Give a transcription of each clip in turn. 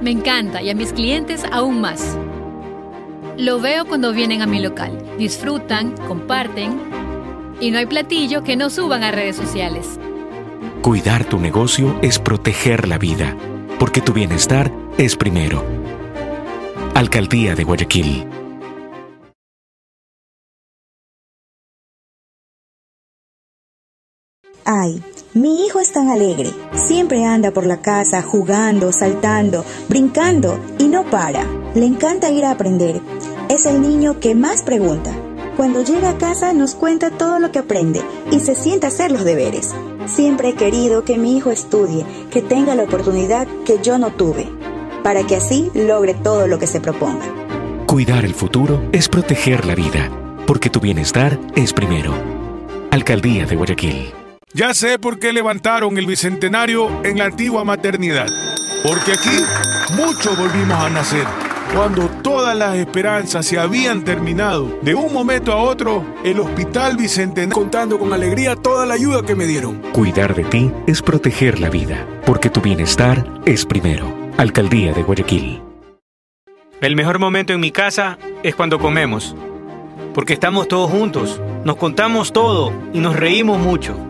Me encanta y a mis clientes aún más. Lo veo cuando vienen a mi local. Disfrutan, comparten y no hay platillo que no suban a redes sociales. Cuidar tu negocio es proteger la vida, porque tu bienestar es primero. Alcaldía de Guayaquil. Ay, mi hijo es tan alegre. Siempre anda por la casa jugando, saltando, brincando y no para. Le encanta ir a aprender. Es el niño que más pregunta. Cuando llega a casa nos cuenta todo lo que aprende y se sienta a hacer los deberes. Siempre he querido que mi hijo estudie, que tenga la oportunidad que yo no tuve, para que así logre todo lo que se proponga. Cuidar el futuro es proteger la vida, porque tu bienestar es primero. Alcaldía de Guayaquil. Ya sé por qué levantaron el bicentenario en la antigua maternidad. Porque aquí muchos volvimos a nacer cuando todas las esperanzas se habían terminado, de un momento a otro, el Hospital Bicentenario contando con alegría toda la ayuda que me dieron. Cuidar de ti es proteger la vida, porque tu bienestar es primero. Alcaldía de Guayaquil. El mejor momento en mi casa es cuando comemos, porque estamos todos juntos, nos contamos todo y nos reímos mucho.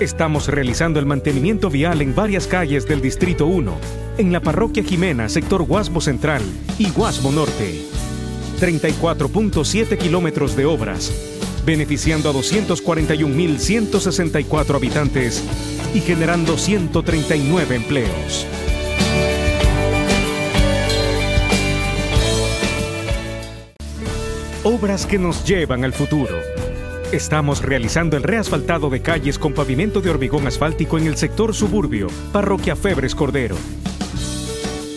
Estamos realizando el mantenimiento vial en varias calles del Distrito 1, en la Parroquia Jimena, sector Guasmo Central y Guasmo Norte 34.7 kilómetros de obras, beneficiando a 241.164 habitantes y generando 139 empleos. Obras que nos llevan al futuro. Estamos realizando el reasfaltado de calles con pavimento de hormigón asfáltico en el sector suburbio, Parroquia Febres Cordero.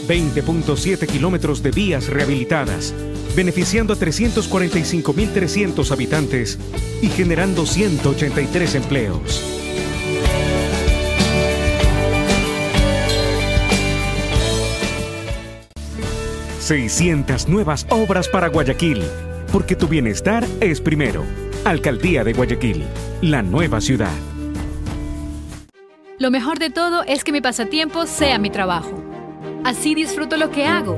20.7 kilómetros de vías rehabilitadas, beneficiando a 345.300 habitantes y generando 183 empleos. ...600 nuevas obras para Guayaquil... ...porque tu bienestar es primero... ...Alcaldía de Guayaquil... ...la nueva ciudad... Lo mejor de todo es que mi pasatiempo sea mi trabajo. Así disfruto lo que hago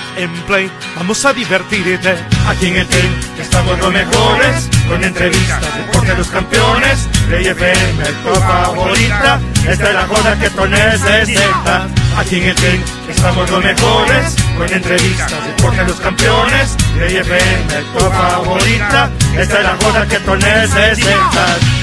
En play, vamos a divertirte. Aquí en el team estamos los mejores, con entrevistas, deporte de los campeones. Play FM, tu favorita. Esta es la joda que tú necesitas. Aquí en el team estamos los mejores, con entrevistas, deporte de los campeones. Play FM, tu favorita. Esta es la joda que tú necesitas.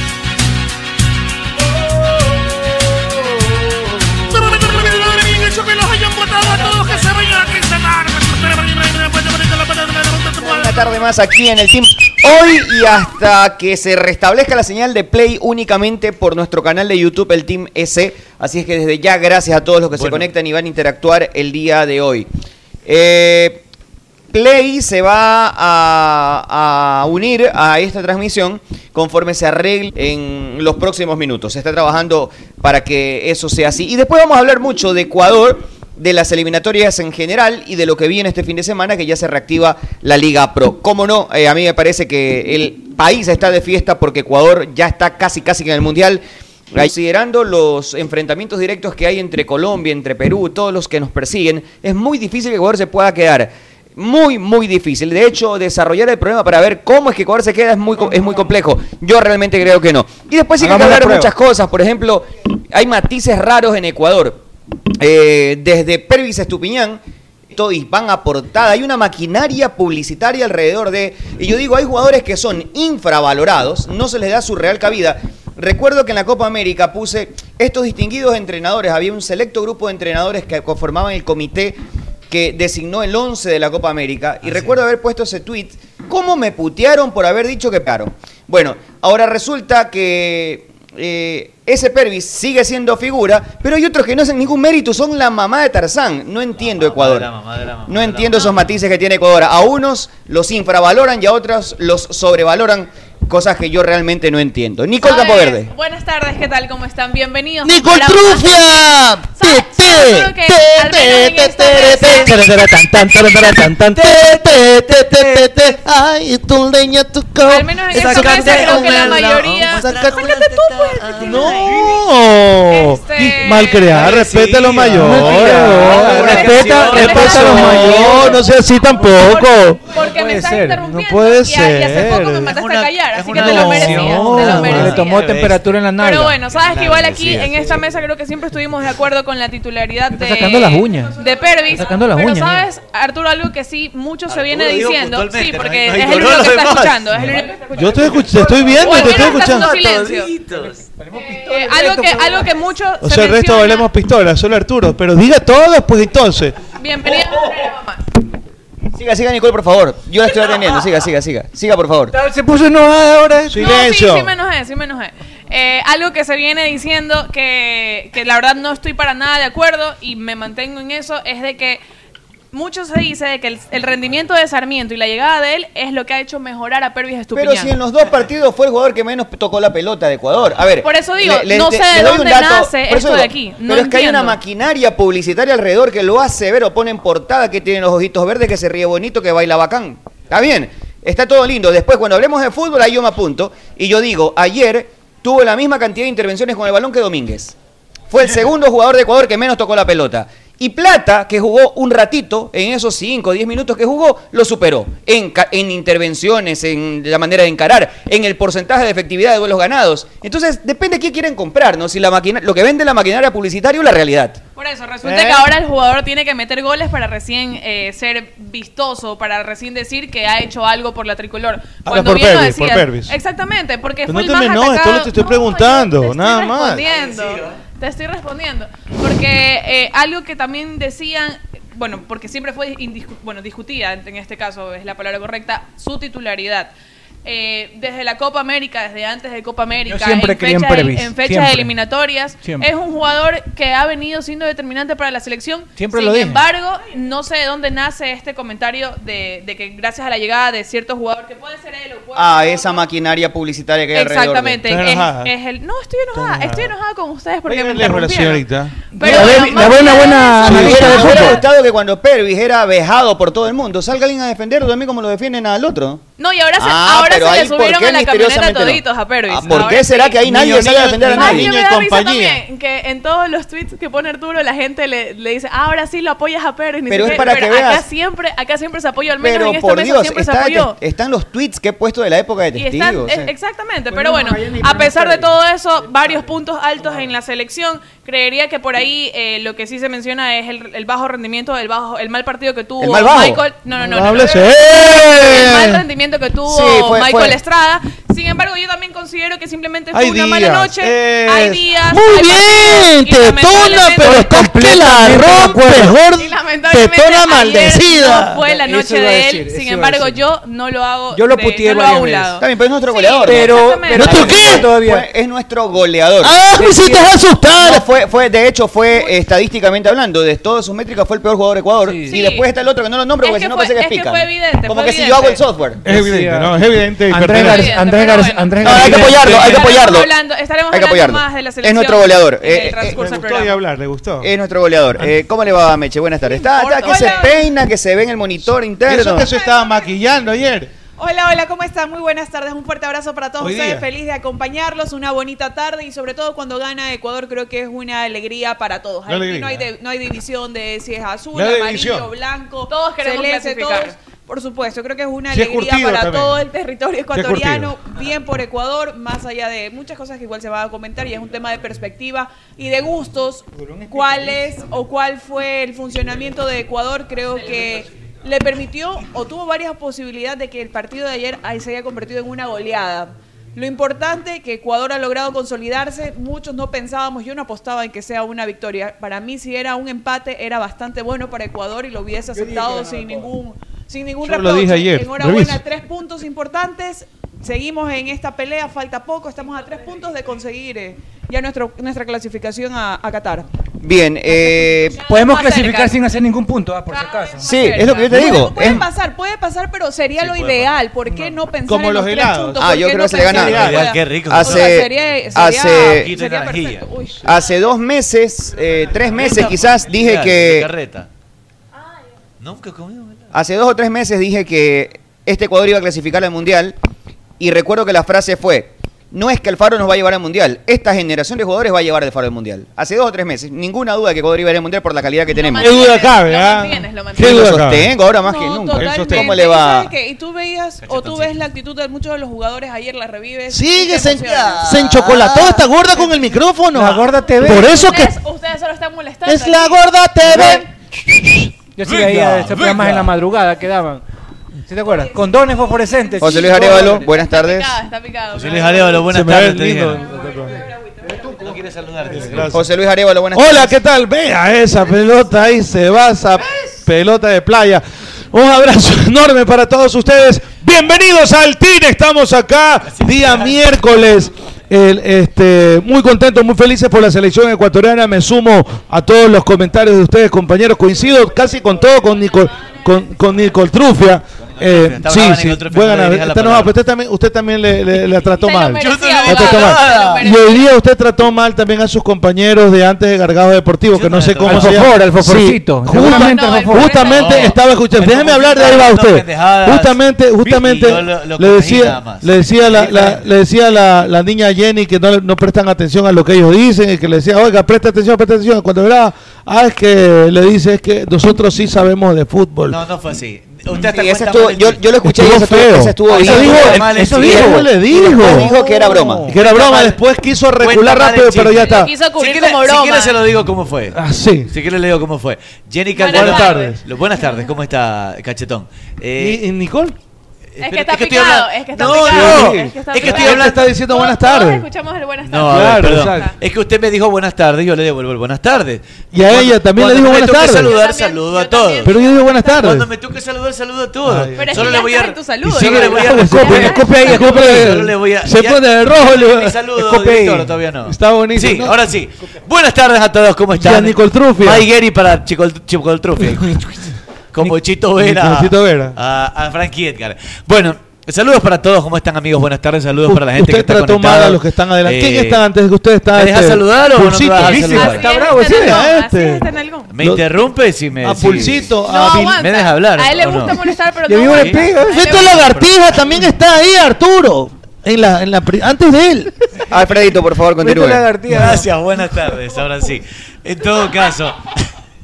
Una tarde más aquí en el Team. Hoy y hasta que se restablezca la señal de Play únicamente por nuestro canal de YouTube, el Team S. Así es que desde ya, gracias a todos los que se conectan y van a interactuar el día de hoy. Eh, Play se va a, a, unir a esta transmisión conforme se arregle en los próximos minutos. Se está trabajando para que eso sea así. Y después vamos a hablar mucho de Ecuador de las eliminatorias en general y de lo que viene este fin de semana, que ya se reactiva la Liga Pro. Cómo no, eh, a mí me parece que el país está de fiesta porque Ecuador ya está casi, casi en el Mundial. Considerando los enfrentamientos directos que hay entre Colombia, entre Perú, todos los que nos persiguen, es muy difícil que Ecuador se pueda quedar. Muy, muy difícil. De hecho, desarrollar el problema para ver cómo es que Ecuador se queda es muy, es muy complejo. Yo realmente creo que no. Y después sí que hablar muchas cosas. Por ejemplo, hay matices raros en Ecuador. Eh, desde Pervis Estupiñán, y van a portada. Hay una maquinaria publicitaria alrededor de. Y yo digo, hay jugadores que son infravalorados, no se les da su real cabida. Recuerdo que en la Copa América puse estos distinguidos entrenadores. Había un selecto grupo de entrenadores que conformaban el comité que designó el 11 de la Copa América. Y recuerdo haber puesto ese tweet. ¿Cómo me putearon por haber dicho que paro? Bueno, ahora resulta que eh, ese Pervis sigue siendo figura, pero hay otros que no hacen ningún mérito, son la mamá de Tarzán. No entiendo Ecuador. No entiendo esos matices que tiene Ecuador. A unos los infravaloran y a otros los sobrevaloran, cosas que yo realmente no entiendo. Nicole. Campoverde. Buenas tardes, ¿qué tal? ¿Cómo están? Bienvenidos. ¡Nicole Trufia! más. ¿Sabe- sabe solo que al menos en esta mesa- Ay, tu leña, tu. Al menos en esta Sácate mesa creo que la una- mayoría... Sácate- Sácate tú, pues. No, Este- mal crear, respete a los mayores. Respeta- Respeta, respeta a los mayores. No sea así tampoco. Porque me estás interrumpiendo. No puede y, hace poco me mandaste a callar, así que te lo merecías. lección. Te lo No, merecías. le tomó temperatura en la nalga. Pero bueno, sabes que igual aquí en esta mesa creo que siempre estuvimos de acuerdo con la titularidad de, sacando las uñas. de Pervis. Está sacando las pero uñas, sabes, Arturo, algo que sí mucho se viene diciendo. Sí, porque no es el único que está escuchando. Es el único que está escuchando. Yo estoy, escuch- te estoy viendo, te estoy escuchando. Eh, algo que algo que mucho O se sea, el resto bailemos pistola, solo Arturo. Pero diga todo después entonces. Bienvenido. Siga, siga, Nicole, por favor. Yo la estoy atendiendo. Siga, siga, siga. Siga, por favor. Se puso enojada ahora. No, sí, sí me enojé, sí me enojé. Eh, algo que se viene diciendo que, que la verdad no estoy para nada de acuerdo y me mantengo en eso es de que mucho se dice de que el, el rendimiento de Sarmiento y la llegada de él es lo que ha hecho mejorar a Pervis Estupiñán. Pero si en los dos partidos fue el jugador que menos tocó la pelota de Ecuador. A ver. Por eso digo, le- no le- sé de dónde dato, nace esto de aquí, no pero es que hay una maquinaria publicitaria alrededor que lo hace ver o pone en portada que tiene los ojitos verdes, que se ríe bonito, que baila bacán. Está bien, está todo lindo. Después, cuando hablemos de fútbol, ahí yo me apunto. Y yo digo, ayer tuvo la misma cantidad de intervenciones con el balón que Domínguez. Fue el segundo jugador de Ecuador que menos tocó la pelota. Y Plata, que jugó un ratito, en esos 5 o 10 minutos que jugó, lo superó. En, ca- en intervenciones, en la manera de encarar, en el porcentaje de efectividad de duelos ganados. Entonces, depende qué quieren comprar, ¿no? Si la maquina lo que vende la maquinaria publicitaria o la realidad. Por eso, resulta ¿Eh? que ahora el jugador tiene que meter goles para recién eh, ser vistoso, para recién decir que ha hecho algo por la tricolor. Cuando por bien Pervis, por decías- Pervis. Exactamente, porque Pero fue no el te más me enojes, atacado. solo te estoy preguntando, nada más. Te estoy respondiendo. Porque eh, algo que también decían, bueno, porque siempre fue bueno, discutida, en este caso es la palabra correcta, su titularidad. Eh, desde la Copa América, desde antes de Copa América, siempre en creí en fechas, Pervis, en fechas siempre. eliminatorias, Siempre. es un jugador que ha venido siendo determinante para la selección. Siempre Sin lo dije. embargo, no sé de dónde nace este comentario de, de que gracias a la llegada de cierto jugador, que puede ser él o puede Ah, esa maquinaria publicitaria que hay alrededor. de- Exactamente. Es, enojada. es el, no, estoy enojada. Estoy enojada con ustedes porque me interrumpieron. señorita. Pero La bueno, la buena, de buena analista hubiera, de hubiera gustado que cuando Pervis era vejado por todo el mundo, salga alguien a defenderlo también como lo defienden al otro. No, y ahora se, Ah, ahora pero se ahí, le ¿por subieron a la camioneta misteriosamente no? toditos a Pervis. Ah, ¿por Ahora qué será sí. que ahí nadie Niño, sale a defender a niño, ¿Sabes nadie? Niño y compañía. también? Que en todos los tweets que pone Arturo la gente le, le dice, ah, ahora sí lo apoyas a Pervis. ni Pero es qué". para que acá veas. siempre, acá siempre se apoyó, al menos Pero en esta por mesa Dios, siempre se está- apoyó. están los tweets que he puesto de la época de Y están, testigos. eh, eh. exactamente, pero bueno, a pesar de todo eso, varios puntos altos en la selección. Creería que por ahí eh, lo que sí se menciona es el, el bajo rendimiento, el bajo, el mal partido que tuvo ¿El mal bajo? Michael. No, no, no. no, no. Háblese. El mal ¡Eh! Que tuvo Sí, fue- Michael fue. Estrada. Sin embargo, yo también considero que simplemente fue Hay una mala noche. es- Hay días. Muy hay bien, tetona, pero estás que la rompe, mejor y lamentablemente tetona maldecida. No fue la noche de él. Sin embargo, decir. yo no lo hago. Yo lo puteé no varias bien, pero es nuestro Sí, goleador. Pero, pero ¿Nuestro qué? Todavía. Fue- es nuestro goleador. ¡Ah, me hiciste asustar! No, fue, fue, de hecho, fue eh, estadísticamente hablando, de todas sus métricas, fue el peor jugador de Ecuador. Sí. Y Sí. después está el otro que no lo nombro porque que si no parece que es pica. Como que si yo hago el software. Es evidente, ¿no? Es evidente. Andrés, Andrés Andrés, Andrés No, hay que apoyarlo, hay que apoyarlo. hablando- estaremos Hay que hablando apoyarlo. más de la Es selección nuestro goleador. Eh, del Le gustó hablar, le gustó. Es nuestro goleador. Eh, ¿Cómo le va, Meche? Buenas tardes. Está, está que se peina, que se ve en el monitor interno. Eso que se estaba maquillando ayer. Hola, hola, ¿cómo están? Muy buenas tardes. Un fuerte abrazo para todos Hoy ustedes. día. Feliz de acompañarlos. Una bonita tarde y sobre todo cuando gana Ecuador creo que es una alegría para todos. No hay, de- no hay división de si es azul, hay amarillo, división. blanco, Todos queremos celeste, clasificar. todos. Por supuesto, creo que es una alegría para también. todo el territorio es ecuatoriano. Bien por Ecuador, más allá de muchas cosas que igual se va a comentar y es un tema de perspectiva y de gustos. ¿Cuál es o cuál fue el funcionamiento de Ecuador? Creo que le permitió o tuvo varias posibilidades de que el partido de ayer ahí se haya convertido en una goleada. Lo importante que Ecuador ha logrado consolidarse, muchos no pensábamos, yo no apostaba en que sea una victoria. Para mí si era un empate era bastante bueno para Ecuador y lo hubiese aceptado sin ningún sin ningún Yo lo dije ayer, Enhorabuena, tres puntos importantes. Seguimos en esta pelea, falta poco, estamos a tres puntos de conseguir eh, ya nuestro, nuestra clasificación a, a Qatar. Bien, eh, Podemos clasificar cerca. sin hacer ningún punto, ah, por si acaso. sí, es lo que yo te digo. Puede Es- pasar, puede pasar, pero sería lo ideal. ¿Por qué no pensar Como en los helados. puntos? Ah, ¿Por yo creo no que se le gana. qué rico. Hace- sería, hace- sería, sería. Hace dos meses, eh, tres meses quizás, dije Ideal, de que... ¿verdad? Hace dos o tres meses dije que este Ecuador iba a clasificar al Mundial y recuerdo que la frase fue, no es que el Faro nos va a llevar al Mundial, esta generación de jugadores va a llevar al Faro al Mundial. Hace dos o tres meses, ninguna duda que Ecuador iba a ir al Mundial por la calidad que tenemos. ¿Qué duda cabe, Lo ah? mantienes, lo ¿Qué mantienes. Lo duda cabe? sostengo ahora más que No, nunca. totalmente. ¿Cómo le ¿Y va? Y tú veías, o tú ves la actitud de muchos de los jugadores ayer, la revives. y Sigue, te se, enchocolató esta gorda con el micrófono. La gorda TV. Por eso que Ustedes, solo están molestando. es la gorda TV. Yo sí veía estos programas en la madrugada que daban. ¿Sí te acuerdas? Condones fosforescentes. José Luis Arevalo, buenas Está tardes. picado, está picado. José Luis Arevalo, buenas tardes. te lindo. dijeron. No quiere saludarte. Gracias. José Luis Arevalo, buenas tardes. Hola, ¿qué tal? Vea esa pelota ahí, se va esa pelota de playa. Un abrazo enorme para todos ustedes. Bienvenidos al TIN. Estamos acá día miércoles. El, este, muy contentos, muy felices por la selección ecuatoriana. Me sumo a todos los comentarios de ustedes, compañeros. Coincido casi con todo con Nicol, con. Eh, Está sí, sí, no pero usted también, usted también le, le- la trató mal. merecía, La trató Y hoy día usted trató mal también a sus compañeros de antes de Gargado Deportivo, que no sé cómo Al se llama. fosfor, al fosforcito. Sí, Seguramente No, al el fosfor. Justamente No. estaba escuchando. Me Déjeme hablar de ahí va usted. pendejadas. Justamente, justamente Yo lo- lo le corregí decía, nada más. le decía la, la- le decía la, la niña Jenny que no, le- no prestan atención a lo que ellos dicen y que le decía, oiga, presta atención, presta atención. Cuando era, ah, es que le dice es que nosotros sí sabemos de fútbol. No, no fue así. Usted hasta Sí, ese estuvo- yo, yo lo escuché y Estuvo ese estuvo, feo. ese estuvo Eso bien. dijo, mal eso dijo. ¿Cómo le Y dijo? después dijo que era broma. Que era broma, después quiso recular rápido, pero ya está. Quiso Si quiere, como si quiere se lo digo cómo fue. Ah, sí. Si quiere le digo cómo fue. Jenny Buenas Calderón. Buenas tardes. Buenas tardes, ¿cómo está, cachetón? Eh, ¿Y, y Nicole? Es que está picado, hablando- es que está no, picado. No, Es que está es que estoy hablando. está diciendo Todos- buenas todos tardes. escuchamos el buenas No, tardes. a ver, Claro, perdón. exacto. Es que usted me dijo buenas tardes, yo le devuelvo el buenas tardes. Y a ella también le Cuando me buenas toque tardes. saludar, Yo también, saludo yo a todos. también. Pero yo digo buenas tardes. Cuando me toque saludar, saludo a todos. Ay, Pero es Solo que le voy a tu saludo. Sí, ¿no? le voy a Escupe, escupe, escupe ahí, escupe. Solo le voy a Se pone de rojo. le- Mi saludo, director, todavía no. Está buenísimo. Sí, ¿no? ahora sí. Buenas tardes a todos, ¿cómo están? Ya, Nicole Trufia. Mike Gary para Chicol Trufia. Como Chito Vera. Como Chito Vera. A, a Frankie Edgar. Bueno, saludos para todos, ¿cómo están amigos? Buenas tardes, saludos para la gente usted que está trató conectada. mal a los que están adelante. ¿Quién Eh, está antes que usted está? ¿me deja este, saludar o no me saludar? Está bravo, sí, este a. Me interrumpe si me A si- Pulsito, No, a Vil- aguanta. me deja hablar, A él le ¿o no? gusta molestar, pero no le aguanta. pega. A él le Esta gusta- lagartija también está ahí, Arturo. En la, en la, antes de él. Alfredito, por favor, continúe. Gracias, buenas tardes, ahora sí. En todo caso,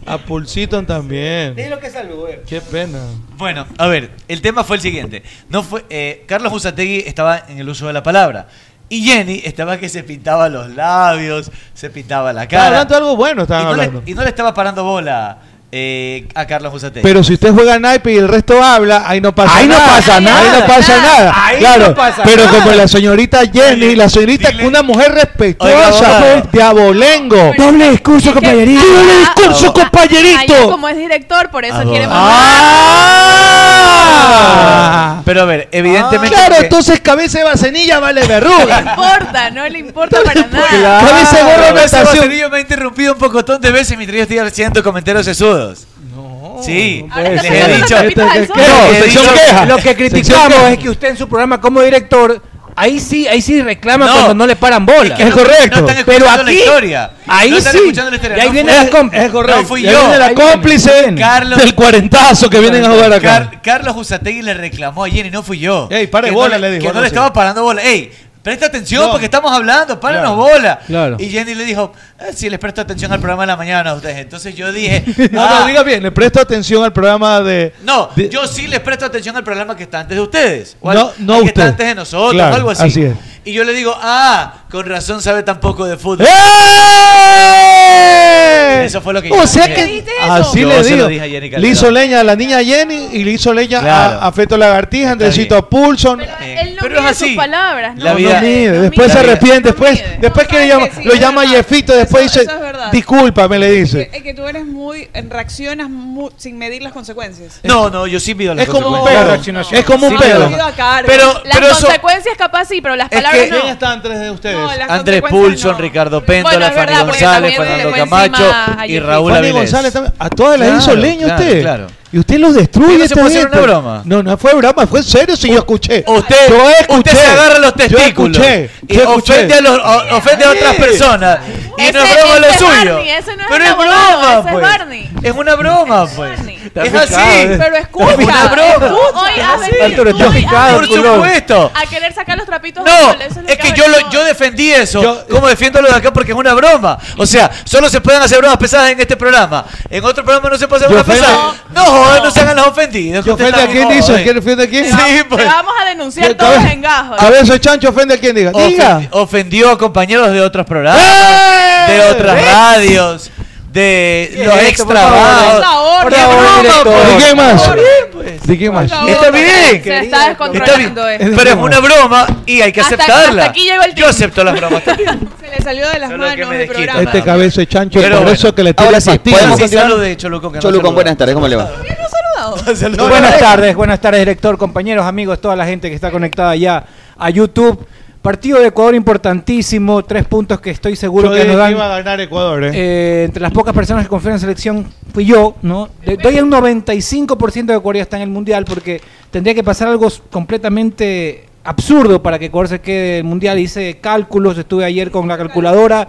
A Pulsito también. lo que saludó. Qué pena. bueno, a ver, el tema fue el siguiente. No fue, eh, Carlos Musategui estaba en el uso de la palabra. Y Jenny estaba que se pintaba los labios, se pintaba la Estaba cara. hablando de algo bueno, y, estaban no le, hablando. y no le estaba parando bola eh, a Carlos Musategui. Pero si usted juega naipe y el resto habla, ahí no pasa Ahí no nada. Ahí nada. no pasa nada. Ahí claro, no pasa pero nada. como la señorita Jenny, Oye, la señorita, dile- una mujer respetuosa, abogado. de abolengo. Doble discurso, compañerito. Doble discurso, compañerito. Como es director, por eso quiere va. Ah. Pero a ver, evidentemente. Claro, porque- entonces cabeza de vacenilla vale No le verruga. importa, no le importa para nada. Claro. Cabeza de gorro Pero ese natación. me ha interrumpido un pocotón de veces mientras yo estoy haciendo comentarios sesudos. No. Sí, Ahora les he sacando dicho. sol. No, he sección dicho-. Lo que criticamos es que usted en su programa como director Ahí sí, ahí sí reclaman No. cuando no le paran bola. Es que no- correcto. no están Pero escuchando la aquí, historia. ahí No están sí. escuchando la historia. Y ahí No viene la cómplice. Es correcto. No fui yo. viene la Ahí viene. cómplice Carlos- del cuarentazo que vienen a jugar acá. Car- Carlos Usategui le reclamó a Jenny, no fui yo. Ey, pare Que bola, no le dijo, Que no no le estaba parando bola. Ey, presta atención No. porque estamos hablando, páranos Claro. bola. Claro. Y Jenny le dijo, "Eh, sí, les presto atención al programa de la mañana a ustedes. Entonces yo dije, No, "Ah, no, diga bien, le presto atención al programa de. no, de- yo sí les presto atención al programa que está antes de ustedes. O al- No, no al que está antes de nosotros, Claro, o algo así. así es. Y yo le digo, ah, con razón sabe tan poco de fútbol. ¡Eh! Eso fue lo que O yo sea dije. que así Yo le se lo digo. dije a Jenny Le hizo leña a la niña Jenny y le hizo leña Claro. a, a Feto Lagartija, Andresito Pulson. Él no Pero es así. sus palabras, ¿no? La vida- no mide, no después se arrepiente, después, después No, que lo llama. Jefito, después Eso- dice, eso es verdad. discúlpame, le dice. Es que tú eres muy. reaccionas mu- sin medir las consecuencias. No, no, yo sí mido las Es como un consecuencias. pedo. Es como un pedo. pero Las eso, consecuencias capaz sí, pero las Es palabras que- no. ¿Quién está antes de ustedes? No, Andrés consecuencias Pulson, no. Ricardo Bueno, es Fanny González, Fernando Camacho y. Raúl. González también. A todas las hizo leña usted. claro. Y usted los destruye. ¿Y no se puede hacer una broma? No, no fue broma, fue en serio si yo escuché. Usted, yo escuché. usted se agarra los Yo testículos escuché. y yo escuché. ofende a, los, ofende a otras personas. Y Ese- no es broma lo suyo. Barney, ese no es pero es abogado, broma, ese es pues. Barney. Es una broma, pues. Barney. Es así. Pero escucha. Es una broma. Hoy has venido, tú picado, Por supuesto. a querer sacar los trapitos No, al eso es que yo, lo, yo defendí eso. Yo- como defiendo lo de acá porque es una broma. O sea, solo se pueden hacer bromas pesadas en este programa. En otro programa no se puede hacer bromas pesadas. No, joder, no se hagan los ofendidos. que ¿Yo usted ofende a quién dice? ¿Quién ofende a quién? Sí, pues. vamos a denunciar ¿Qué- todos en gajos. A ver, soy Chancho, ofende a quien diga. Diga. Ofendi- ofendió a compañeros de otros programas, ¡Eh! De otras ¿Ves? radios, de ¿Qué los es esto, extra por favor? ¡Qué director. ¿De quién más? Está bien, pues. ¿De quién más? Está bien. Se está Está bien. descontrolando esto. Es Pero es una broma y hay que Hasta- aceptarla. hasta aquí llegó el Yo tiempo. acepto las bromas también. Se le salió de las que manos me el programa. Este cabeza de Chancho, Pero por bueno. eso que le tira Ahora sí, pastillas. podemos Sí, continuar. salud de Cholucón. que no Cholucón, saludó. buenas tardes, ¿cómo le va? saludado. buenas tardes, buenas tardes, director, compañeros, amigos, toda la gente que está conectada ya a YouTube. Partido de Ecuador importantísimo, tres puntos que estoy seguro Yo que nos dan. iba a ganar Ecuador, ¿eh? Eh, entre las pocas personas que confían en selección fui yo, ¿no? Doy un 95% de Ecuador ya está en el Mundial porque tendría que pasar algo completamente absurdo para que Ecuador se quede en el Mundial. Hice cálculos, estuve ayer con la calculadora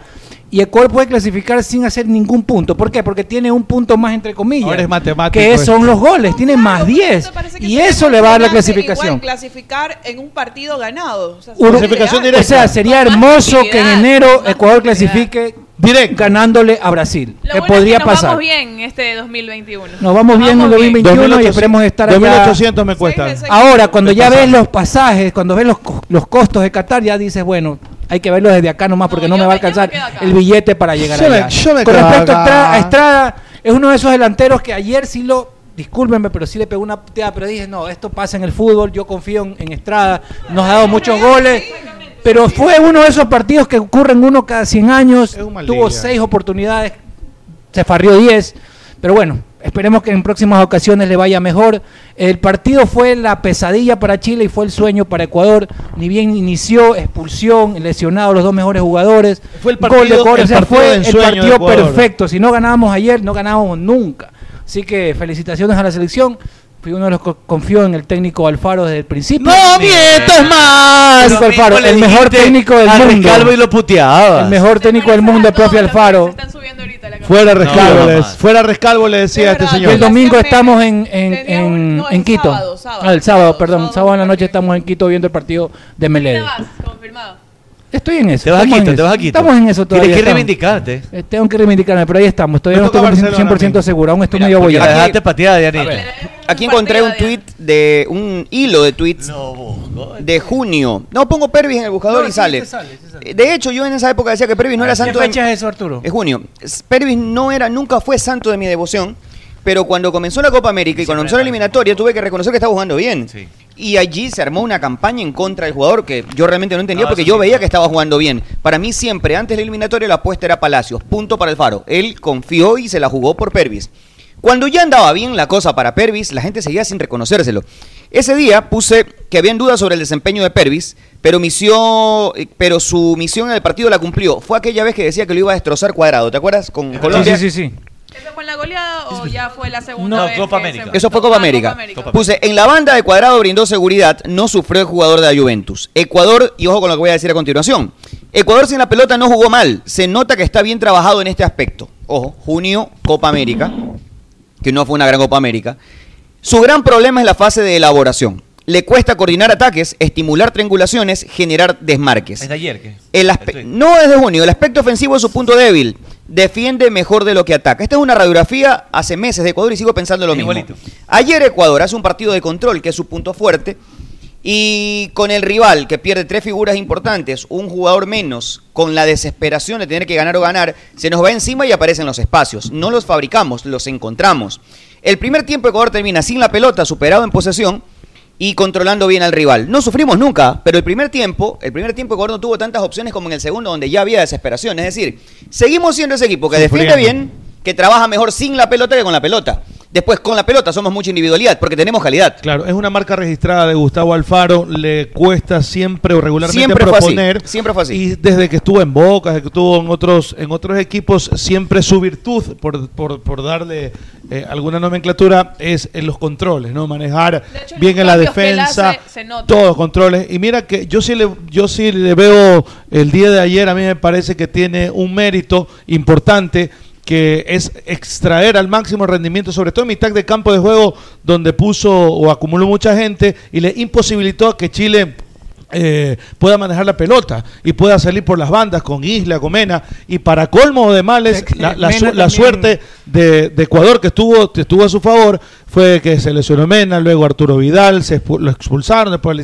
y Ecuador puede clasificar sin hacer ningún punto. ¿Por qué? Porque tiene un punto más entre comillas. Ahora es matemático Que son los goles, tiene más 10. Y eso le va a dar la clasificación. Igual clasificar en un partido ganado. O sea, Uru- Clasificación real. o sea, sería hermoso que en enero Ecuador clasifique Directo. ganándole a Brasil. Lo que bueno podría es que nos pasar. vamos bien este 2021. Nos vamos bien en Vamos 2021 y 2800 esperemos estar allá. 2800 me cuesta. Ahora, cuando ya ves los pasajes, cuando ves los, los costos de Qatar, ya dices, bueno, hay que verlo desde acá nomás porque No, no, me va a alcanzar el billete para llegar Yo me- yo me Con respecto a. Estrada, a Estrada, es uno de esos delanteros que ayer sí lo, discúlpenme, pero sí le pegó una puteada, pero dije, no, esto pasa en el fútbol, yo confío en, en Estrada, nos ha dado muchos goles. Pero fue uno de esos partidos que ocurren uno cada 100 años. Tuvo seis oportunidades, se farrió 10. Pero bueno, esperemos que en próximas ocasiones le vaya mejor. El partido fue la pesadilla para Chile y fue el sueño para Ecuador. Ni bien inició, expulsión, lesionado los dos mejores jugadores. Fue el gol partido- de Ecuador. el O sea, partido fue el partido perfecto. Si no ganábamos ayer, no ganábamos nunca. Así que felicitaciones a la selección. Fui uno de los que confió en el técnico Alfaro desde el principio. ¡No mientas más! Alfaro, el mejor técnico del mundo. Rescalvo y lo puteaba. El mejor técnico del mundo, el profe Alfaro. Están subiendo ahorita la Fuera Rescalvo, No, fuera Rescalvo le decía a Es este señor. el domingo estamos en, en, en, un- no, en el Quito. sábado, sábado. Ah, el sábado, Sábado, perdón. sábado, Sábado en la noche estamos en Quito viendo el partido de ¿Te Melede. vas? Confirmado. Estoy en eso. Te vas a estamos en Quito, te eso. vas a Quito. Estamos en eso todavía. Tienes que reivindicarte. Eh, tengo que reivindicarme, pero ahí estamos. Todavía no toca estoy Barcelona 100% a mí. seguro. Aún estoy medio bollado. dejaste pateada, Dianita. Aquí encontré un tweet de un hilo de tweets No, de junio. No pongo Pervis en el buscador No, y sí, sale. te sale, sí sale. De hecho, yo en esa época decía que Pervis no era ¿Qué santo de fecha es eso, Arturo? Es junio. Pervis no era, nunca fue santo de mi devoción, pero cuando comenzó la Copa América y cuando comenzó la eliminatoria, tuve que reconocer que estaba jugando bien. Sí. Y allí se armó una campaña en contra del jugador que yo realmente no entendía No, porque yo sí, veía no. que estaba jugando bien. Para mí siempre, antes de la eliminatoria, la apuesta era Palacios. Punto para el Faro. Él confió y se la jugó por Pervis. Cuando ya andaba bien la cosa para Pervis, la gente seguía sin reconocérselo. Ese día puse que había dudas sobre el desempeño de Pervis, pero, misión, eh, pero su misión en el partido la cumplió. Fue aquella vez que decía que lo iba a destrozar cuadrado, ¿te acuerdas? Con Sí, Colombia. sí, sí, sí. ¿Eso fue en la goleada o ya fue la segunda vez? que se Eso fue Copa América. América. Puse, en la banda de Cuadrado brindó seguridad, no sufrió el jugador de la Juventus. Ecuador, y ojo con lo que voy a decir a continuación. Ecuador sin la pelota no jugó mal. Se nota que está bien trabajado en este aspecto. Ojo, junio, Copa América, que no fue una gran Copa América. Su gran problema es la fase de elaboración. Le cuesta coordinar ataques, estimular triangulaciones, generar desmarques. Es de ayer que. El no es de junio, el aspecto ofensivo es su punto débil. Defiende mejor de lo que ataca. Esta es una radiografía hace meses de Ecuador y sigo pensando lo mismo. Igualito. Ayer Ecuador hace un partido de control, que es su punto fuerte, y con el rival que pierde tres figuras importantes, un jugador menos, con la desesperación de tener que ganar o ganar, se nos va encima y aparecen los espacios. No los fabricamos, los encontramos. El primer tiempo Ecuador termina sin la pelota, superado en posesión y controlando bien al rival. No sufrimos nunca, pero el primer tiempo, el primer tiempo Ecuador no tuvo tantas opciones como en el segundo, donde ya había desesperación. Es decir, seguimos siendo ese equipo que defiende bien, que trabaja mejor sin la pelota que con la pelota. Después, con la pelota somos mucha individualidad, porque tenemos calidad. Claro, es una marca registrada de Gustavo Alfaro, le cuesta siempre o regularmente Siempre fue así, proponer. siempre fue así. Y desde que estuvo en Boca, desde que estuvo en otros, en otros equipos, siempre su virtud, por, por, por darle eh, alguna nomenclatura, es en los controles, ¿no? Manejar hecho, bien en la defensa, hace se notan. todos los controles. Y mira que yo sí le, yo sí le veo el día de ayer, a mí me parece que tiene un mérito importante que es extraer al máximo rendimiento, sobre todo en mitad de campo de juego, donde puso o acumuló mucha gente y le imposibilitó que Chile eh, pueda manejar la pelota y pueda salir por las bandas con Isla, con Mena. Y para colmo de males, la, la su- la suerte de, de Ecuador que estuvo, que estuvo a su favor fue que se lesionó Mena, luego Arturo Vidal, se expu- lo expulsaron, después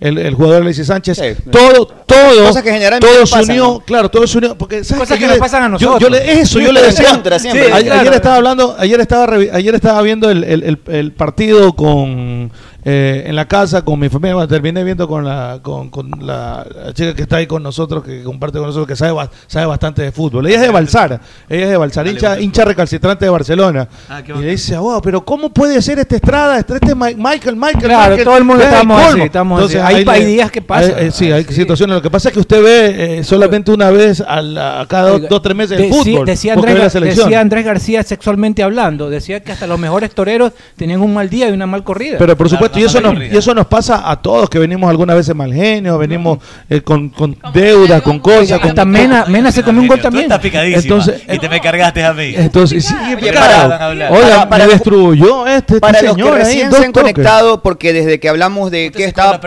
el, el jugador Alexis Sánchez. Todo, todo, Cosas que todo se unió, ¿no? claro, todo se unió. Porque, ¿sabes Cosas que Yo nos le- pasan a yo- yo le- nosotros. eso, yo le decía. contra siempre. Sí, a- Claro. Ayer estaba hablando, ayer estaba, ayer estaba viendo el- el- el partido con eh, en la casa con mi familia. Bueno, terminé viendo con la con, con la, la chica que está ahí con nosotros, que comparte con nosotros, que sabe, sabe bastante de fútbol. Ella es de Balsar, ella es de Balsar, hincha, hincha recalcitrante de Barcelona. Ah, y le dice, wow, pero ¿cómo puede ser este Estrada, este, este Michael, Michael? Claro, Michael? todo el mundo Eh, estamos así, estamos así. Entonces, Hay- hay días que pasan. hay- eh, sí, hay situaciones. Lo que pasa es que usted ve eh, solamente una vez a, la- a cada dos, dos, tres meses el fútbol. Decía Andrés, decía Andrés García sexualmente hablando. Decía que hasta los mejores toreros tenían un mal día y una mal corrida. Pero por supuesto, y eso, nos, y eso nos pasa a todos que venimos algunas veces mal genio, venimos eh, con, con deudas, con cosas. con- hasta Mena, Mena se comió un gol Tú también. picadísima. Entonces- y te me cargaste a mí. Entonces, sí, Oye, para-. Oiga, para- para- me destruyó este, este Para los que ahí, recién dos se han toques. conectado, porque desde que hablamos de qué estaba,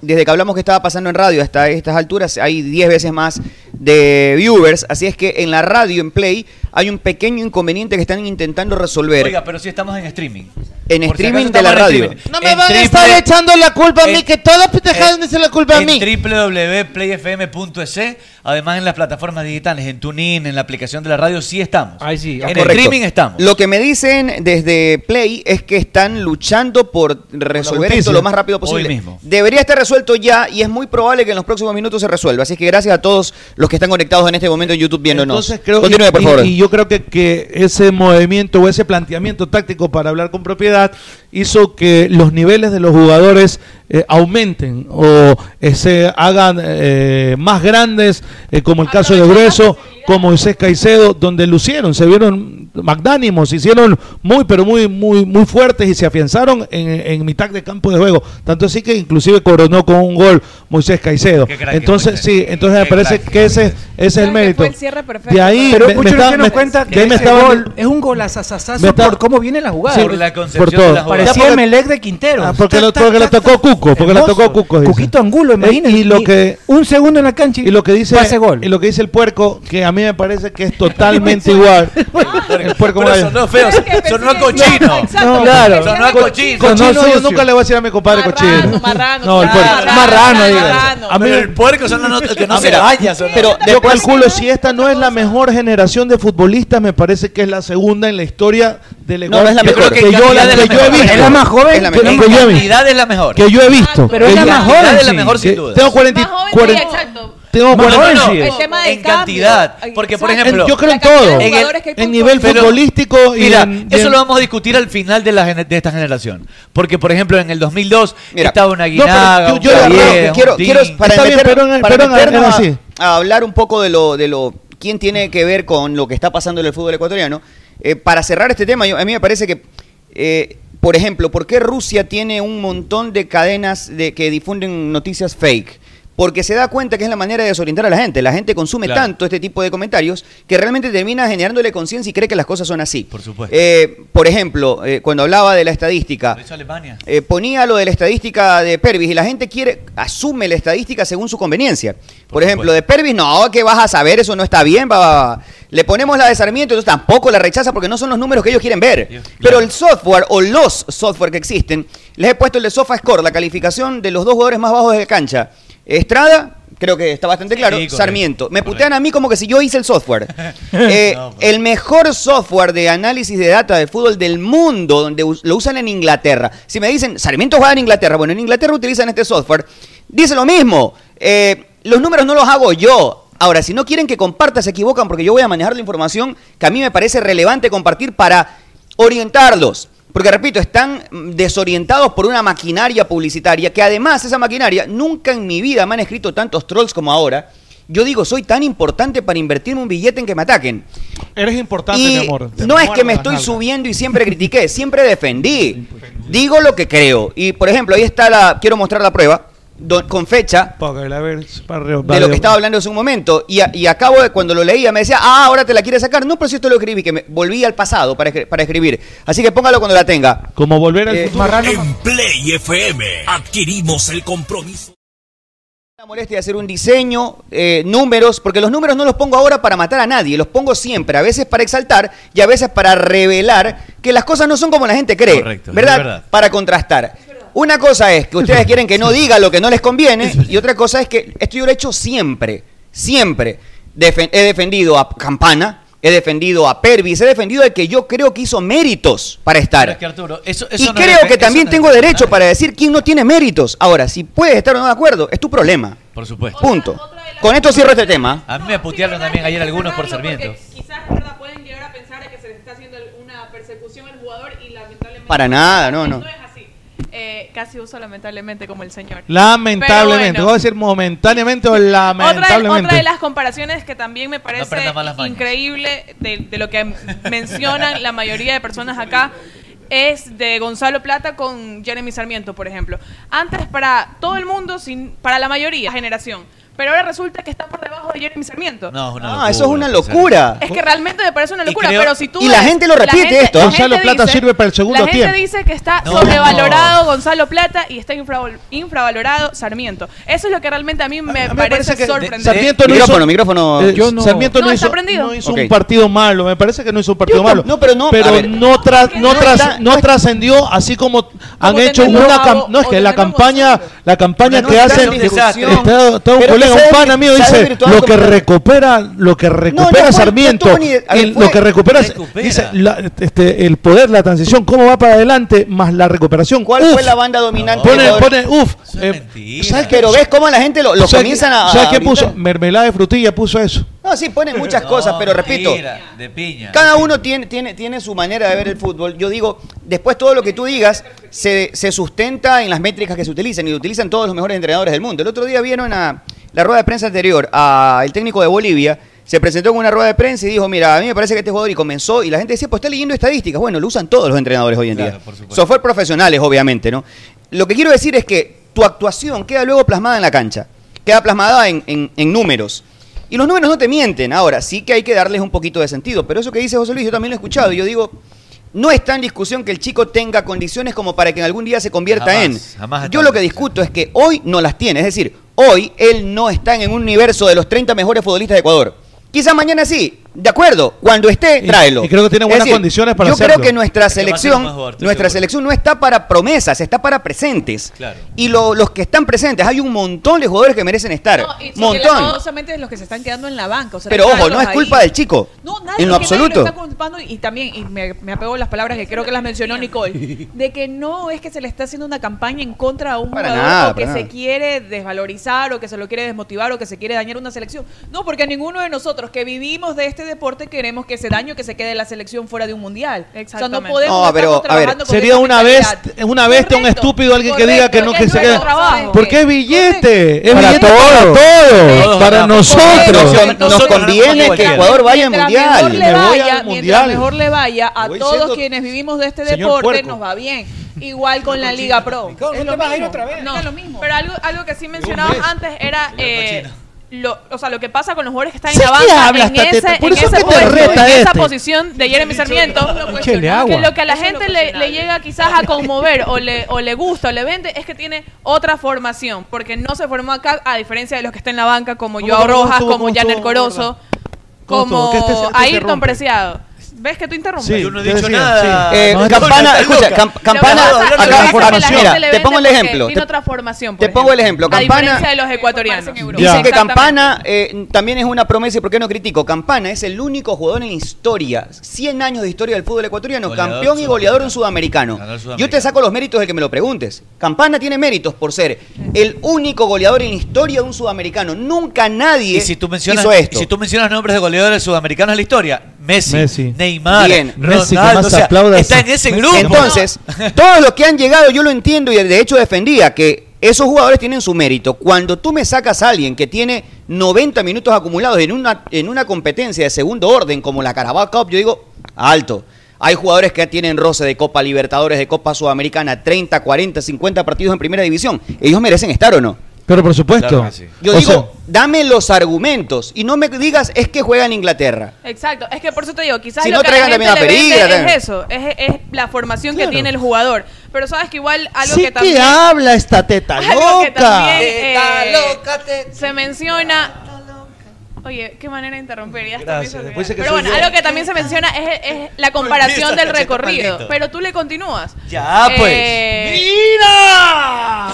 desde que hablamos que estaba pasando en radio hasta estas alturas, hay 10 veces más de viewers, así es que en la radio, en Play, hay un pequeño inconveniente que están intentando resolver. Oiga, pero si estamos en streaming. En Por streaming de la en radio. streaming. No me En van a estar echando la culpa a mí, en- que todos dejan de echar la culpa a en mí. www.playfm.es, además en las plataformas digitales, en TuneIn, en la aplicación de la radio, sí estamos. Ahí sí. En Correcto. streaming estamos. Lo que me dicen desde Play es que están luchando por resolver esto lo más rápido posible. Hoy mismo. Debería estar resuelto ya y es muy probable que en los próximos minutos se resuelva. Así que gracias a todos los que están conectados en este momento en YouTube viéndonos. Entonces creo Continúe, y, por y- favor. y yo creo que, que ese movimiento o ese planteamiento táctico para hablar con propiedad hizo que los niveles de los jugadores eh, aumenten o eh, se hagan eh, más grandes, eh, como el caso de Grueso, como Moisés Caicedo, donde lucieron, se vieron magnánimos, se hicieron muy, pero muy, muy, muy fuertes y se afianzaron en, en mitad de campo de juego. Tanto así que inclusive coronó con un gol Moisés Caicedo. Entonces, Moisés. sí, entonces me parece crack que ese, ese es el mérito. fue el cierre perfecto. De ahí Pero me, me está- cuenta de que ahí me ese estaba- gol es un por cómo viene la jugada. Sí, por la por concepción todo. de la jugada. Parecía porque- Melec de Quintero. Ah, porque lo- porque lo tocó Cuco, porque lo tocó Cuco, dice. Cuquito Angulo, imagínense. y lo que- un segundo en la cancha y, lo que dice pase gol. y lo que dice el puerco, que a mí me parece que es totalmente igual. el puerco Pero sonó feo, sonó a cochino. Exacto. claro. Sonó a cochino. Cochino, yo nunca le voy a decir a mi compadre Marrano, cochino. marrano, No, el puerco. Marrano, diga. A mí Pero el puerco sonó no- que no se vaya. Pero Yo calculo si esta no es la mejor generación de futbolistas, me parece que es la segunda en la historia No, no es la mejor. que, Yo creo que yo, en la- que yo he visto. Es la más joven. La que- yo he visto. cantidad es la mejor. Que yo he visto. Pero es la más joven. es la mejor sin duda. Tengo 40, y- Más joven, 40 sí, exacto. tengo Más 40 joven, no, sí. El tema del en cantidad. Porque, por ejemplo, yo creo en todo. En el- nivel. Pero- futbolístico y Mira, en- eso en- lo vamos a discutir al final de, la, de esta generación. Porque, por ejemplo, en el 2002 Mira, estaba una no, Guinaga, yo- un Javier, que un quiero, quiero para, Está meter- para meternos a hablar un poco de lo de lo quién tiene que ver con lo que está pasando en el fútbol ecuatoriano. Eh, para cerrar este tema, yo- a mí me parece que, eh, por ejemplo, ¿por qué Rusia tiene un montón de cadenas de, que difunden noticias fake? Porque se da cuenta que es la manera de desorientar a la gente. La gente consume Claro. tanto este tipo de comentarios que realmente termina generándole conciencia y cree que las cosas son así. Por supuesto. Eh, por ejemplo, eh, cuando hablaba de la estadística, Lo hizo Alemania. eh, ponía lo de la estadística de Pervis y la gente quiere asume la estadística según su conveniencia. Por, ejemplo, de Pervis, no, que vas a saber, eso no está bien. va, va, va. Le ponemos la de Sarmiento, entonces tampoco la rechaza porque no son los números que ellos quieren ver. Pero el software o los software que existen, les he puesto el de SofaScore, la calificación de los dos jugadores más bajos de cancha. Estrada, creo que está bastante claro, correcto, Sarmiento. Me putean a mí como que si yo hice el software. Eh, No, el mejor software de análisis de data de fútbol del mundo, donde lo usan en Inglaterra. Si me dicen, Sarmiento juega en Inglaterra, bueno, en Inglaterra utilizan este software, dice lo mismo. Eh, los números no los hago yo. Ahora, si no quieren que comparta, se equivocan porque yo voy a manejar la información que a mí me parece relevante compartir para orientarlos. Porque, repito, están desorientados por una maquinaria publicitaria que además esa maquinaria, nunca en mi vida me han escrito tantos trolls como ahora. Yo digo, soy tan importante para invertirme un billete en que me ataquen. Eres importante, Y mi amor. Te no es que me estoy nalgas. subiendo y siempre critiqué, siempre defendí. Digo lo que creo. Y por ejemplo, ahí está la, quiero mostrar la prueba, do- con fecha, de lo que estaba hablando hace un momento. Y, a- y acabo de, cuando lo leía, me decía, ah, ahora te la quieres sacar. No, pero si esto lo escribí, que me volví al pasado para, para escribir. Así que póngalo cuando la tenga. Como volver al Eh, futuro. En Play FM adquirimos el compromiso. La molestia de hacer un diseño, eh, números, porque los números no los pongo ahora para matar a nadie, los pongo siempre, a veces para exaltar y a veces para revelar que las cosas no son como la gente cree, Correcto, verdad. Para contrastar. Una cosa es que ustedes quieren que no diga lo que no les conviene y otra cosa es que esto yo lo he hecho siempre, siempre. Defen- he defendido a Campana, he defendido a Pervis, he defendido al que yo creo que hizo méritos para estar. Es que, Arturo, eso, eso Y no creo que también no tengo derecho para decir quién no tiene méritos. Ahora, si puedes estar o no de acuerdo, es tu problema. Por supuesto. Punto. Con esto cierro este tema. A mí me putearon también ayer algunos por Sarmiento. Quizás, ¿verdad? Pueden llegar a pensar que se le está haciendo una persecución al jugador y lamentablemente... Para nada, no, no. Eh, casi uso lamentablemente como el señor. Lamentablemente. Pero Voy a decir momentáneamente o Otra de, lamentablemente. otra de las comparaciones que también me parece increíble de, de lo que mencionan la mayoría de personas acá es de Gonzalo Plata con Jeremy Sarmiento, por ejemplo. Antes para todo el mundo, sin, para la mayoría, generación. Pero ahora resulta que está por debajo de Jeremy Sarmiento. No, es una Ah, locura, eso es una locura. Es que realmente me parece una locura, creo- pero si tú Y la ves- gente lo repite gente- esto. Gonzalo Plata dice- sirve para el segundo La gente tiempo. dice que está No. sobrevalorado Gonzalo Plata y está infraval- infravalorado Sarmiento. Eso es lo que realmente a mí me, A mí me parece, parece sorprendente. Sarmiento no Micrófono, hizo, micrófono. eh, Yo no- Sarmiento no, No, está hizo, prendido. no hizo un partido malo. Me parece que no hizo un partido Yo malo. no- pero no, Pero no, tra- no, no tras- está- no trascendió así como han hecho una no es que la campaña la campaña que hacen está, un un pana mío dice lo que recupera lo que recupera no Sarmiento no tuvo ni- a ver, el- fue- lo que recupera, Recupera. dice la- este, el poder la transición cómo va para adelante más la recuperación ¿Cuál Uf, fue la banda dominante? pone de Ecuador? pone uf eh. ¿sabes? Pero ves cómo la gente lo, lo ¿Sabes comienzan a. ¿Sabes qué puso? Mermelada de frutilla puso eso. No, sí, ponen muchas No, cosas, pero repito. de piña. Cada uno tiene, tiene, tiene su manera de ver el fútbol. Yo digo, después todo lo que tú digas se, se sustenta en las métricas que se utilizan y lo utilizan todos los mejores entrenadores del mundo. El otro día vieron a la rueda de prensa anterior al técnico de Bolivia. Se presentó en una rueda de prensa y dijo, mira, a mí me parece que este jugador y comenzó y la gente decía, pues está leyendo estadísticas. Bueno, lo usan todos los entrenadores hoy en Claro, día. por. Software profesionales, obviamente, ¿no? Lo que quiero decir es que tu actuación queda luego plasmada en la cancha, queda plasmada en, en- en números. Y los números no te mienten. Ahora, sí que hay que darles un poquito de sentido. Pero eso que dice José Luis, yo también lo he escuchado. Y yo digo, no está en discusión que el chico tenga condiciones como para que en algún día se convierta Jamás, en. jamás yo lo que discuto es que hoy no las tiene. Es decir, hoy él no está en un universo de los 30 mejores futbolistas de Ecuador. Quizás mañana sí, de acuerdo. Cuando esté, tráelo. y creo que tiene buenas decir, condiciones para Yo hacerlo. creo que nuestra que selección, jugador, nuestra seguro. selección no está para promesas, está para presentes. Claro. Y lo- los que están presentes, hay un montón de jugadores que merecen estar. No, y montón. lastimosamente los que se están quedando en la banca. o sea, Pero ojo, no es ahí. culpa del chico. No, nadie, en lo nadie absoluto. está culpando y también, y me, me apego a las palabras que creo que las mencionó Nicole, de que no es que se le está haciendo una campaña en contra a un Para jugador nada, o que se nada. quiere desvalorizar o que se lo quiere desmotivar o que se quiere dañar una selección. No, porque a ninguno de nosotros que vivimos de este deporte queremos que ese daño que se quede la selección fuera de un mundial. O sea, no Exactamente. podemos No, pero, estar a ver, trabajando con Sería una vez, una bestia, un estúpido alguien que diga que no que se quede. trabajo. Porque es billete, es Para billete todos. para nosotros. Nos- nos conviene que Ecuador vaya al mundial. mejor le vaya, mientras mundial. mejor le vaya a todos quienes vivimos de este deporte nos va bien. Igual con la Liga Pro. Es lo mismo. No, Es lo mismo. Pero algo, algo que sí mencionaba antes era eh, lo, o sea, lo que pasa con los jugadores que están ¿Sí en la en, ese, en, ese puesto, en esa este. posición de Jeremy Sarmiento, que lo que a la gente le, le llega quizás a conmover o le, o le gusta o le vende es que tiene otra formación, porque no se formó acá a diferencia de los que están en la banca como ¿Cómo, Joao Rojas, como estuvo, Corozo, como ¿Qué te- te Ayrton? Preciado. ¿Ves que tú interrumpes? Sí, Yo no he dicho decía, nada. sí. Eh, No, campana, escucha, campana, la gente mira, te pongo el ejemplo. Tiene Te, otra formación. te pongo el ejemplo. A Campana, de los ecuatorianos. Dice que. Campana eh, también es una promesa y por qué no critico. Campana es el único jugador en historia, 100 años de historia del fútbol ecuatoriano, Goleador campeón y goleador en sudamericano. Ganador Yo te sudamericano. saco los méritos del que me lo preguntes. Campana tiene méritos por ser el único goleador en historia de un sudamericano. Nunca nadie Y si tú mencionas, hizo esto. y si tú mencionas nombres de goleadores sudamericanos de la historia, Messi, Messi. Neymar, Bien. Messi, que Ronaldo, más o sea, aplaudas. está en ese grupo. Entonces, todos los que han llegado, yo lo entiendo y de hecho defendía que esos jugadores tienen su mérito. Cuando tú me sacas a alguien que tiene 90 minutos acumulados en una, en una competencia de segundo orden como la Carabao Cup, yo digo, alto. Hay jugadores que tienen roce de Copa Libertadores, de Copa Sudamericana, 30, 40, 50 partidos en primera división. ¿Ellos merecen estar o no? Pero por supuesto. Claro que sí. Yo O digo, sea, dame los argumentos y no me digas es que juega en Inglaterra. Exacto, es que por eso te digo, quizás Si lo no, que a la traigan gente le vende es eso, es, es la formación Claro. que tiene el jugador. Pero sabes que igual algo Sí que también... que habla esta teta algo que loca. también eh, se menciona... Oye, qué manera de interrumpir. Ya está, Gracias, después que Pero bueno, yo. algo que también se menciona es, es la comparación del recorrido. Pero tú le continúas. Ya, pues. Eh, ¡Mira!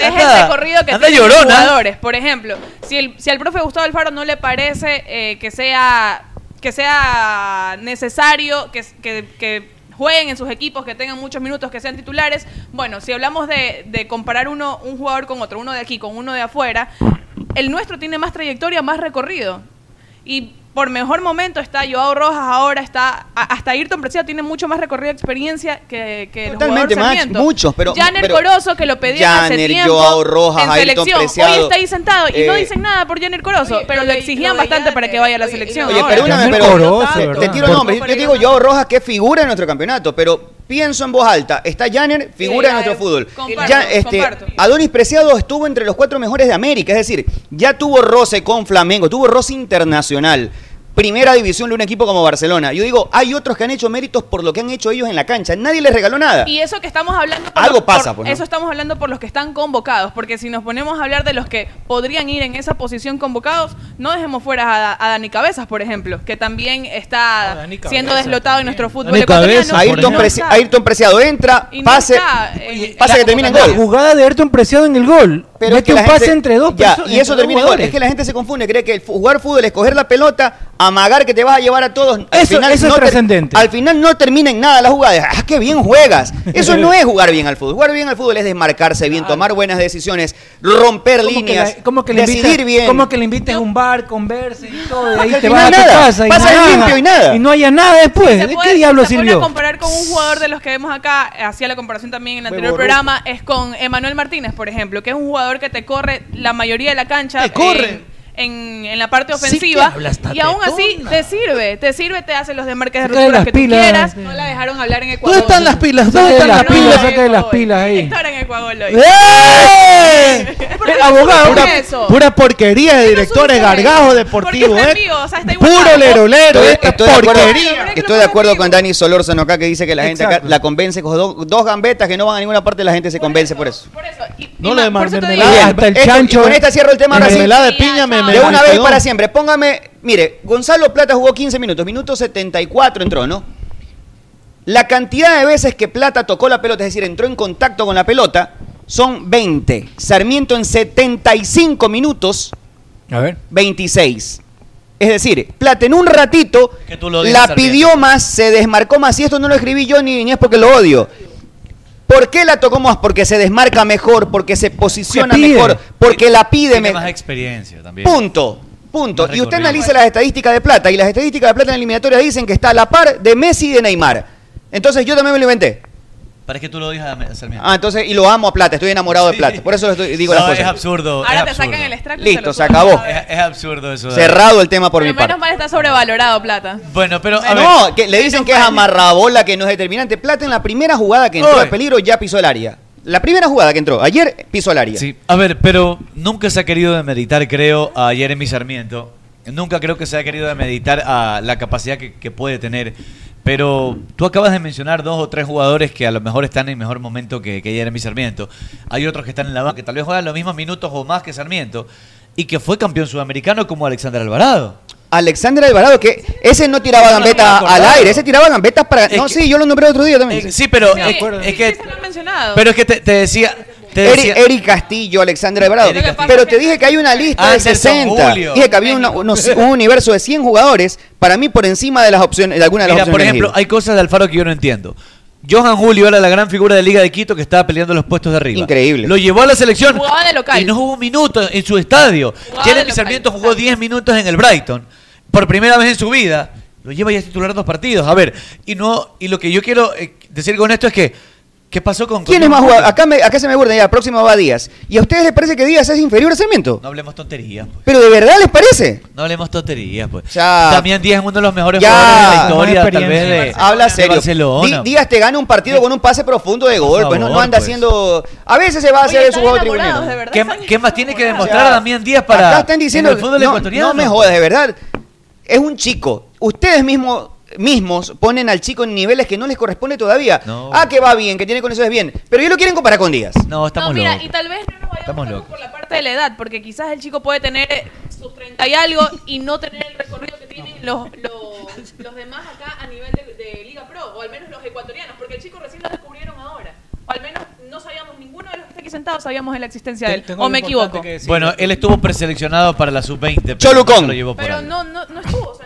es anda- el recorrido que tienen los jugadores. Por ejemplo, si el, si al profe Gustavo Alfaro no le parece eh, que sea que sea necesario que, que- que jueguen en sus equipos, que tengan muchos minutos, que sean titulares, bueno, si hablamos de, de comparar uno un jugador con otro, uno de aquí con uno de afuera, el nuestro tiene más trayectoria, más recorrido. Y por mejor momento está Joao Rojas, ahora está hasta Ayrton Preciado tiene mucho más recorrido, experiencia que, que el Totalmente, jugador Max, Sarmiento. muchos, pero- Janer pero- Corozo, que lo pedían hace Janer, tiempo Joao Rojas, en Ayrton selección. Preciado, Hoy está ahí sentado y no eh, dicen nada por Janer Corozo, pero lo exigían bastante para que vaya a la selección. Oye, ahora. perdóname, Janer pero Corozo, te, te tiro nombres. Yo te digo Joao Rojas que figura en nuestro campeonato, pero pienso en voz alta. Está Janer, figura en ya, nuestro fútbol. comparto, Ya, este, comparto. Adonis Preciado estuvo entre los cuatro mejores de América, es decir, ya tuvo roce con Flamengo, tuvo roce internacional. Primera división de un equipo como Barcelona. Yo digo, hay otros que han hecho méritos por lo que han hecho ellos en la cancha. Nadie les regaló nada. Y eso que estamos hablando. por Algo los- pasa, por- pues, ¿no? Eso estamos hablando por los que están convocados. Porque si nos ponemos a hablar de los que podrían ir en esa posición convocados, no dejemos fuera a, a Dani Cabezas, por ejemplo, que también está siendo deslotado en nuestro fútbol Dani. Cabezas, Ayrton, No Preci-. Ayrton Preciado entra, Y no pase, está, eh, pasa la que termina en La gol. jugada de Ayrton Preciado en el gol. Pero es Mete que un la pase gente- entre dos ya, personas. y eso termina jugadores. Es que la gente se confunde, cree que el jugar fútbol es coger la pelota, amagar que te vas a llevar a todos. Al Eso- eso es no ter- trascendente. Al final no termina en nada la jugada. ¡Ah, qué bien juegas! Eso no es jugar bien al fútbol. Jugar bien al fútbol es desmarcarse bien, tomar buenas decisiones, romper que líneas, la- como que le decidir invitas, bien. Como que le invites a un bar, converse y todo, y ahí te final vas a tu nada, casa y pasa nada, limpio y nada. Y no haya nada después. ¿De puede- qué diablo se sirvió? comparar con un jugador de los que vemos acá, hacía la comparación también en el anterior programa, es con Emanuel Martínez, por ejemplo, que es un jugador que te corre la mayoría de la cancha. Te corre. En, la parte ofensiva hablas, y aún así te sirve, te sirve, te hace los desmarques de de las que tú pilas, quieras. sí. No la dejaron hablar en Ecuador. ¿Dónde están las pilas? ¿Dónde de están las las pilas, saca de las pilas ahí. Estar en Ecuador hoy. ¡Eh! Abogado, Pura, eso? pura porquería de directores subiste eso? gargajos Porque deportivos, está en ¿eh? vivo, o sea, está igual. Puro lerolero, Estoy, esta estoy de acuerdo, porquería. estoy de acuerdo con Dani Solórzano acá que dice que la gente acá la convence con dos, dos gambetas que no van a ninguna parte, la gente se convence por eso. Por eso. Y, No y eso te mermelada. hasta el y chancho. con esta cierro el tema ahora sí. Mermelada de piña me De una vez y para siempre. Póngame, mire, Gonzalo Plata jugó 15 minutos, minuto 74 entró, ¿no? La cantidad de veces que Plata tocó la pelota, es decir, entró en contacto con la pelota, son 20. Sarmiento en 75 minutos, A ver. 26. Es decir, Plata en un ratito Que tú lo odias, la Sarmiento. pidió más, se desmarcó más. Y esto no lo escribí yo ni, ni es porque lo odio. ¿Por qué la tocó más? Porque se desmarca mejor, porque se posiciona pide. mejor, porque la pide Tiene mejor. más experiencia también. Punto. Punto. Más Y usted analiza las estadísticas de plata y las estadísticas de plata en la eliminatoria dicen que está a la par de Messi y de Neymar. Entonces yo también me lo inventé. Para que tú lo digas a Sarmiento. Ah, entonces, y lo amo a plata, estoy enamorado de plata. Por eso lo estoy- digo No, las es cosas. absurdo. Ahora es te absurdo. sacan el extracto. y Listo, se acabó. Es, es absurdo eso. Cerrado el tema por mi Pero menos parte. mal está sobrevalorado, plata. Bueno, pero a ver. No, que le dicen que es amarrabola, que no es determinante. Plata en la primera jugada que entró Oye. al peligro ya pisó el área. La primera jugada que entró ayer pisó el área. Sí, a ver, pero nunca se ha querido demeritar, creo, a Jeremy Sarmiento. Nunca creo que se ha querido demeritar a la capacidad que, que puede tener. Pero tú acabas de mencionar dos o tres jugadores que a lo mejor están en mejor momento que, que Jeremy Sarmiento. Hay otros que están en la banca que tal vez juegan los mismos minutos o más que Sarmiento. Y que fue campeón sudamericano como Alexander Alvarado. Alexander Alvarado, que ese no tiraba gambetas me al aire, ese tiraba gambetas para. Es no, que- sí, yo lo nombré otro día también. Eh, sí, pero Sí, es, es que. sí se lo han mencionado. Pero es que te, te decía. Te Eri- decía Eric Castillo, Alexander Alvarado. Eric. Pero te dije que hay una lista de Anderson 60. Julio. Dije que había una- unos- un universo de 100 jugadores, para mí por encima de las opciones, de alguna de las Mira, opciones. por ejemplo, elegidas. hay cosas de Alfaro que yo no entiendo. Johan Julio era la gran figura de Liga de Quito que estaba peleando los puestos de arriba. Increíble. Lo llevó a la selección Jugaba de local. y no jugó un minuto en su estadio. Jugaba Jeremy Sarmiento jugó 10 minutos en el Brighton. Por primera vez en su vida. Lo lleva ya a titular dos partidos. A ver, y no y lo que yo quiero eh, decir con esto es que ¿qué pasó con ¿Quién es más jugador? Acá, me- acá se me burda, ya, próximo va Díaz. ¿Y a ustedes les parece que Díaz es inferior a Sarmiento? No hablemos tonterías. pues. ¿Pero de verdad les parece? No hablemos tonterías, pues. Ya. También Díaz es uno de los mejores Ya. jugadores de la historia, tal vez de, Habla de serio. Barcelona. Díaz te gana un partido con un pase profundo de gol, pues no, no favor, anda pues. haciendo... A veces se va a Oye, hacer su juego tribunero. ¿Qué, qué más tiene que demostrar a Damián Díaz para Acá están diciendo, en el fútbol no, ecuatoriano? no me jodas, de verdad. Es un chico. Ustedes mismos mismos ponen al chico en niveles que no les corresponde todavía. No. Ah, que va bien, que tiene condiciones bien. Pero ellos lo quieren comparar con Díaz. No, estamos No, mira, locos. y tal vez no nos vayamos Estamos locos. por la parte de la edad, porque quizás el chico puede tener sus 30 y algo y no tener el recorrido que tienen los, los, los demás acá a nivel de, de Liga Pro, o al menos los ecuatorianos, porque el chico recién lo descubrieron ahora. O al menos no sabíamos, ninguno de los que está aquí sentados sabíamos de la existencia de él. Tengo ¿O me equivoco? Bueno, él estuvo preseleccionado para la sub-20. pero Cholucón. no se lo llevó por Pero no, no, no estuvo.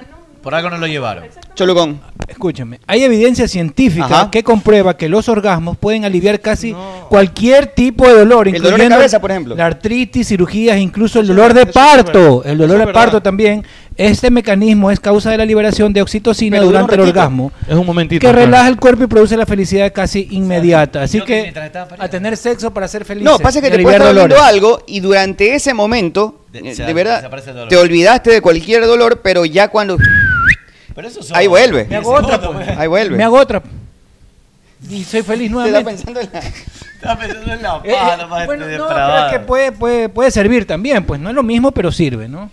Por algo no lo llevaron. Cholucón. Escúchame, hay evidencia científica Ajá. que comprueba que los orgasmos pueden aliviar casi cualquier tipo de dolor, El dolor de incluyendo cabeza, por ejemplo. la artritis, cirugías, incluso el dolor de parto. El dolor de parto también. Este mecanismo es causa de la liberación de oxitocina Pero durante el orgasmo, Es un momentito. que relaja el cuerpo y produce la felicidad casi inmediata. Así que a tener sexo para ser feliz. No, pasa que te puedes estar algo y durante ese momento, De- eh, se- de verdad, te olvidaste de cualquier dolor, pero ya cuando... Pero eso son Ahí vuelve. Me hago otra, pues. Ahí vuelve. Me hago otra. Y soy feliz nuevamente. pensando en la- Estaba pensando en la Eh, paja, eh, nomás, bueno, no, pero es que puede, puede, puede servir también, pues no es lo mismo, pero sirve, ¿no?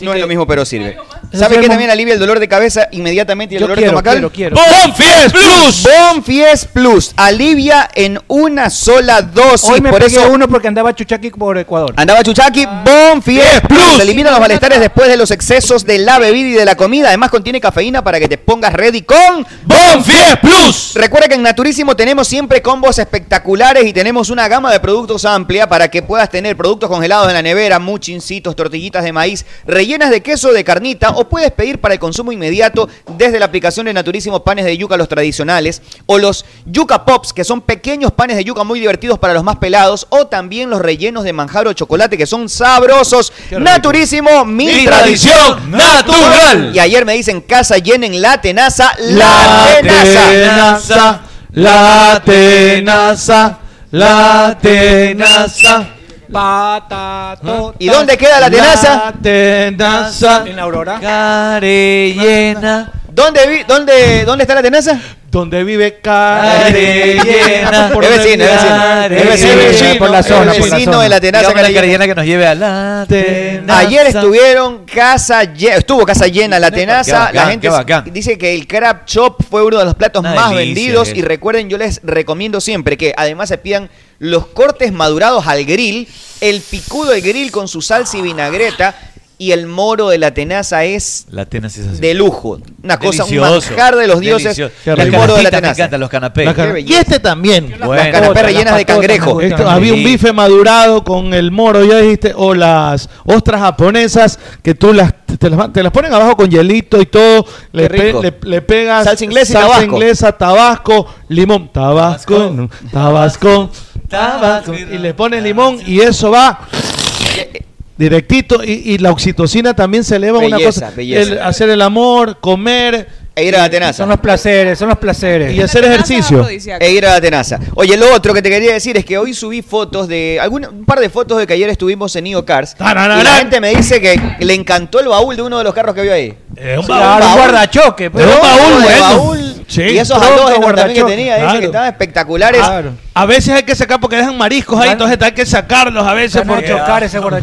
No es lo mismo, pero sirve. ¿Sabe qué también alivia el dolor de cabeza inmediatamente y el Yo dolor quiero, estomacal? quiero, quiero. ¡Bonfies Plus! Bonfies Plus alivia en una sola dosis. Hoy me por pegué eso uno porque andaba chuchaqui por Ecuador. andaba Chuchaki Bonfies Plus. Elimina los malestares después de los excesos de la bebida y de la comida. Además contiene cafeína para que te pongas ready con ¡Bonfies Plus! Recuerda que en Naturísimo tenemos siempre combos espectaculares y tenemos una gama de productos amplia para que puedas tener productos congelados en la nevera, muchincitos, tortillitas de maíz, rellenas de queso de carnita o puedes pedir para el consumo inmediato desde la aplicación de Naturísimo panes de yuca los tradicionales o los yuca pops que son pequeños panes de yuca muy divertidos para los más pelados o también los rellenos de manjar o chocolate que son sabrosos. Naturísimo, mi, Mi tradición tradición natural. Y ayer me dicen casa llena en la tenaza, la, tenaza. tenaza, la tenaza, la tenaza. Patato. ¿Y dónde queda la tenaza? La tenaza. En la Aurora. Carellena. ¿Dónde, vi- dónde, ¿Dónde está la tenaza? Donde vive Carellena. Es vecino, es vecino. Es vecino, por la zona, vecino de la tenaza Carellena. que nos lleve a la tenaza. Ayer estuvieron casa llena, estuvo casa llena la tenaza, la gente dice que el crab chop fue uno de los platos más vendidos eh. y recuerden yo les recomiendo siempre que además se pidan los cortes madurados al grill, el picudo del grill con su salsa y vinagreta y el moro de la tenaza es La tenaza es así. de lujo, una cosa un Delicioso. manjar de los dioses, Delicioso. El moro de la canastitas me tenaza. encantan, los canapés. Y este también. Bueno. Las canapés rellenas de patotas me cangrejo. gustan. Esto, había un bife madurado con el moro, ya dijiste, o las ostras japonesas que tú las te las, te las ponen abajo con hielito y todo, le, Qué rico. pe- le, le pegas Salsa inglesa y salsa tabasco. inglesa, tabasco, limón, tabasco, Tabasco. tabasco, tabasco, Tabasco. y le pones limón y eso va. Directito. Y, y la oxitocina también se eleva a una Belleza, cosa. belleza. el hacer el amor, comer. E ir a la tenaza. Son los placeres, son los placeres. Y hacer ejercicio. E ir a la tenaza. Oye, lo otro que te quería decir es que hoy subí fotos de. Algún, un par de fotos de que ayer estuvimos en Neo Cars. Y la gente me dice que le encantó el baúl de uno de los carros que vio ahí. un Claro, un guardachoque. Es un baúl, bueno. baúl. Sí. y esos halógenos también que guardachoque. tenía, dice Claro. que estaban espectaculares. A veces hay que sacar porque dejan mariscos ahí, entonces hay que sacarlos a veces porque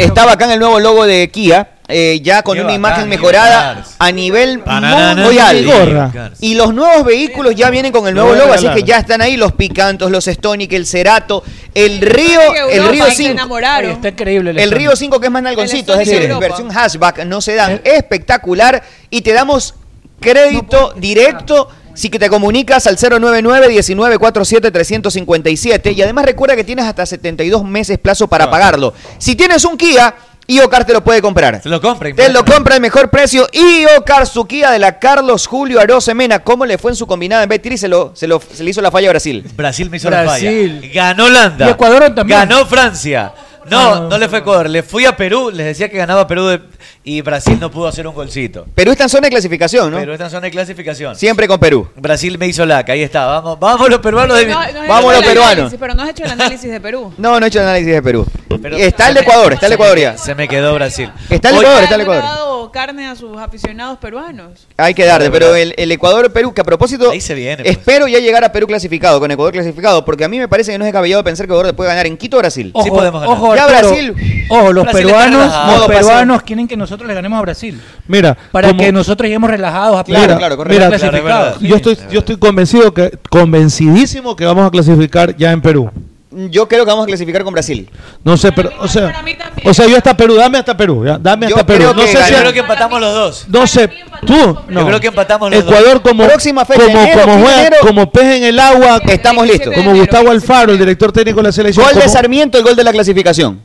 Estaba acá en el nuevo logo de Kia, eh, ya con una imagen mejorada Cars. a nivel mundial. Y los nuevos vehículos ya vienen con el nuevo logo, así que ya están ahí los Picantos, los Stonic, el Cerato, el Río, el Río 5. Oye, está increíble. El Río 5 que es más nalgoncito, es decir, versión hatchback, no se dan. Espectacular y te damos crédito directo si que te comunicas al 099-1947-357 y además recuerda que tienes hasta 72 meses plazo para pagarlo. Si tienes un Kia, IOCAR te lo puede comprar. Se lo compren. Te lo compra al mejor precio. IOCAR, su Kia de la Carlos Julio Aroce Mena. ¿Cómo le fue en su combinada en Betty? Se, lo, se, lo, se le hizo la falla a Brasil. Brasil me hizo Brasil. la falla. Ganó Holanda. Y Ecuador también. Ganó Francia. No, no le fue Ecuador. Le fui a Perú. Les decía que ganaba Perú de- y Brasil no pudo hacer un golcito. Perú está en zona de clasificación, ¿no? Perú está en zona de clasificación. Siempre con Perú. Brasil me hizo laca. Ahí está. Vamos, vamos los peruanos. de- No, no Vamos los peruanos. análisis, Pero no has hecho el análisis de Perú. No, no he hecho el análisis de Perú. Pero está el de Ecuador, está el de Ecuador ya. Se me quedó Brasil. Está el Hoy- Ecuador, está el ¿Le Ecuador. dado carne a sus aficionados peruanos? Hay que darle, pero el, el Ecuador-Perú, que a propósito, Ahí se viene. pues. espero ya llegar a Perú clasificado, con Ecuador clasificado, porque a mí me parece que no es descabellado pensar que Ecuador le puede ganar en Quito o Brasil. Ojo, ojo, ya Brasil. Ojo, los Brasil está peruanos, relajado. los Modo peruanos quieren que nosotros le ganemos a Brasil. Mira, Para como- que nosotros lleguemos relajados a Mira, Perú. mira, clasificados. yo estoy, yo estoy convencido que, convencidísimo que vamos a clasificar ya en Perú. Yo creo que vamos a clasificar con Brasil. No sé, pero, o sea, o sea, yo hasta Perú, dame hasta Perú, ya, dame Yo hasta Perú. creo No que sé si, Yo creo que empatamos los dos. no sé, tú, no. Yo creo que empatamos los Ecuador dos. como, Próxima fecha, como, enero, como juega, enero. como pez en el agua, Estamos listos. como Gustavo Alfaro, el director técnico de la selección. Gol de Sarmiento, el gol de la clasificación.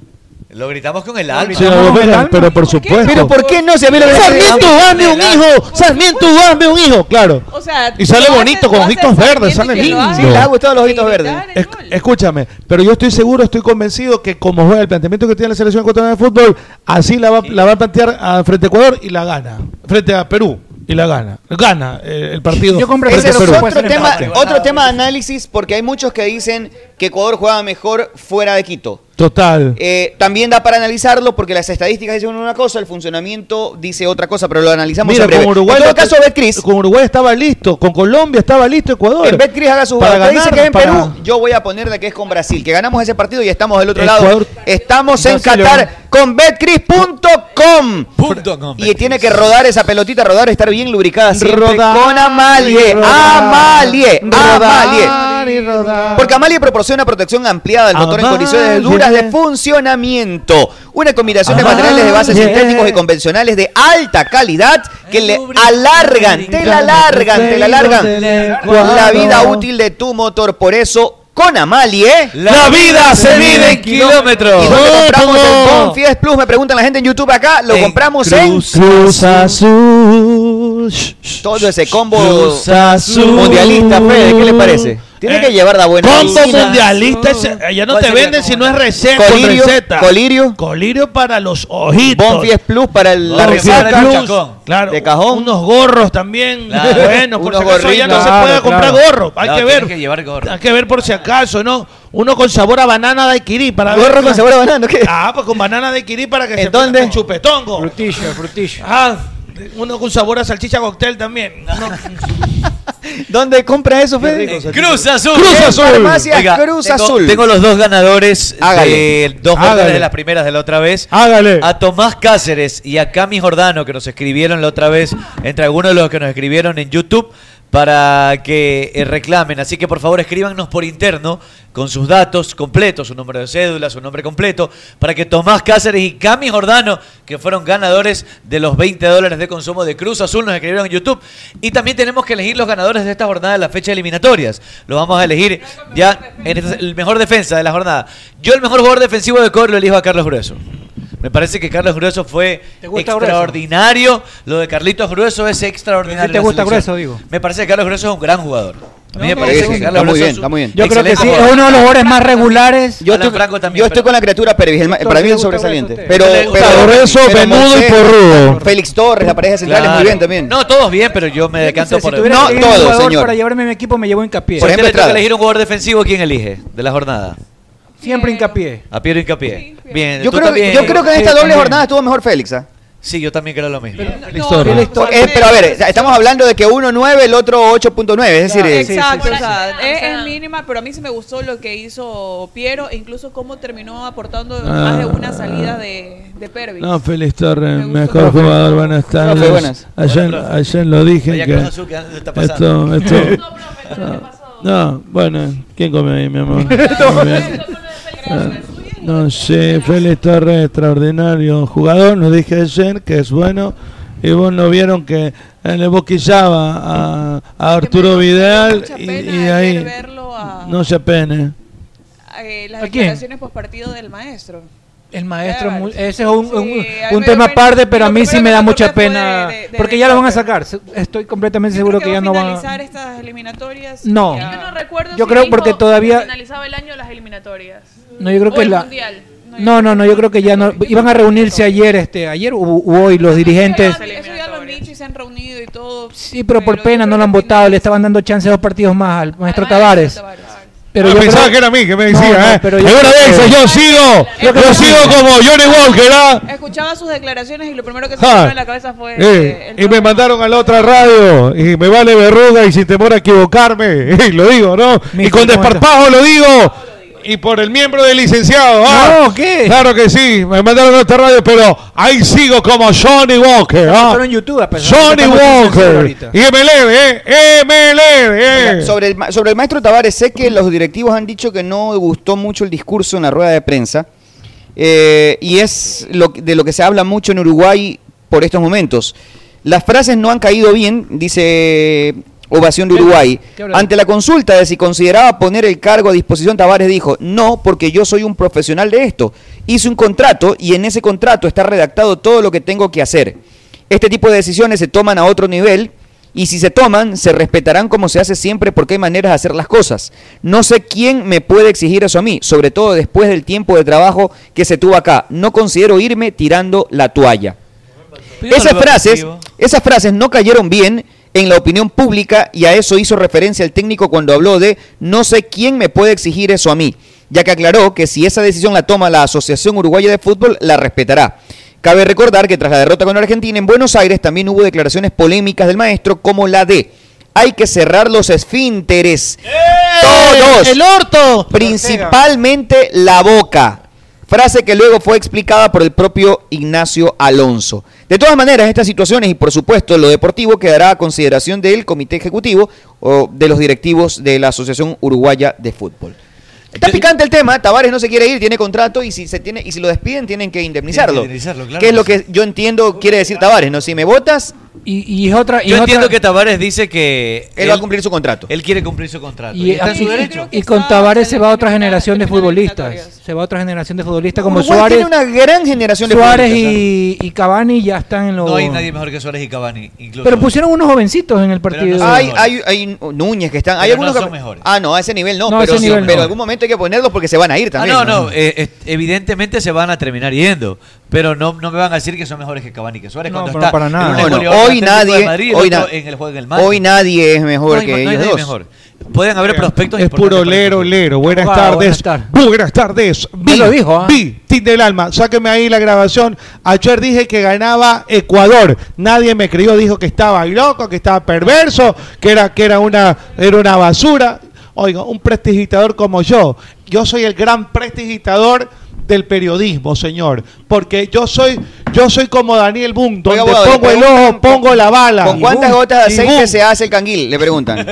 Lo gritamos con el alma. Sí, lo ven, pero por supuesto. Pero ¿por qué no? Si a mí lo Sarmiento, dame un hijo, Sarmiento, dame un hijo, claro. O sea, Y sale bonito con ojitos verdes, sale lindo. Sí, le ha gustado los ojitos verdes. Es- escúchame, pero yo estoy seguro, estoy convencido que como juega el planteamiento que tiene la selección ecuatoriana de fútbol, así la va, la va a plantear a- frente a Ecuador y la gana. Frente a Perú y la gana. Gana eh, el partido. Yo compro frente Ese es otro tema, otro tema de análisis, porque hay muchos que dicen que Ecuador juega mejor fuera de Quito. Total. Eh, también da para analizarlo porque las estadísticas dicen una cosa, el funcionamiento dice otra cosa, pero lo analizamos Mira, en breve. con Uruguay, en todo caso, Betcris, con Uruguay estaba listo, con Colombia estaba listo Ecuador. en Betcris haga su Para jugada. Dice ganar, que es en para- Perú, yo voy a poner de que es con Brasil, que ganamos ese partido y estamos del otro Ecuador- lado. Estamos en Qatar ¿no? con betcris.com. Punto com, Y tiene que rodar esa pelotita, rodar, estar bien lubricada siempre Rodar con Amalie. rodar. Amalie. Amalie. Rodar y rodar. Porque Amalie proporciona protección ampliada del motor en Amalie. condiciones duras de funcionamiento. Una combinación de materiales de base Amalie. sintéticos y convencionales de alta calidad que le alargan, te la alargan, te la alargan la vida útil de tu motor. Por eso, con Amalie. La vida se mide en kilómetros. ¿Y dónde compramos el ¿Cómo? Bonfies Plus? Me preguntan la gente en YouTube acá. Lo En compramos Cruz. en Cruz Azul. Todo ese combo Cruz Azul. mundialista, Fede. ¿Qué le parece? Tiene Eh, que llevar la buena Combo medicina. mundialista, ese- allá no ¿Cuál te venden si no es receta. Colirio, receta. colirio. Colirio para los ojitos. Bonfies Plus para el- la resaca. Plus. Claro, De cajón. Unos gorros también. Claro. Bueno, por Unos si acaso ya no se gorritos. puede comprar Claro, gorro. Hay No, que ver. que llevar gorro. Hay que ver por si acaso, ¿no? Uno con sabor a banana de Iquirí para Gorro ver- con sabor a banana, ¿qué? Ah, pues con banana de Iquirí para que ¿En se dónde? con chupetongo. Frutillo, frutillo. Ah, uno con sabor a salchicha cóctel también. Uno- ¿Dónde compra eso, Fede? Cruz Azul. Cruz Azul. Farmacias Oiga, Cruz tengo, Azul. tengo los dos ganadores Hágale. de dos Hágale. ganadores de las primeras de la otra vez. Hágale. A Tomás Cáceres y a Cami Jordano que nos escribieron la otra vez, entre algunos de los que nos escribieron en YouTube, para que eh, reclamen. Así que por favor escríbanos por interno con sus datos completos, su número de cédula, su nombre completo, para que Tomás Cáceres y Cami Jordano, que fueron ganadores de los 20 dólares de consumo de Cruz Azul, nos escribieron en YouTube. Y también tenemos que elegir los ganadores de esta jornada de la fecha eliminatorias. Los vamos a elegir ya en el mejor defensa de la jornada. Yo el mejor jugador defensivo de Coro lo elijo a Carlos Grueso. Me parece que Carlos Grueso fue extraordinario. Lo de Carlitos Grueso es extraordinario. ¿Sí te gusta. Grueso, digo? Me parece que Carlos Grueso es un gran jugador. A mí me parece sí, que Carlos está muy bien, está muy bien. Yo creo que sí, es uno de los jugadores más regulares. Yo estoy, Franco también, yo estoy pero- con la criatura el Gustavo- para mí es sobresaliente. Pero, pero, Grueso, pero y Porrudo. Félix Torres, la pareja central es muy Claro. bien también. No, todos bien, pero yo me decanto Si por No todos, señor. Para llevarme a mi equipo me llevo hincapié. Por Por ejemplo, que Estrada. elegir un jugador defensivo, ¿quién elige? De la jornada. Siempre hincapié. A Piero Hincapié. Bien, Yo creo, también. yo creo que en esta doble también. jornada estuvo mejor Félix. ¿ah? Sí, yo también creo lo mismo. Félix Torres. Eh, pero a ver, estamos hablando de que uno 9, el otro 8.9, es decir, eh, sí, Exacto, sí, o sí, sea, sí. es, O sea- es mínima, pero a mí sí me gustó lo que hizo Piero e incluso cómo terminó aportando Ah. más de una salida de, de Pervis. No, Félix Torres, Me gustó. mejor jugador, buenas tardes. Profe, buenas. Ayer, profe. ayer lo dije Vaya que Azul, ¿qué está pasando? esto, esto, no, bueno, ¿quién come ahí, mi amor? Ah, No sé, Félix Torres, extraordinario jugador, lo dije ayer que es bueno. Y vos no vieron que eh, le boquillaba a, a Arturo Vidal mucha y, pena y ayer ahí verlo a- no se apene. Eh, las ¿A quién? declaraciones post partido del maestro. El maestro, Claro. ese es un, Sí, un- tema aparte, pero a mí sí me que da mucha pena. de- de- de porque ya lo van a sacar. Estoy completamente seguro creo que ya no van a. finalizar estas eliminatorias. No. ya- Yo no recuerdo Yo si creo dijo porque todavía- que finalizaba el año las eliminatorias. No, yo creo O que el la. mundial. No, no, no, yo creo que ya no. Iban a reunirse ayer, este, ayer o o hoy los dirigentes. Eso ya lo han dicho y se han reunido y todo. Sí, pero por yo pena no lo han votado, le estaban dando chance dos partidos más al maestro Tavares. Pero Ah, yo pensaba creo- que era a mí que me decía, no, ¿eh? pero yo Alguna creo yo sigo, Yo yo sigo como Johnny Walker, ¿ah? Escuchaba sus declaraciones y lo primero que se Ah. me vino en la cabeza fue. Eh, eh, el y me mandaron a la otra radio y me vale verruga y sin temor a equivocarme, y lo digo, ¿no? y con desparpajo lo digo. Y por el miembro del licenciado. ¿ah? No, ¿qué? Claro que sí, me mandaron a otra radio, pero ahí sigo como Johnny Walker. ¿ah? En YouTube, a pesar de que Johnny estamos Walker. ahorita. Y MLB, ¿eh? MLB, ¿eh? Oiga, sobre, el, ma- sobre el maestro Tavares, sé que los directivos han dicho que no gustó mucho el discurso en la rueda de prensa. eh, y es lo, que- de lo que se habla mucho en Uruguay por estos momentos. Las frases no han caído bien, dice Ovación de Uruguay. Ante la consulta de si consideraba poner el cargo a disposición, Tavares dijo, no, porque yo soy un profesional de esto. Hice un contrato y en ese contrato está redactado todo lo que tengo que hacer. Este tipo de decisiones se toman a otro nivel y si se toman, se respetarán como se hace siempre porque hay maneras de hacer las cosas. No sé quién me puede exigir eso a mí, sobre todo después del tiempo de trabajo que se tuvo acá. No considero irme tirando la toalla. Esas frases, esas frases no cayeron bien en la opinión pública y a eso hizo referencia el técnico cuando habló de no sé quién me puede exigir eso a mí, ya que aclaró que si esa decisión la toma la Asociación Uruguaya de Fútbol, la respetará. Cabe recordar que tras la derrota con Argentina en Buenos Aires también hubo declaraciones polémicas del maestro como la de hay que cerrar los esfínteres. Todos. ¡El orto! Principalmente la boca. Frase que luego fue explicada por el propio Ignacio Alonso. De todas maneras, estas situaciones y por supuesto lo deportivo quedará a consideración del Comité Ejecutivo o de los directivos de la Asociación Uruguaya de Fútbol. Está picante el tema, Tavares no se quiere ir, tiene contrato y si se tiene y si lo despiden tienen que indemnizarlo. Tienen que indemnizarlo, claro que es lo que yo entiendo quiere decir Tavares, ¿no? Si me votas, Y, y es otra. y Yo es entiendo otra- que Tavares dice que él va a cumplir su contrato. Él quiere cumplir su contrato. Y, Y, está en su derecho. y con Tavares se va otra generación de futbolistas. Se va otra generación de futbolistas como Uruguay Suárez. tiene una gran generación de Suárez futbolistas, y, y Cavani ya están en los. No hay nadie mejor que Suárez y Cavani, incluso. Pero pusieron unos jovencitos en el partido. no Hay, hay, hay Núñez que están. Hay Pero no algunos que- son mejores. Ah, no, a ese nivel no. Pero sí, nivel pero no. algún momento hay que ponerlos porque se van a ir Ah, también. no, no, eh, eh, evidentemente se van a terminar yendo, pero no, no me van a decir que son mejores que Cavani que Suárez No, cuando está para nada. en un Bueno, goleador hoy nadie- Madrid, el hoy na- en el juego del Madrid. Hoy nadie es mejor que ellos nadie dos. mejor. Pueden haber prospectos Es puro lero, lero. Buenas Wow, tardes. buenas tardes. Buenas tardes. Vi, lo dijo, ¿ah? vi, Team del alma. Sáqueme ahí la grabación. Ayer dije que ganaba Ecuador. Nadie me creyó, dijo que estaba loco, que estaba perverso, que era, que era una, era una basura. Oiga, un prestigitador como yo. Yo soy el gran prestigitador del periodismo, señor, porque yo soy yo soy como Daniel Boone, donde Oiga, abogado, pongo el ojo, pongo la bala. ¿Con cuántas boom, gotas de aceite boom. se hace el canguil? Le preguntan.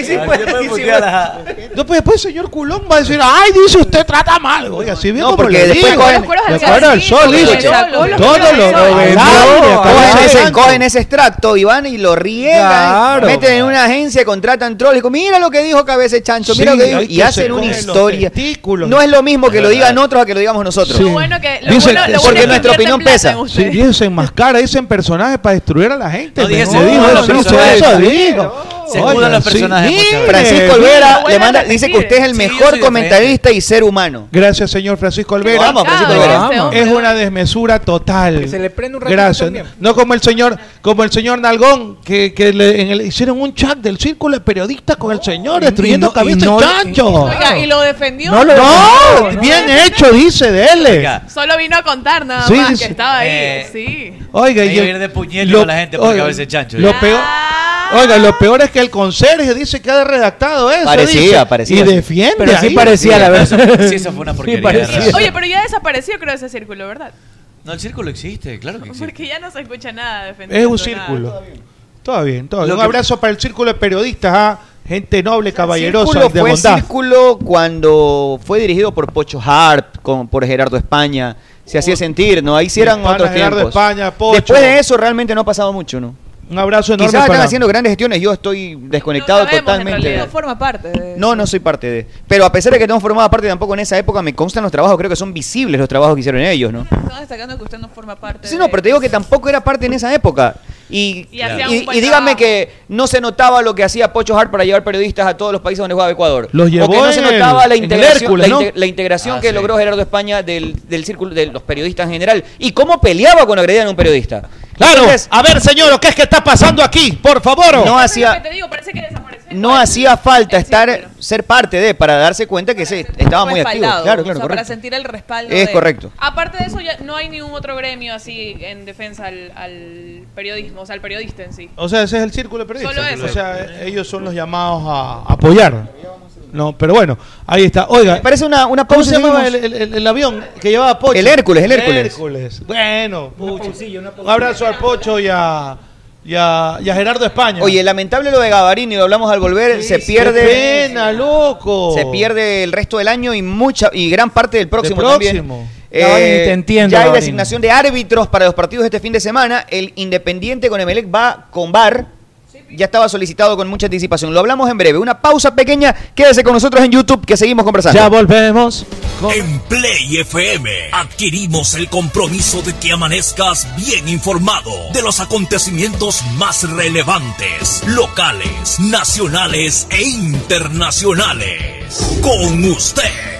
Aquí sí Ah, puede. aquí sí Después, después el señor Culón va a decir, ay, dice usted trata mal. Oiga, si bien No, como porque le después digo, cogen- de acuerdo al sol, dice. Todo lo Cogen vendió. ese, cogen ese extracto y van y lo riegan, meten en una agencia, contratan trolls mira lo que dijo Cabeza Chancho, mira lo que dijo, y hacen una historia. No es lo mismo que lo digan otros a que lo digamos nosotros. Sí. Lo bueno que, lo Dice- bueno, lo bueno porque es que nuestra opinión pesa. en Sí, dicen enmascara, dicen personajes para destruir a la gente. No dijo, eso dijo. Se escudan los personajes veces. Francisco. Olvera le a manda, dice que usted es el mejor comentarista y ser humano. Gracias, señor Francisco Olvera. Vamos, Francisco Olvera. Es una desmesura total. Que se le prende un Gracias. No como el señor, como el señor Nalgón, que, que le, en el- hicieron un chat del círculo de periodistas con el señor, destruyendo no- cabeza no- chancho. Oiga, y lo defendió. No lo- No, bien hecho, dice, dele. Oiga, Solo vino a contar nada Sí, más que estaba ahí. Eh, sí. Oiga, y de puñete lo- con la gente por oiga, cabeza de chancho. Lo ya. peor, oiga, lo peor es que el conserje dice que ha redactado eso. Parecía, dice, parecía. Y defiende. Pero sí ahí. parecía, la verdad. Sí, eso fue una porquería. verdad. Oye, pero ya desapareció, creo, ese círculo, ¿verdad? No, el círculo existe, claro que existe. Porque ya no se escucha nada Es defendiendo un nada. círculo. Todo bien, todo bien. Un que- abrazo para el círculo de periodistas, ah, gente noble, caballerosa de fue bondad. Círculo cuando fue dirigido por Pocho Harp, con, por Gerardo España. Se hacía sentir, ¿no? Ahí sí eran otros Gerardo tiempos. España, Pocho. Después de eso realmente no ha pasado mucho, ¿no? Un abrazo enorme Quizás están para... haciendo grandes gestiones, yo estoy desconectado No sabemos, en totalmente. realidad. No forma parte de No, no soy parte de. Pero a pesar de que no formaba parte tampoco en esa época, me constan los trabajos, creo que son visibles los trabajos que hicieron ellos, ¿no? Están destacando que usted no forma parte Sí, de- no, pero te digo que tampoco era parte en esa época. Y, Y y- dígame que no se notaba lo que hacía Pocho Hart para llevar periodistas a todos los países donde jugaba Ecuador. Los llevó o que no se el- notaba la integración, Hércules, la, ¿no? inte- la integración Ah, que sí. logró Gerardo España del, del círculo de los periodistas en general. Y cómo peleaba cuando agredían a un periodista. Claro, Entonces, a ver, señor, ¿qué es que está pasando aquí? Por favor. no hacía que te digo, parece que desapareció. no hacía falta estar ser parte de para darse cuenta que se estaba muy activo. Respaldado, Claro, o claro, sea, para sentir el respaldo. Es de- correcto. Aparte de eso, ya no hay ningún otro gremio así en defensa al, al periodismo, o sea, al periodista en sí. O sea, ese es el círculo de periodistas. Solo eso. O sea, ellos son los llamados a apoyar. No, pero bueno, ahí está. Oiga, Me parece una, una ¿cómo pausa. se llamaba el, seguimos. el- el- el avión que llevaba Pocho? El Hércules, el Hércules. Hércules. Bueno, pucha. un abrazo al Pocho y a, y a, y a Gerardo España. Oye, lamentable lo de Gavarini, lo hablamos al volver, se Qué pierde pena, loco. se pierde el resto del año y mucha y gran parte del próximo, Del también. próximo. Gavarini, te entiendo, ya hay Gavarini. designación de árbitros para los partidos de este fin de semana. El Independiente con Emelec va con VAR. Ya estaba solicitado con mucha anticipación. Lo hablamos en breve. Una pausa pequeña. Quédese con nosotros en YouTube que seguimos conversando. Ya volvemos. con- En Play FM adquirimos el compromiso de que amanezcas bien informado de los acontecimientos más relevantes, locales, nacionales e internacionales. Con usted.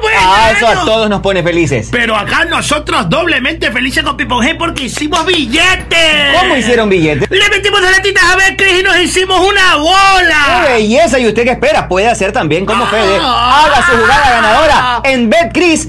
pues! Ah, eso a todos nos pone felices. Pero acá nosotros doblemente felices con Pipon G porque hicimos billetes. ¿Cómo hicieron billetes? Le metimos a latitas a ver Cris y nos hicimos una ¡Qué bola. belleza! ¿Y usted qué espera? Puede hacer también como Fede. Ah. Haga su jugada ganadora en BetCris.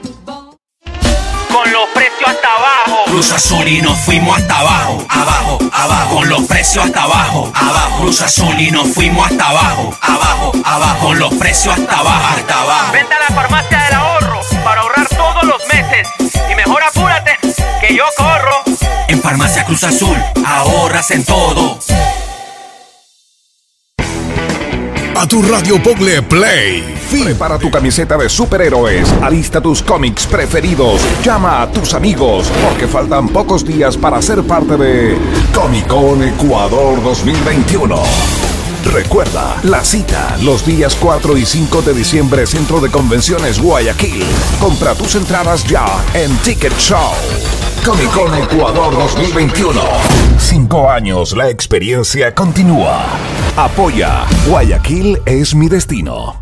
Con los precios hasta abajo. Cruz Azul y nos fuimos hasta abajo, abajo, abajo. Con los precios hasta abajo, abajo. Cruz Azul y nos fuimos hasta abajo, abajo, abajo. Con los precios hasta abajo, hasta abajo. Venta a la farmacia del ahorro para ahorrar todos los meses. Y mejor apúrate, que yo corro. En Farmacia Cruz Azul ahorras en todo. A tu radio Pogle Play. Prepara tu camiseta de superhéroes. Alista tus cómics preferidos. Llama a tus amigos porque faltan pocos días para ser parte de Comic Con Ecuador 2021. Recuerda, la cita los días 4 y 5 de diciembre Centro de Convenciones Guayaquil. Compra tus entradas ya en Ticket Show. Comic Con Ecuador 2021. Cinco años, la experiencia continúa. Apoya. Guayaquil es mi destino.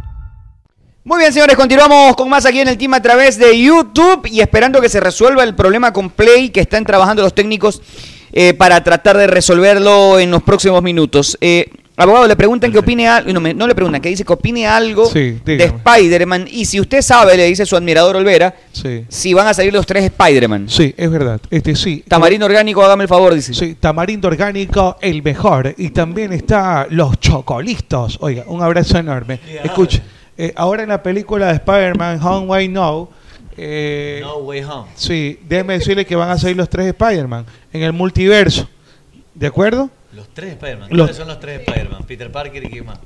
Muy bien, señores, continuamos con más aquí en el team a través de YouTube y esperando que se resuelva el problema con Play que están trabajando los técnicos eh, para tratar de resolverlo en los próximos minutos. Eh, abogado, le preguntan que opine algo, no, le preguntan, que dice que opine algo Sí, de. Spider-Man y si usted sabe, le dice su admirador Olvera, Sí. si van a salir los tres Spider-Man. Sí, es verdad. Este sí. Tamarindo orgánico, hágame el favor, dice. Sí, tamarindo orgánico, el mejor. Y también está los chocolistos. Oiga, un abrazo enorme. Escuche, eh, ahora en la película de Spider-Man, Home Way No. eh, No Way Home. Sí, déjeme decirle que van a salir los tres Spider-Man en el multiverso. ¿De acuerdo? Los tres Spider-Man. ¿Cuáles son los tres Spider-Man? Peter Parker y quién más.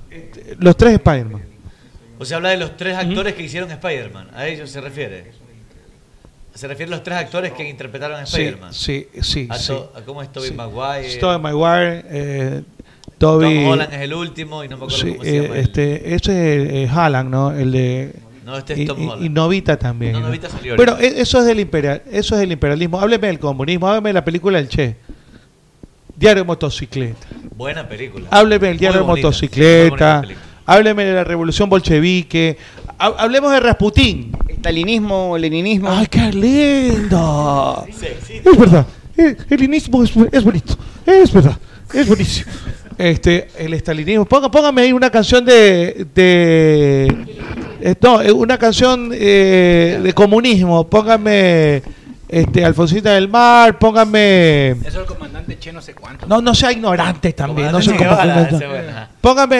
Los tres Spider-Man. O sea, habla de los tres actores que hicieron Spider-Man. A ellos se refiere. Se refiere a los tres actores que interpretaron a Sí, Spider-Man. sí, sí, A sí. a ¿Cómo es Tobey Maguire? Tobey Maguire, eh, Toby... Tom Holland es el último y no me acuerdo Sí, cómo se llama. eh, este, ese es eh, ¿no? El de... No, este es y, Tom y- Holland. y Novita también. No, ¿no? Novita salió ahorita. e- eso es del imperial, eso es del imperialismo. Hábleme del comunismo, hábleme de la película El Che. Diario de motocicleta. Buena película. Hábleme del diario bonita, motocicleta. Hábleme de la revolución bolchevique. Ha- Hablemos de Rasputín. Stalinismo, leninismo. ¡Ay, qué lindo! Es verdad. El, el leninismo es, bonito. Es verdad. Es buenísimo. Este, el estalinismo. Ponga- póngame ahí una canción de. de eh, no, eh, una canción eh, de comunismo. Póngame. Este, Alfonsina del Mar. Póngame. Eso es el comandante Che no sé cuánto. No, no sea ignorante también. No sé Guevara, esa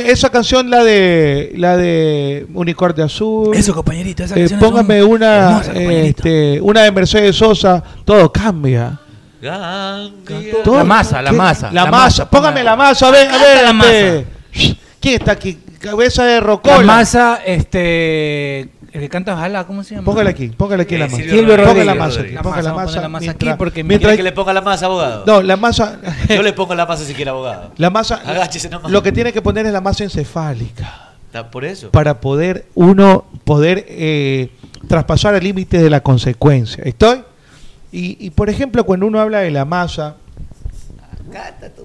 esa canción, la de la de Unicornio Azul. Eso, compañerito, esas Eh, canciones póngame son una, este, una de Mercedes Sosa. Todo cambia. Todo- La masa, la ¿Qué? masa, La, la masa. masa, Póngame la masa. A ver, a ver. la este, ¿Quién está aquí? Cabeza de Rocola. La masa, este. El que canta Ojalá, ¿cómo se llama? Póngale aquí, póngale aquí la masa. Silvio Rodríguez. la masa aquí, La póngale la masa, la aquí mientras- porque mientras- ¿Quiere que le ponga la masa, abogado? No, la masa. Yo le pongo la masa si quiere, abogado. La masa. Agáchese nomás. Lo que tiene que poner es la masa encefálica. Está por eso. para poder uno poder eh, traspasar el límite de la consecuencia. ¿Estoy? Y, y, por ejemplo, cuando uno habla de la masa,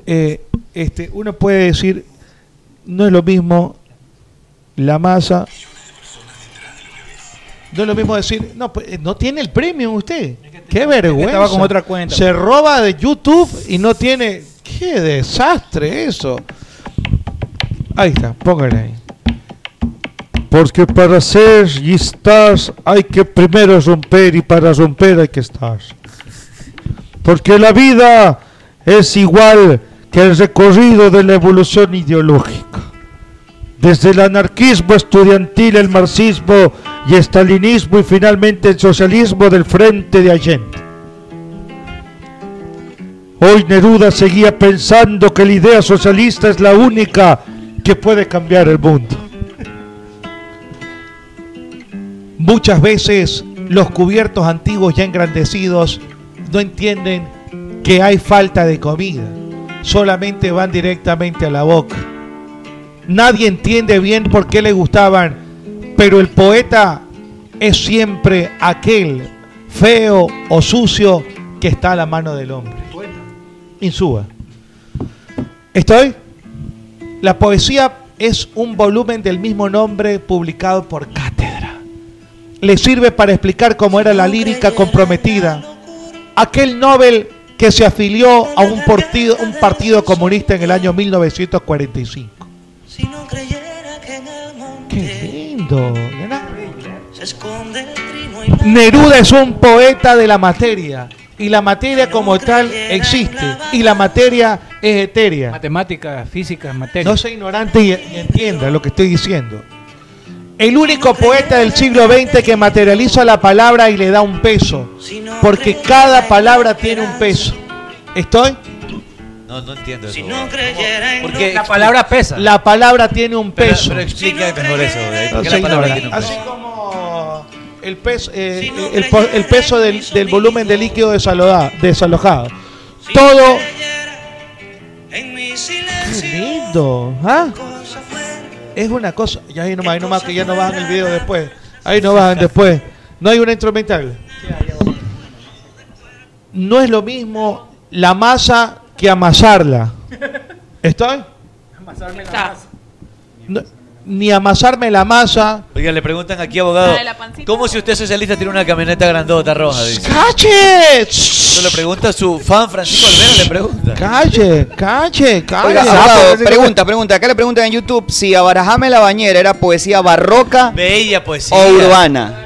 eh, este, uno puede decir, no es lo mismo la masa, no es lo mismo decir, no, pues, eh, no tiene el premium usted. Qué vergüenza. estaba con otra cuenta. Se roba de YouTube y no tiene... Qué desastre eso. Ahí está, póngale ahí. Porque para ser y estar hay que primero romper y para romper hay que estar. Porque la vida es igual que el recorrido de la evolución ideológica. Desde el anarquismo estudiantil, el marxismo y estalinismo y finalmente el socialismo del frente de Allende. Hoy Neruda seguía pensando que la idea socialista es la única que puede cambiar el mundo. Muchas veces los cubiertos antiguos ya engrandecidos no entienden que hay falta de comida. solamente van directamente a la boca. Nadie entiende bien por qué le gustaban, pero el poeta es siempre aquel feo o sucio que está a la mano del hombre. Insúa. ¿Estoy? La poesía es un volumen del mismo nombre publicado por Cátedra. Le sirve para explicar cómo era la lírica comprometida. Aquel Nobel que se afilió a un partido, un partido comunista en el año 1945. Qué lindo. Neruda es un poeta de la materia y la materia como tal existe y la materia es etérea. Matemática, física, materia. No sea ignorante y, y entienda lo que estoy diciendo. El único poeta del siglo XX que materializa la palabra y le da un peso, porque cada palabra tiene un peso. ¿Estoy? No, no entiendo eso. Porque La palabra pesa. La palabra tiene un Pero, peso. pero explica mejor eso. ¿eh? No ¿Por qué sea la palabra ignorante. tiene un Así peso? como el peso, eh, el, po- el peso del, del volumen de líquido desaloja- desalojado. Todo. Qué lindo. ¿ah? Es una cosa. Ya ahí nomás, ahí nomás que ya no bajan el video después. Ahí no bajan después. No hay una instrumental. No es lo mismo la masa que amasarla. ¿Estoy? No, ni amasarme la masa. Oiga, le preguntan aquí, abogado, La de la pancita. ¿cómo si usted es socialista tiene una camioneta grandota roja? Dice. ¡Cache! Eso le pregunta a su fan Francisco Olvera, le pregunta. Calle, calle, calle. Oiga, abogado, pregunta, pregunta. Acá le preguntan en YouTube si Abarajame la bañera era poesía barroca Bella poesía. o urbana.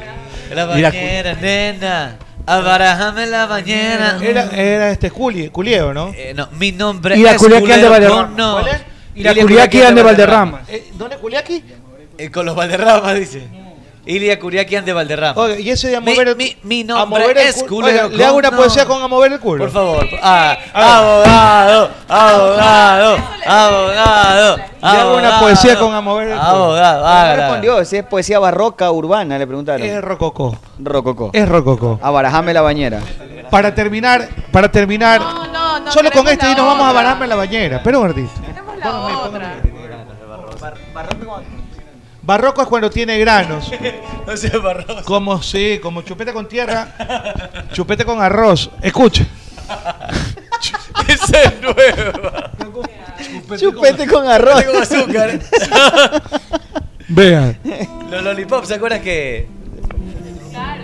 La Mira, bañera, nena. Abarajame la bañera. Era, era este Juli, Culieo, ¿no? Eh, no, mi nombre Y la es Culiacán de Valderrama. con no. ¿Cuál es? Y la Culiacán de Valderrama. Eh, ¿Dónde Culiaki? Eh, con los Valderramas, dice. Ilia Curiaquian de Valderrama. Y ese de a mover el mi, mi a nombre mover el es culero le hago una no. poesía con a mover el culo. Por favor. Ah, abogado, abogado, abogado. Le hago una poesía con a mover el culo. Abogado, hágala. respondió, si es poesía barroca urbana, le preguntaron. Es rococó. Rococó. Es rococó. Abarajame la bañera. Para terminar, para terminar, No, no, no. solo con este y nos vamos a otra. bararme la bañera. Pero gordito. Queremos la otra. Barroco es cuando tiene granos. No sea barroco. Como sí, como chupete con tierra, chupete con arroz. Escuche. Esa es nueva. Chupete con arroz. Con azúcar. Vean. Los lollipops, ¿se acuerdan que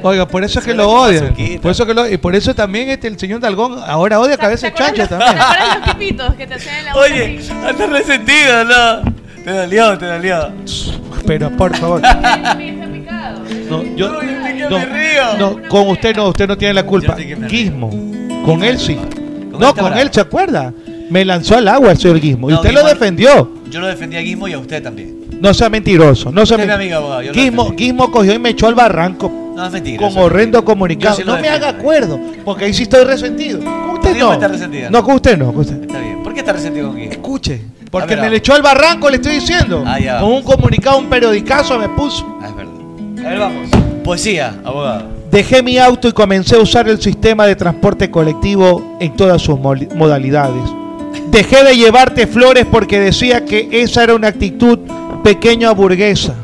Oiga, por eso es que lo odian. Por eso que lo, y por eso también este, el señor Dalgón ahora odia cabeza de chancho ¿Te también. acuerdas los que te en la boca Oye, así? anda resentido, ¿no? Te dolió, te dolió. Pero por favor. No, yo, no, con usted no, usted no tiene la culpa. Guismo, con él sí. No, con él se acuerda. Me lanzó al agua el señor Guismo. Y usted lo defendió. Yo lo defendí a Guismo y a usted también. No sea mentiroso. No sea Usted es mi men- amigo, abogado. Yo lo Guismo. Guismo cogió y me echó al barranco. No, es mentira. Con horrendo comunicado. Sí no me haga acuerdo, porque ahí sí estoy resentido. Con usted no. está. No, con usted no. Con usted. Está bien. ¿Por qué está resentido con Guismo? Escuche, porque me le echó al barranco, le estoy diciendo. Ah, ya. Con un comunicado, un periodicazo me puso. Ah, es verdad. A ver, vamos. Poesía, abogado. Dejé mi auto y comencé a usar el sistema de transporte colectivo en todas sus modalidades. Dejé de llevarte flores porque decía que esa era una actitud pequeña burguesa.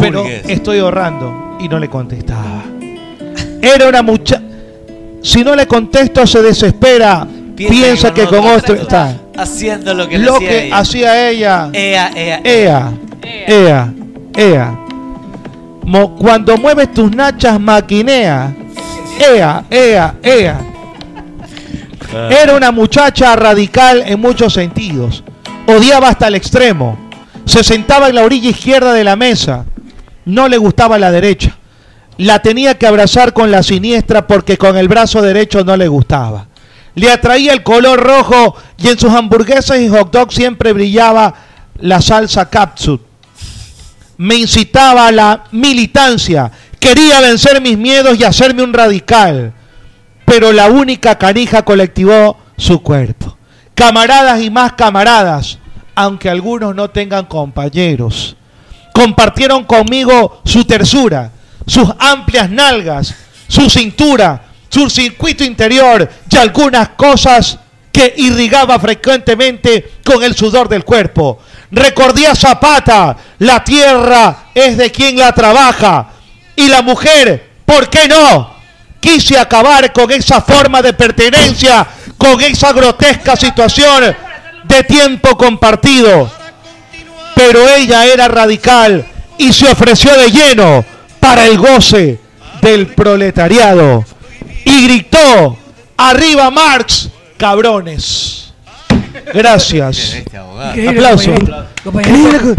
Pero estoy ahorrando y no le contestaba. Era una mucha... Si no le contesto se desespera. Piensa, que con otro está. Haciendo lo que Lo que ella. hacía ella. Ea, ea, Ea, ea, ea. Cuando mueves tus nachas maquinea. Ea, ea, ea. Era una muchacha radical en muchos sentidos. Odiaba hasta el extremo. Se sentaba en la orilla izquierda de la mesa. No le gustaba la derecha. La tenía que abrazar con la siniestra porque con el brazo derecho no le gustaba. Le atraía el color rojo y en sus hamburguesas y hot dogs siempre brillaba la salsa capsule. Me incitaba a la militancia. Quería vencer mis miedos y hacerme un radical. Pero la única canija colectivó su cuerpo. Camaradas y más camaradas, aunque algunos no tengan compañeros. Compartieron conmigo su tersura, sus amplias nalgas, su cintura, su circuito interior y algunas cosas que irrigaba frecuentemente con el sudor del cuerpo. Recordé a Zapata, la tierra es de quien la trabaja. Y la mujer, ¿por qué no? Quise acabar con esa forma de pertenencia, con esa grotesca situación de tiempo compartido. Pero ella era radical y se ofreció de lleno para el goce del proletariado. Y gritó, arriba Marx, cabrones. Gracias. Aplauso. Qué lindo,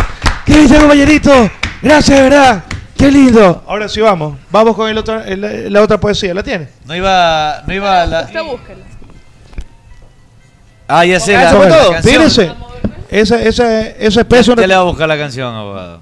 qué lindo, compañerito. Gracias, de verdad. Qué lindo. Ahora sí vamos. Vamos con el otro, el- la otra poesía. ¿La tiene? No iba, no iba la... Usted búsquela. Ah, ya sé. Ah, la, eso fue la todo. Fíjense. Ese, ese, ese peso. Usted le va a buscar la canción, abogado.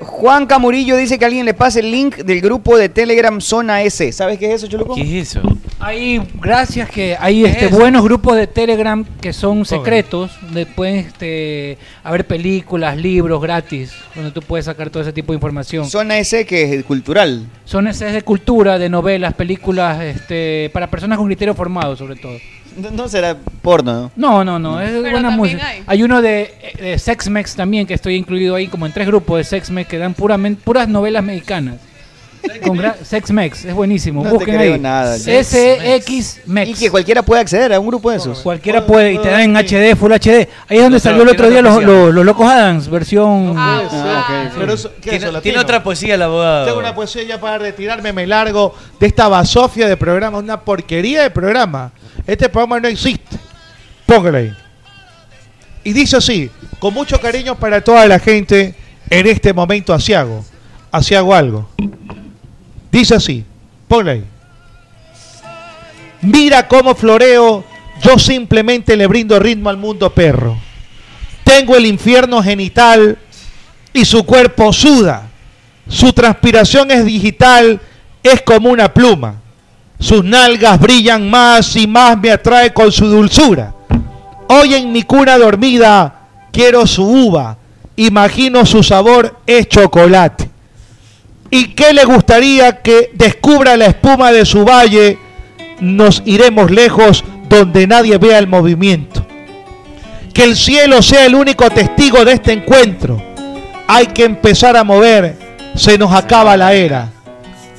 Juan Camurillo dice que alguien le pase el link del grupo de Telegram Zona S. ¿Sabes qué es eso, Chuluco? ¿Qué es eso? Hay, gracias que hay ¿Qué este es? buenos grupos de Telegram que son secretos, donde pueden este, haber películas, libros gratis, donde tú puedes sacar todo ese tipo de información. Zona S que es cultural. Son ese es de cultura, de novelas, películas, este, para personas con criterio formado sobre todo. No, será porno, ¿no? No, no, no, es Pero buena música. hay. Hay, uno de, de Sexmex también que estoy incluido ahí como en tres grupos de Sexmex que dan puramente, puras novelas mexicanas. Con gra- Sexmex, es buenísimo. No te Busquen creo ahí. nada. SX Mex. Y que cualquiera puede acceder a un grupo de esos. Cualquiera puede y te dan en HD, Full HD. Ahí es donde salió el otro día los, los, los Locos Adams, versión. Ah, Pero eso- ¿qué es Tiene, eso, tiene otra poesía el abogado. Tengo una poesía ya para retirarme, me largo de esta basofia de programa, una porquería de programa. Este programa no existe. Póngale ahí. Y dice así, con mucho cariño para toda la gente en este momento asiago. Asiago algo. Dice así, ponle ahí. Mira cómo floreo, yo simplemente le brindo ritmo al mundo perro. Tengo el infierno genital y su cuerpo suda. Su transpiración es digital, es como una pluma. Sus nalgas brillan más y más me atrae con su dulzura. Hoy en mi cuna dormida quiero su uva, imagino su sabor es chocolate. ¿Y qué le gustaría que descubra la espuma de su valle? Nos iremos lejos donde nadie vea el movimiento. Que el cielo sea el único testigo de este encuentro. Hay que empezar a mover, se nos acaba la era.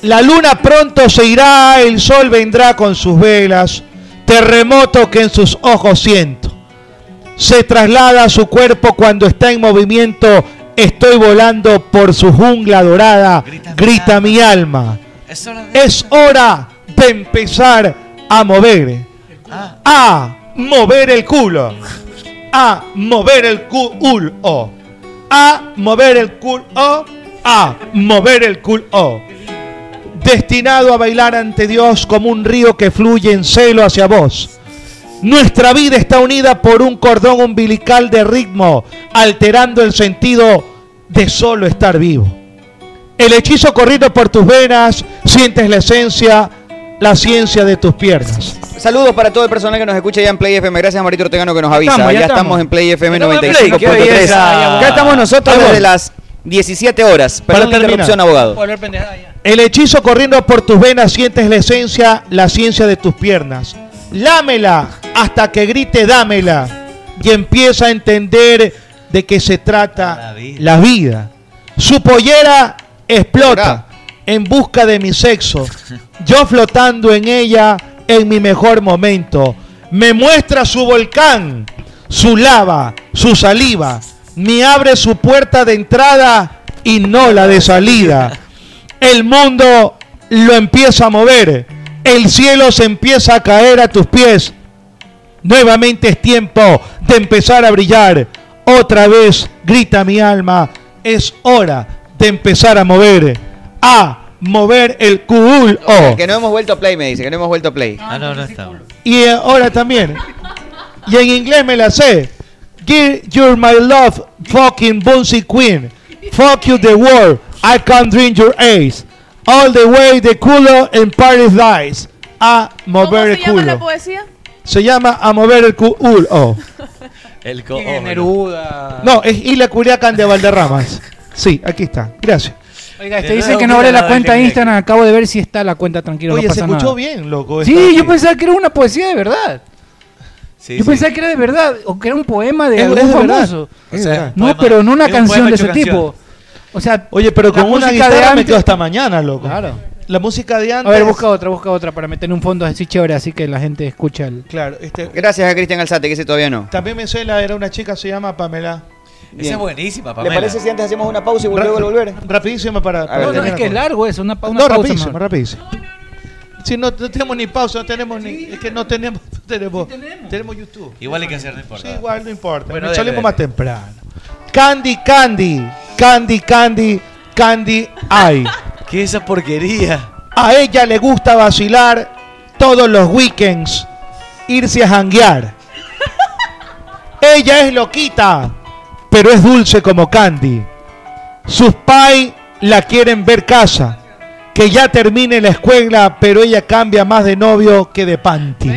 La luna pronto se irá, el sol vendrá con sus velas, terremoto que en sus ojos siento. Se traslada a su cuerpo cuando está en movimiento, estoy volando por su jungla dorada, grita, mi alma. Es hora de empezar a mover. A mover el culo. A mover el culo. A mover el culo. A mover el culo. Destinado a bailar ante Dios como un río que fluye en celo hacia vos. Nuestra vida está unida por un cordón umbilical de ritmo, alterando el sentido de solo estar vivo. El hechizo corrido por tus venas, sientes la esencia, la ciencia de tus piernas. Saludos para todo el personal que nos escucha ya en Play FM. Gracias a Marito Ortegano que nos avisa. estamos, ya ya estamos. estamos. en Play FM Estamos en Play, qué 95.3. belleza. Acá estamos nosotros desde las 17 horas. Para Perdón la interrupción, abogado. Volver pendejada ya. El hechizo corriendo por tus venas, sientes la esencia, la ciencia de tus piernas. Lámela hasta que grite dámela y empieza a entender de qué se trata la vida. Su pollera explota en busca de mi sexo. Yo flotando en ella en mi mejor momento. Me muestra su volcán, su lava, su saliva. Me abre su puerta de entrada y no la de salida. El mundo lo empieza a mover. El cielo se empieza a caer a tus pies. Nuevamente es tiempo de empezar a brillar. Otra vez grita mi alma. Es hora de empezar a mover. A mover el culo. Que no hemos vuelto a Play, me dice. Que no hemos vuelto a Play. Ah, no, no está. Y ahora también. Y en inglés me la sé. Give you're my love, fucking bouncy queen. Fuck you the world. I can't drink your ace. All the way the culo en Paris dies. A ¿Cómo mover se el llama la culo. poesía? Se llama A mover el culo. El co- ¿Quién es Neruda? No, es Isla Curiacan de Valderramas. Sí, aquí está. Gracias. Oiga, este De dice que no abre la cuenta de Instagram. Acabo de ver si está la cuenta tranquilo. Oye, no se escuchó nada. bien, loco. Sí, yo pensaba que era una poesía de verdad. Yo pensaba que era de verdad, o que era un poema de Es- algún es de verdad. famoso. De verdad. No, Poema. pero no una un canción de ese canción. tipo. O sea, Oye, pero con una música guitarra de me antes- quedo hasta mañana, loco. Claro. La música de A antes. ver, busca otra, busca otra para meter un fondo así chévere, así que la gente escucha el. Claro, este, Gracias a Cristian Alzate, que ese todavía no. también me la era una chica, se llama Pamela. Esa es buenísima, ¿Le Pamela. parece si antes hacemos una pausa y Ra- luego volver? Rapidísimo para. para No, no, es que es largo eso, una, una no, pausa. rapidísimo, mejor. rapidísimo. Si no, no tenemos ni pausa, no tenemos ni. Es que no tenemos. no tenemos, tenemos YouTube. Igual hay que hacer, no importa. Sí, igual no importa. Bueno, Nos salimos más temprano. Candy, Candy. Candy, Candy. Candy, ay. ¿Qué es esa porquería? A ella le gusta vacilar todos los weekends, irse a janguear. ella es loquita, pero es dulce como Candy. Sus pais la quieren ver casa, que ya termine la escuela, pero ella cambia más de novio que de panty.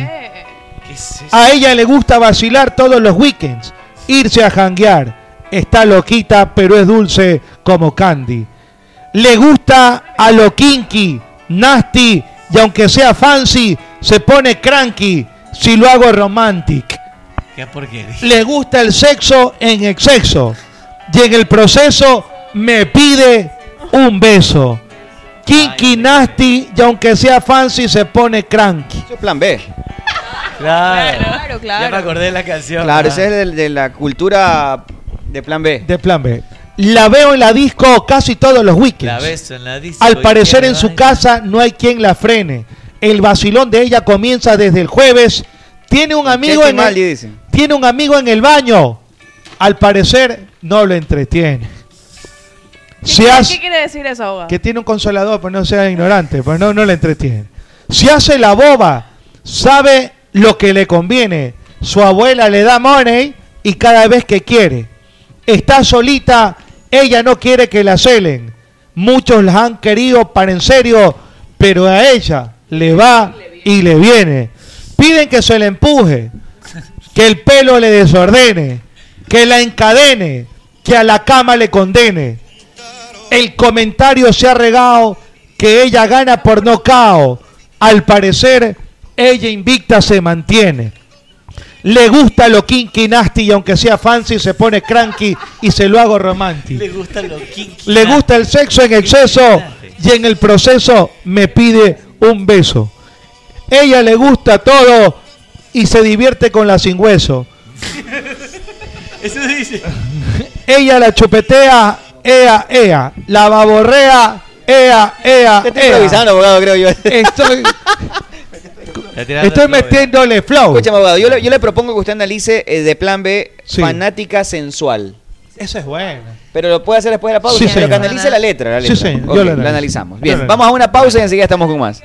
A ella le gusta vacilar todos los weekends, irse a janguear. Está loquita, pero es dulce como Candy. Le gusta a lo kinky, nasty, y aunque sea fancy, se pone cranky si lo hago romantic. Qué porquería. Le gusta el sexo en exceso, y en el proceso me pide un beso. Kinky, nasty, y aunque sea fancy, se pone cranky. Eso es plan B. Claro, Claro, claro. Ya me acordé de la canción. Claro, Ah. ese es de, de la cultura de plan B. De plan B. La veo en la disco casi todos los weekends. La beso en la disco Al parecer en su casa no hay quien la frene. El vacilón de ella comienza desde el jueves. Tiene un amigo en el, dice. tiene un amigo en el baño. Al parecer no lo entretiene. ¿Qué, Se quiere- hace- qué quiere decir eso, abogado? que tiene un consolador, pues no sea ignorante, pues no, no le entretiene. Si hace la boba, sabe lo que le conviene. Su abuela le da money y cada vez que quiere. Está solita, ella no quiere que la celen. Muchos la han querido para en serio, pero a ella le va y le viene. Piden que se le empuje, que el pelo le desordene, que la encadene, que a la cama le condene. El comentario se ha regado que ella gana por nocao. Al parecer, ella invicta se mantiene. Le gusta lo kinky nasty y aunque sea fancy se pone cranky y se lo hago romántico. Le gusta lo kinky. Le gusta el sexo en exceso y en el proceso me pide un beso. Ella le gusta todo y se divierte con la sin hueso. Eso dice. Ella la chupetea, ea, ea. La baborrea, ea, ea, Te estoy ea. improvisando, abogado, creo yo. Estoy, estoy el flow, metiéndole flow. Escúchame, abogado, yo le, yo le propongo que usted analice eh, de plan B fanática sensual. Eso es bueno. Pero lo puede hacer después de la pausa, Sí, pero que señor. analice la letra. La Sí, letra. señor, yo la analizo. analizamos. Yo Bien, vamos a una pausa y enseguida estamos con más.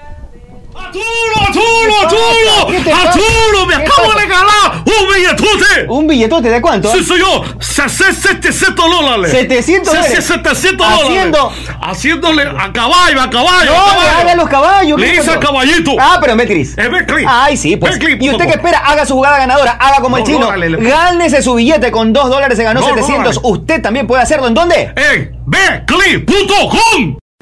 ¡Arturo, Arturo! ¿Qué te pasa? ¡Arturo! ¡Me ¿Qué acabo de ganar un billetote! ¿Un billetote de cuánto? Sí, soy yo. 700 dólares. 700 dólares. 700 dólares. Haciendo- Haciéndole a caballo, a caballo. No, a haga los caballos. Le ¿qué hice caballito. Ah, pero en Betcris. En Betcris. Ay, sí, pues. ¿Y usted qué espera? Haga su jugada ganadora. Haga como el chino. Gánese su billete con 2 dólares. Se ganó Dos 700. dólares. Usted también puede hacerlo. ¿En dónde? En betcris.com.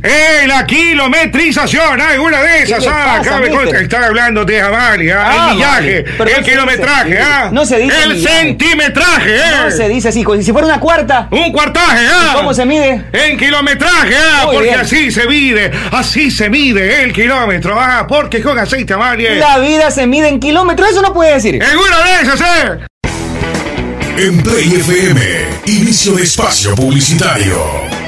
¡Eh, la kilometrización! ¡Hay una de esas! ¿Qué le ¡Ah! pasa, Acá me están hablando de Amalia. Ah, el millaje, vale. El no se kilometraje, dice así. ¿ah? No se dice El millaje. centimetraje, ¿eh? No se dice así, si fuera una cuarta. Un cuartaje, ¿ah? ¿Cómo se mide? En kilometraje, ¿ah? Muy porque bien. así se mide, así se mide el kilómetro, ¿ah? Porque con aceite Amalia. La vida se mide en kilómetros, eso no puede decir. ¡En una de esas, eh! En Play FM, inicio de espacio publicitario.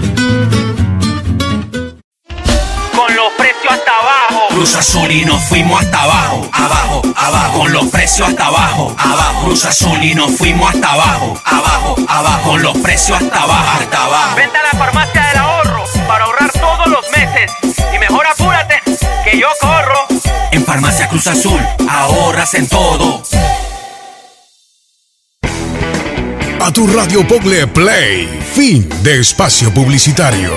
Con los precios hasta abajo. Cruz Azul y nos fuimos hasta abajo, abajo, abajo, con los precios hasta abajo, abajo. Cruz Azul y nos fuimos hasta abajo, abajo, abajo, con los precios hasta abajo, hasta abajo. Vente a la farmacia del ahorro para ahorrar todos los meses. Y mejor apúrate, que yo corro. En Farmacia Cruz Azul ahorras en todo. A tu radio Pogle Play. Fin de espacio publicitario.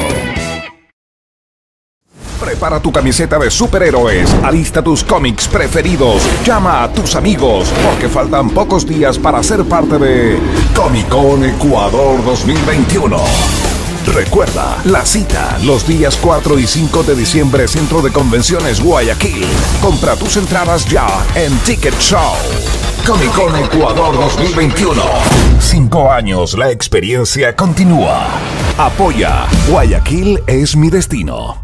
Prepara tu camiseta de superhéroes, alista tus cómics preferidos, llama a tus amigos, porque faltan pocos días para ser parte de Comic Con Ecuador 2021. Recuerda, la cita los días 4 y 5 de diciembre, Centro de Convenciones Guayaquil. Compra tus entradas ya en Ticket Show. Comic Con Ecuador 2021. Cinco años, la experiencia continúa. Apoya. Guayaquil es mi destino.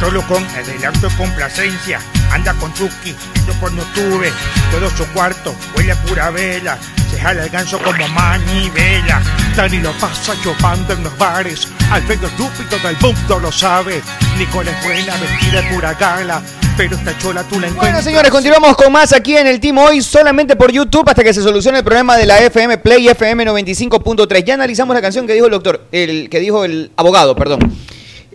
Solo con adelanto y complacencia. Anda con Chucky, yo no tuve. Todo su cuarto huele a pura vela. Se jala el ganso como manivela. Dani lo pasa chupando en los bares. Al menos estúpido del mundo lo sabe. Nicole es buena, vestida de pura gala. Pero esta chola tú la encuentras. Bueno, señores, continuamos con más aquí en el Team Hoy, solamente por YouTube, hasta que se solucione el problema de la FM Play FM 95.3. Ya analizamos la canción que dijo el doctor, el que dijo el abogado, perdón.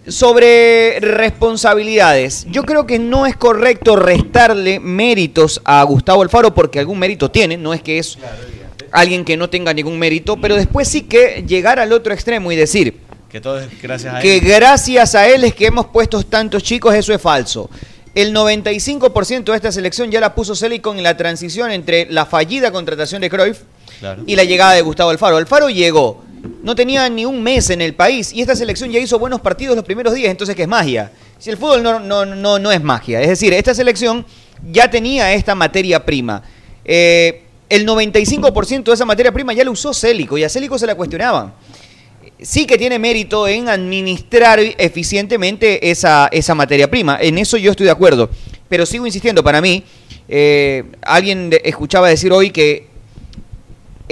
Sobre responsabilidades, yo creo que no es correcto restarle méritos a Gustavo Alfaro porque algún mérito tiene, no es que es alguien que no tenga ningún mérito, pero después sí que llegar al otro extremo y decir Que todo es gracias a que él. gracias a él es que hemos puesto tantos chicos, eso es falso. El 95% de esta selección ya la puso Celicon en la transición entre la fallida contratación de Cruyff Claro. y la llegada de Gustavo Alfaro. Alfaro llegó, no tenía ni un mes en el país y esta selección ya hizo buenos partidos los primeros días, entonces ¿qué es magia? Si el fútbol no, no, no, no es magia, es decir, esta selección ya tenía esta materia prima. Eh, el 95% de esa materia prima ya la usó Célico y a Célico se la cuestionaban. Sí que tiene mérito en administrar eficientemente esa, esa materia prima, en eso yo estoy de acuerdo, pero sigo insistiendo, para mí, eh, alguien escuchaba decir hoy que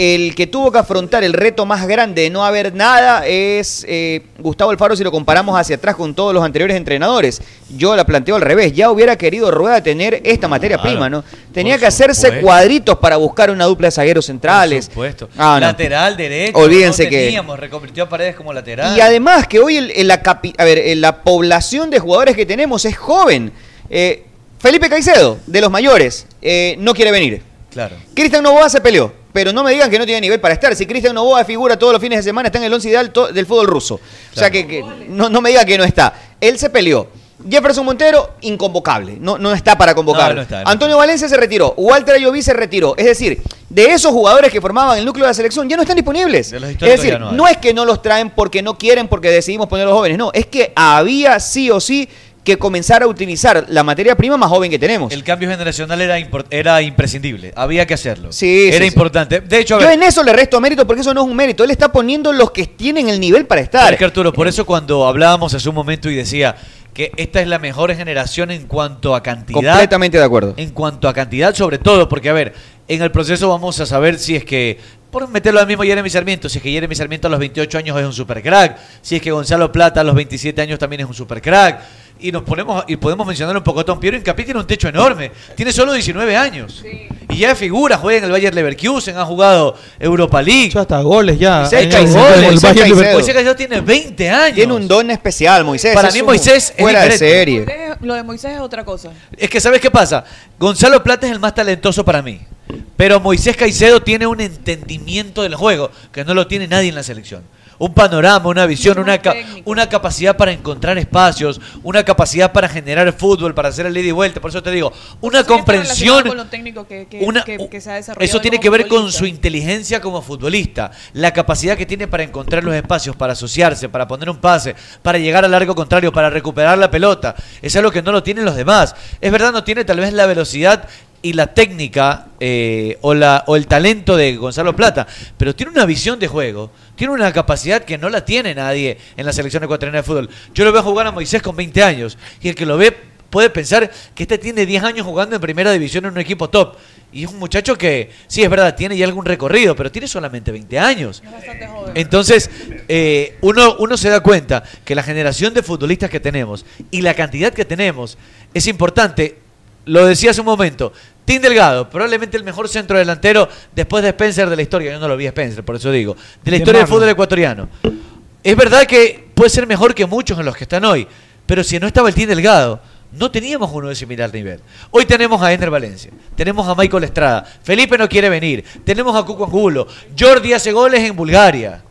el que tuvo que afrontar el reto más grande de no haber nada es eh, Gustavo Alfaro si lo comparamos hacia atrás con todos los anteriores entrenadores. Yo la planteo al revés. Ya hubiera querido Rueda tener esta materia Claro, prima, ¿no? Tenía por que hacerse supuesto. cuadritos para buscar una dupla de zagueros centrales. Por supuesto. Ah, no. Lateral derecho. Olvídense no que- teníamos, reconvirtió a Paredes como lateral. Y además que hoy el- el- la, capi- a ver, eh, la población de jugadores que tenemos es joven. Eh, Felipe Caicedo, de los mayores, eh, no quiere venir. Claro. Cristian Novoa se peleó, pero no me digan que no tiene nivel para estar. Si Cristian Novoa figura todos los fines de semana, está en el once ideal to- del fútbol ruso. O sea que, que no, no me digan que no está. Él se peleó. Jefferson Montero, inconvocable. No, no está para convocar. No, no está, no Antonio Valencia se retiró. Walter Ayoví se retiró. Es decir, de esos jugadores que formaban el núcleo de la selección ya no están disponibles. los Es decir, no es que no los traen porque no quieren, porque decidimos poner a los jóvenes. No, es que había sí o sí que comenzar a utilizar la materia prima más joven que tenemos. El cambio generacional era, era imprescindible. Había que hacerlo. Sí, Era sí, sí. importante. De hecho, a Yo en eso le resto mérito porque eso no es un mérito. Él está poniendo los que tienen el nivel para estar. Es que Arturo, por eso cuando hablábamos hace un momento y decía que esta es la mejor generación en cuanto a cantidad. Completamente de acuerdo. En cuanto a cantidad, sobre todo, porque a ver, en el proceso vamos a saber si es que, por meterlo al mismo Jeremy Sarmiento, si es que Jeremy Sarmiento a los 28 años es un super crack, si es que Gonzalo Plata a los 27 años también es un super crack. Y nos ponemos y podemos mencionar un poco a Tom Piero Incapié tiene un techo enorme, tiene solo 19 años. Y ya figura, juega en el Bayern Leverkusen, ha jugado Europa League. hasta goles ya. Moisés Caicedo. Moisés tiene 20 años. Tiene un don especial, Moisés. Para es mí Moisés es fuera de serie. Lo de Moisés es otra cosa. Es que, ¿sabes qué pasa? Gonzalo Plata es el más talentoso para mí. Pero Moisés Caicedo tiene un entendimiento del juego que no lo tiene nadie en la selección. Un panorama, una visión, una, ca- una capacidad para encontrar espacios, una capacidad para generar fútbol, para hacer el ida y vuelta. Por eso te digo, una comprensión con lo técnico que, que- una- que- que se ha desarrollado eso tiene que ver con su inteligencia como futbolista, la capacidad que tiene para encontrar los espacios, para asociarse, para poner un pase, para llegar al largo contrario, para recuperar la pelota. Es algo que no lo tienen los demás. Es verdad, no tiene tal vez la velocidad y la técnica eh, o, la, o el talento de Gonzalo Plata, pero tiene una visión de juego, tiene una capacidad que no la tiene nadie en la selección ecuatoriana de fútbol. Yo lo veo jugar a Moisés con 20 años y el que lo ve puede pensar que este tiene 10 años jugando en primera división en un equipo top. Y es un muchacho que, sí, es verdad, tiene ya algún recorrido, pero tiene solamente 20 años. Entonces, eh, uno, uno se da cuenta que la generación de futbolistas que tenemos y la cantidad que tenemos es importante. Lo decía hace un momento. Tim Delgado, probablemente el mejor centro delantero después de Spencer de la historia. Yo no lo vi a Spencer, por eso digo. De la De historia del fútbol ecuatoriano. Es verdad que puede ser mejor que muchos en los que están hoy, pero si no estaba el Team Delgado, no teníamos uno de similar nivel. Hoy tenemos a Ener Valencia, tenemos a Michael Estrada, Felipe no quiere venir, tenemos a Cuco Angulo, Jordi hace goles en Bulgaria.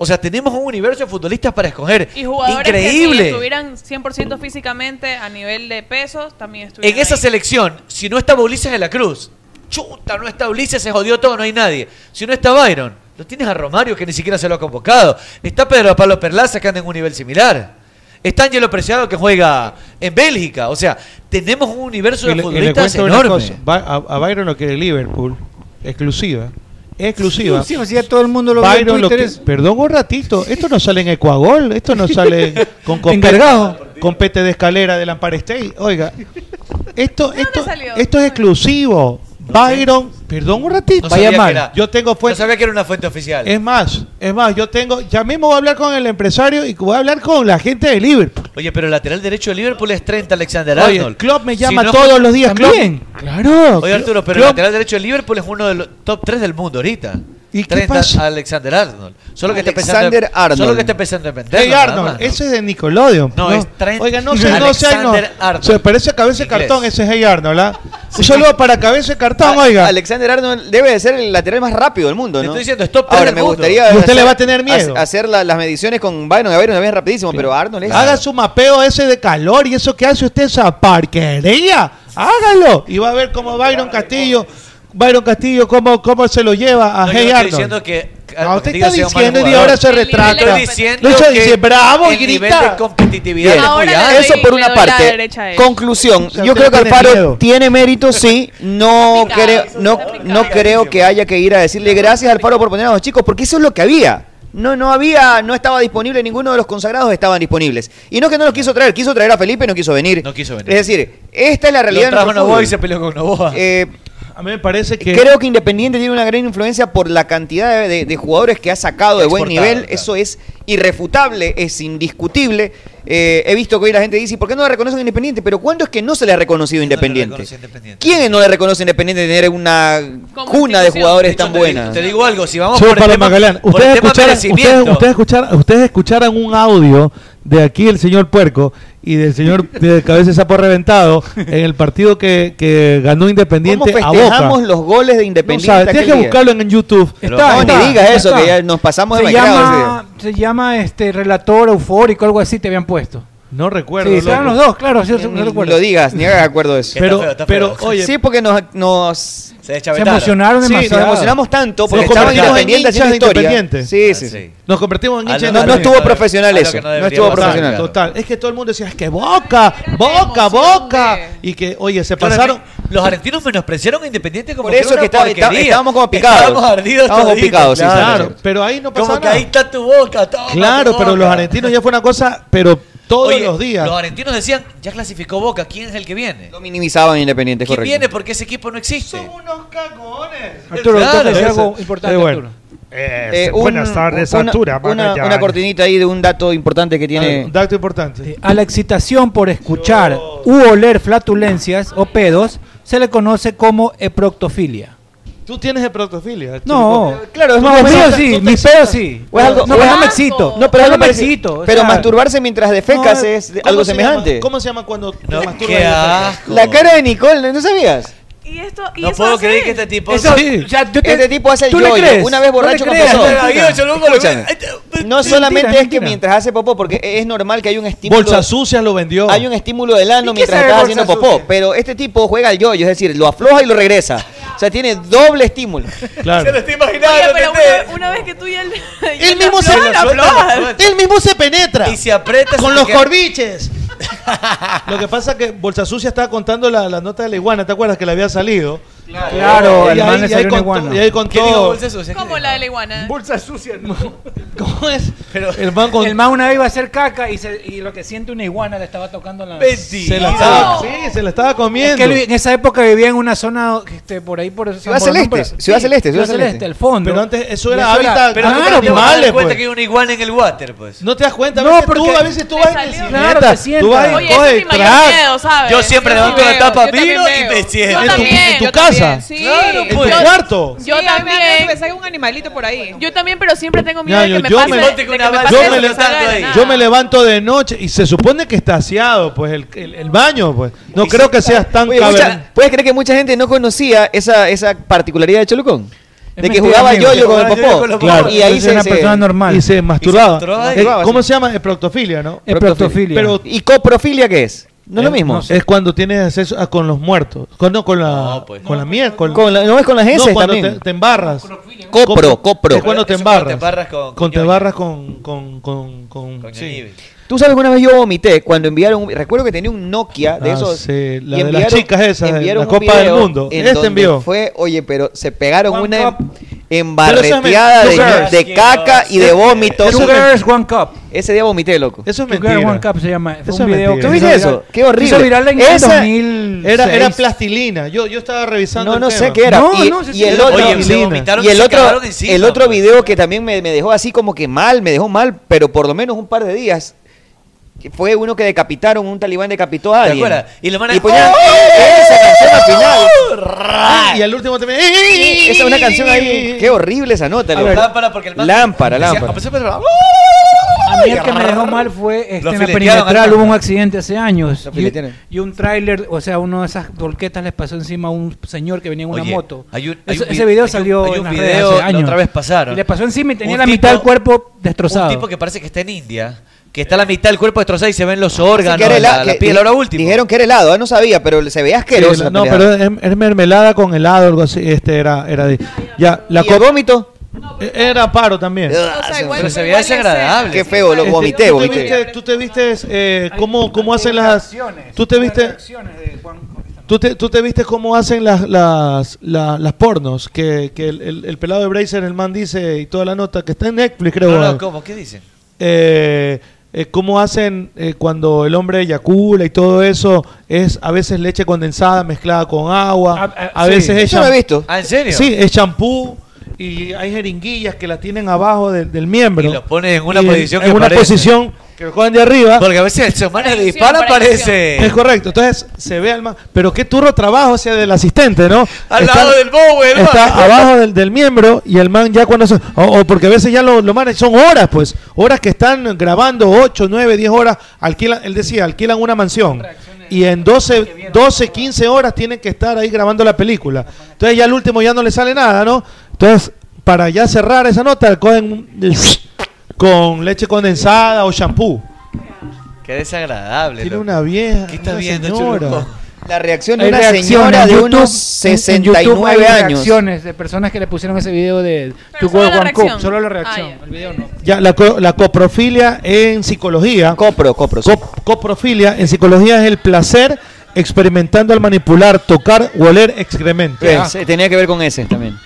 O sea, tenemos un universo de futbolistas para escoger. Y jugadores que si Increíble. estuvieran 100% físicamente a nivel de pesos, también estuvieran En esa ahí. selección, si no estaba Ulises de la Cruz, chuta, no está Ulises, se jodió todo, no hay nadie. Si no está Byron, lo tienes a Romario que ni siquiera se lo ha convocado. Está Pedro Pablo Perlaza que anda en un nivel similar. Está Angelo Preciado que juega en Bélgica. O sea, tenemos un universo Y de le, y le futbolistas enorme. cosa. Ba- a, a Byron lo quiere Liverpool. Exclusiva. Exclusiva. Exclusiva, si ya todo el mundo lo ve en Twitter, que- Perdón un ratito. Esto no sale en Ecuagol. Esto no sale con compete, Encargado. compete de escalera del Empire State. Oiga. Esto, esto, esto es exclusivo. Byron, perdón un ratito. No sabía que era- Yo tengo No fuente. sabía que era una fuente oficial. Es más, es más, yo tengo, ya mismo voy a hablar con el empresario y voy a hablar con la gente de Liverpool. Oye, pero el lateral derecho de Liverpool es 30 Alexander Oye, Arnold. Klopp me Si llama no- todos los días. Klopp. También. Claro. Oye, Arturo, pero Klopp- el lateral derecho de Liverpool es uno de los top 3 del mundo ahorita. ¿Y qué 30 pasa? Alexander Arnold. Solo que Alexander pensando, Arnold. Solo que esté pensando en venderlo. Hey Arnold, ¿no? ese es de Nickelodeon. No, es Trent Oiga, no sé, no sé, no. Alexander Arnold. Se parece a cabeza de cartón ese Hey Arnold, ¿ah? Un saludo para cabeza de cartón, oiga. Alexander Arnold debe de ser el lateral más rápido del mundo, Te ¿no? estoy diciendo, es top 3 Ahora, me gustaría. Y usted le hacer- va a tener miedo. hace- Hacer la- las mediciones con Byron. A Byron también es rapidísimo, pero Arnold es. Haga su mapeo ese de calor y eso que hace usted esa parquería. Hágalo. Y va a ver cómo Byron Castillo, Byron Castillo, cómo, cómo se lo lleva a No, yo Hey no estoy Arnold. diciendo que No, usted está diciendo y ahora se de retracta. Que dice bravo y el nivel grita. de competitividad Bien. es muy Ahora doy- Eso por una parte. Conclusión. O sea, Yo creo que tiene Alfaro miedo. tiene mérito, sí. No creo, no, no creo que haya que ir a decirle gracias Alfaro por poner a los chicos, porque eso es lo que había. No, no había, no estaba disponible, ninguno de los consagrados estaban disponibles. Y no que no los quiso traer, quiso traer a Felipe y no quiso venir. No quiso venir. Es decir, esta es la realidad Lo de trajo nuestro Novoa y se peleó con Novoa. Eh, A mí me parece que. Creo que Independiente tiene una gran influencia por la cantidad de, de- de jugadores que ha sacado de buen nivel. claro. Eso es irrefutable, es indiscutible. Eh, he visto que hoy la gente dice, ¿por qué no le reconocen Independiente? Pero ¿cuándo es que no se le ha reconocido Independiente? reconoce a Independiente? ¿Quién no le reconoce Independiente tener una Como cuna de jugadores tan te- buena? Te digo algo, si vamos Solo por el tema, por Ustedes el tema ustedes, ustedes, escucharan, ustedes escucharan un audio de aquí el señor Puerco y del señor de Cabeza de Sapo Reventado en el partido que, que ganó ¿Cómo Independiente a festejamos Boca. los goles de No Independiente? sabe, tienes que día? buscarlo en YouTube. no, ni digas eso, está. que ya nos pasamos de se llama, se llama este relator eufórico, algo así te habían puesto. No recuerdo. Sí, estaban los dos, claro, no recuerdo. lo digas, ni haga acuerdo de eso. Que está Pero, feo, está pero feo. oye, sí, porque nos, nos se Se emocionaron Sí, nos demasiado. emocionamos tanto porque nos estaban convertimos en independientes de historia. Independiente. Sí, Ah, sí, sí. sí. nos convertimos en Ah, hinchas No, no Independiente. estuvo profesional eso. no No estuvo pasar, profesional. Total, es que todo el mundo decía, es que Boca, Boca, Boca. Y que, oye, se pasaron. Los argentinos menospreciaron a Independiente como Por eso que estábamos como picados. Estábamos ardidos Estábamos picados, sí, claro. Pero ahí no pasa Como que nada. ahí está tu boca, toma Claro, tu pero los argentinos ya fue una cosa, pero todos Oye, los días. Los argentinos decían, ya clasificó Boca, ¿quién es el que viene? Lo minimizaban Independiente, ¿Quién correcto. viene? Porque ese equipo no existe. unos cagones. Arturo, Claro, entonces algo importante, es bueno. Arturo. Eh, un- buenas tardes, una, Artura. Una, una cortinita ahí de un dato importante que tiene. Un dato importante. Sí, A la excitación por escuchar u oler flatulencias o pedos se le conoce como eproctofilia. Tú tienes hepatofilia. No, Claro, es no, más pedos parecido- sí, mis pedos sí. O es algo- no, o no me excito. No, pero, no algo me excito. o pero sea, masturbarse mientras defecas No, es ¿Cómo algo se semejante. llama? ¿Cómo se llama cuando te No, masturbas. La cara de Nicole, ¿no sabías? Y esto, y no puedo creer que este tipo. Eso, sí. este tipo hace el yo, yo Una vez borracho ¿No confesó. No solamente es que mientras hace popó, porque es normal que hay un estímulo. Bolsa sucia lo vendió. Hay un estímulo del ano mientras estás haciendo popó. Pero este tipo juega al yo, es decir, lo afloja y lo regresa. O sea, tiene doble estímulo. Claro. Se lo estoy imaginando. Una, vez que tú ya, él, mismo se, él mismo se penetra. Y se aprieta. Con los corbiches. Lo que pasa es que Bolsa Sucia estaba contando la, la nota de la iguana, ¿te acuerdas que le había salido? Claro, claro el man le salió una iguana. Y ahí con ¿Qué todo. bolsa sucia? ¿Cómo la de la iguana? Bolsa sucia. ¿Cómo es? Pero el man, con... el man una vez iba a hacer caca y, se, y lo que siente una iguana le estaba tocando la... Betty. Se la estaba, no. sí, se la estaba comiendo. Es que en esa época vivía en una zona este, por ahí, por... Ciudad Celeste. Ciudad Celeste. Ciudad Celeste, el fondo. Pero antes eso era hábitat... Pero no te das cuenta pues. que hay una iguana en el water, pues. No te das cuenta. No, porque... Tú a veces tú vas en bicicleta. Tú Oye, es mi mayor miedo, ¿sabes? Yo siempre levanto la tapa vino y me siento. En tu casa casa. Sí. Claro, pues. ¿En tu cuarto? Yo Sí, también. un animalito por ahí. Yo también, pero siempre tengo miedo de que me yo Yo me levanto de noche y se supone que está aseado, pues el, el- el baño, pues. No creo que seas tan ¿Puedes creer que mucha gente no conocía esa, esa particularidad de Cholucón? De que jugaba yo-yo con el popó. Claro. Y ahí se, una se- se masturbaba. Eh, ¿Cómo se llama? Eh, Proctofilia, ¿no? Es proctofilia. Pero, ¿Y coprofilia qué es? No es lo mismo. Es cuando tienes acceso a, con los muertos. Con, no, con la, no, pues. con la mierda. Con, la, no es con las heces cuando también. Te, embarras. Copro, copro. Es cuando te embarras. Te embarras con, con, te embarras con, con, con, con, sí. Tú sabes que una vez yo vomité cuando enviaron. Recuerdo que tenía un Nokia de ah, esos. Sí, la y enviaron, de las chicas esas. La Copa del Mundo. En este envió. Fue, oye, pero se pegaron One una. Cup embarreteada de, de caca y de vómitos. One Cup. Ese día vomité, loco. Eso se llama. Eso video. Qué horrible. Eso viral en Era, plastilina. Yo, yo estaba revisando. No, el no tema. sé qué era. Y, el otro, el otro, el otro video que también me, me dejó así como que mal, me dejó mal, pero por lo menos un par de días fue uno que decapitaron, un talibán decapitó a alguien. Y le van a Y ponían ¡Oh! esa canción al final. y al último también. Esa es una canción ahí. Qué horrible esa nota. Lámpara, porque el Lámpara, lámpara. Pues, pues, pues, a mí el que me dejó mal fue este, en la perimetral hubo un accidente hace años. Y, un tráiler, o sea, uno de esas torquetas les pasó encima a un señor que venía en una moto. Ese video salió hace años. otra vez pasaron. Y le pasó encima y tenía la mitad del cuerpo destrozado. Un tipo que parece que está en India que está la mitad del cuerpo destrozado y se ven los ah, órganos, que la, la, piel, ahora último. Dijeron que era helado, no sabía, pero se veía asqueroso. Sí, no, pero es, mermelada con helado, algo así, este era, era de, ya, la ¿Y vómito? E, era paro también. Ah, pero se veía desagradable. Qué feo, lo este, vomité, ¿Tú te tú te viste eh, cómo, cómo hacen las... Tú te viste... Tú te, tú te viste cómo hacen las, las, las, pornos, que, que el, pelado de Bracer, el man dice, y toda la nota, que está en Netflix, creo. ¿cómo? ¿Qué dicen? Eh, eh, cómo hacen eh, cuando el hombre eyacula y todo eso, es a veces leche condensada mezclada con agua, ah, ah, a, a, a sí. veces es lo visto. Ah, ¿En serio? Sí, es champú y hay jeringuillas que la tienen abajo de, del miembro. Y los pones en una y posición en, que en una posición que juegan de arriba. Porque a veces el semana le dispara, parece. Es correcto, entonces se ve al más. Pero qué turro trabajo sea del asistente, ¿no? Al lado del Bowen. Está abajo del, miembro y el man ya cuando. Son, o, porque a veces ya lo, lo manejan, son horas, pues. Horas que están grabando, 8, 9, 10 horas. Alquilan, él decía, alquilan una mansión. Y en 12, 12, 15 horas tienen que estar ahí grabando la película. Entonces ya al último ya no le sale nada, ¿no? Entonces, para ya cerrar esa nota, cogen. El, con leche condensada o shampoo. Qué desagradable. Tiene una vieja. ¿Qué está viendo, La reacción de una señora de YouTube, unos 69 hay años. reacciones de personas que le pusieron ese video de Tu Solo la. Solo la ah, reacción. Ah, el video la, coprofilia en psicología. Copro, copro. Coprofilia en psicología es el placer experimentando al manipular, tocar o oler excremento. Ah. Tenía que ver con ese también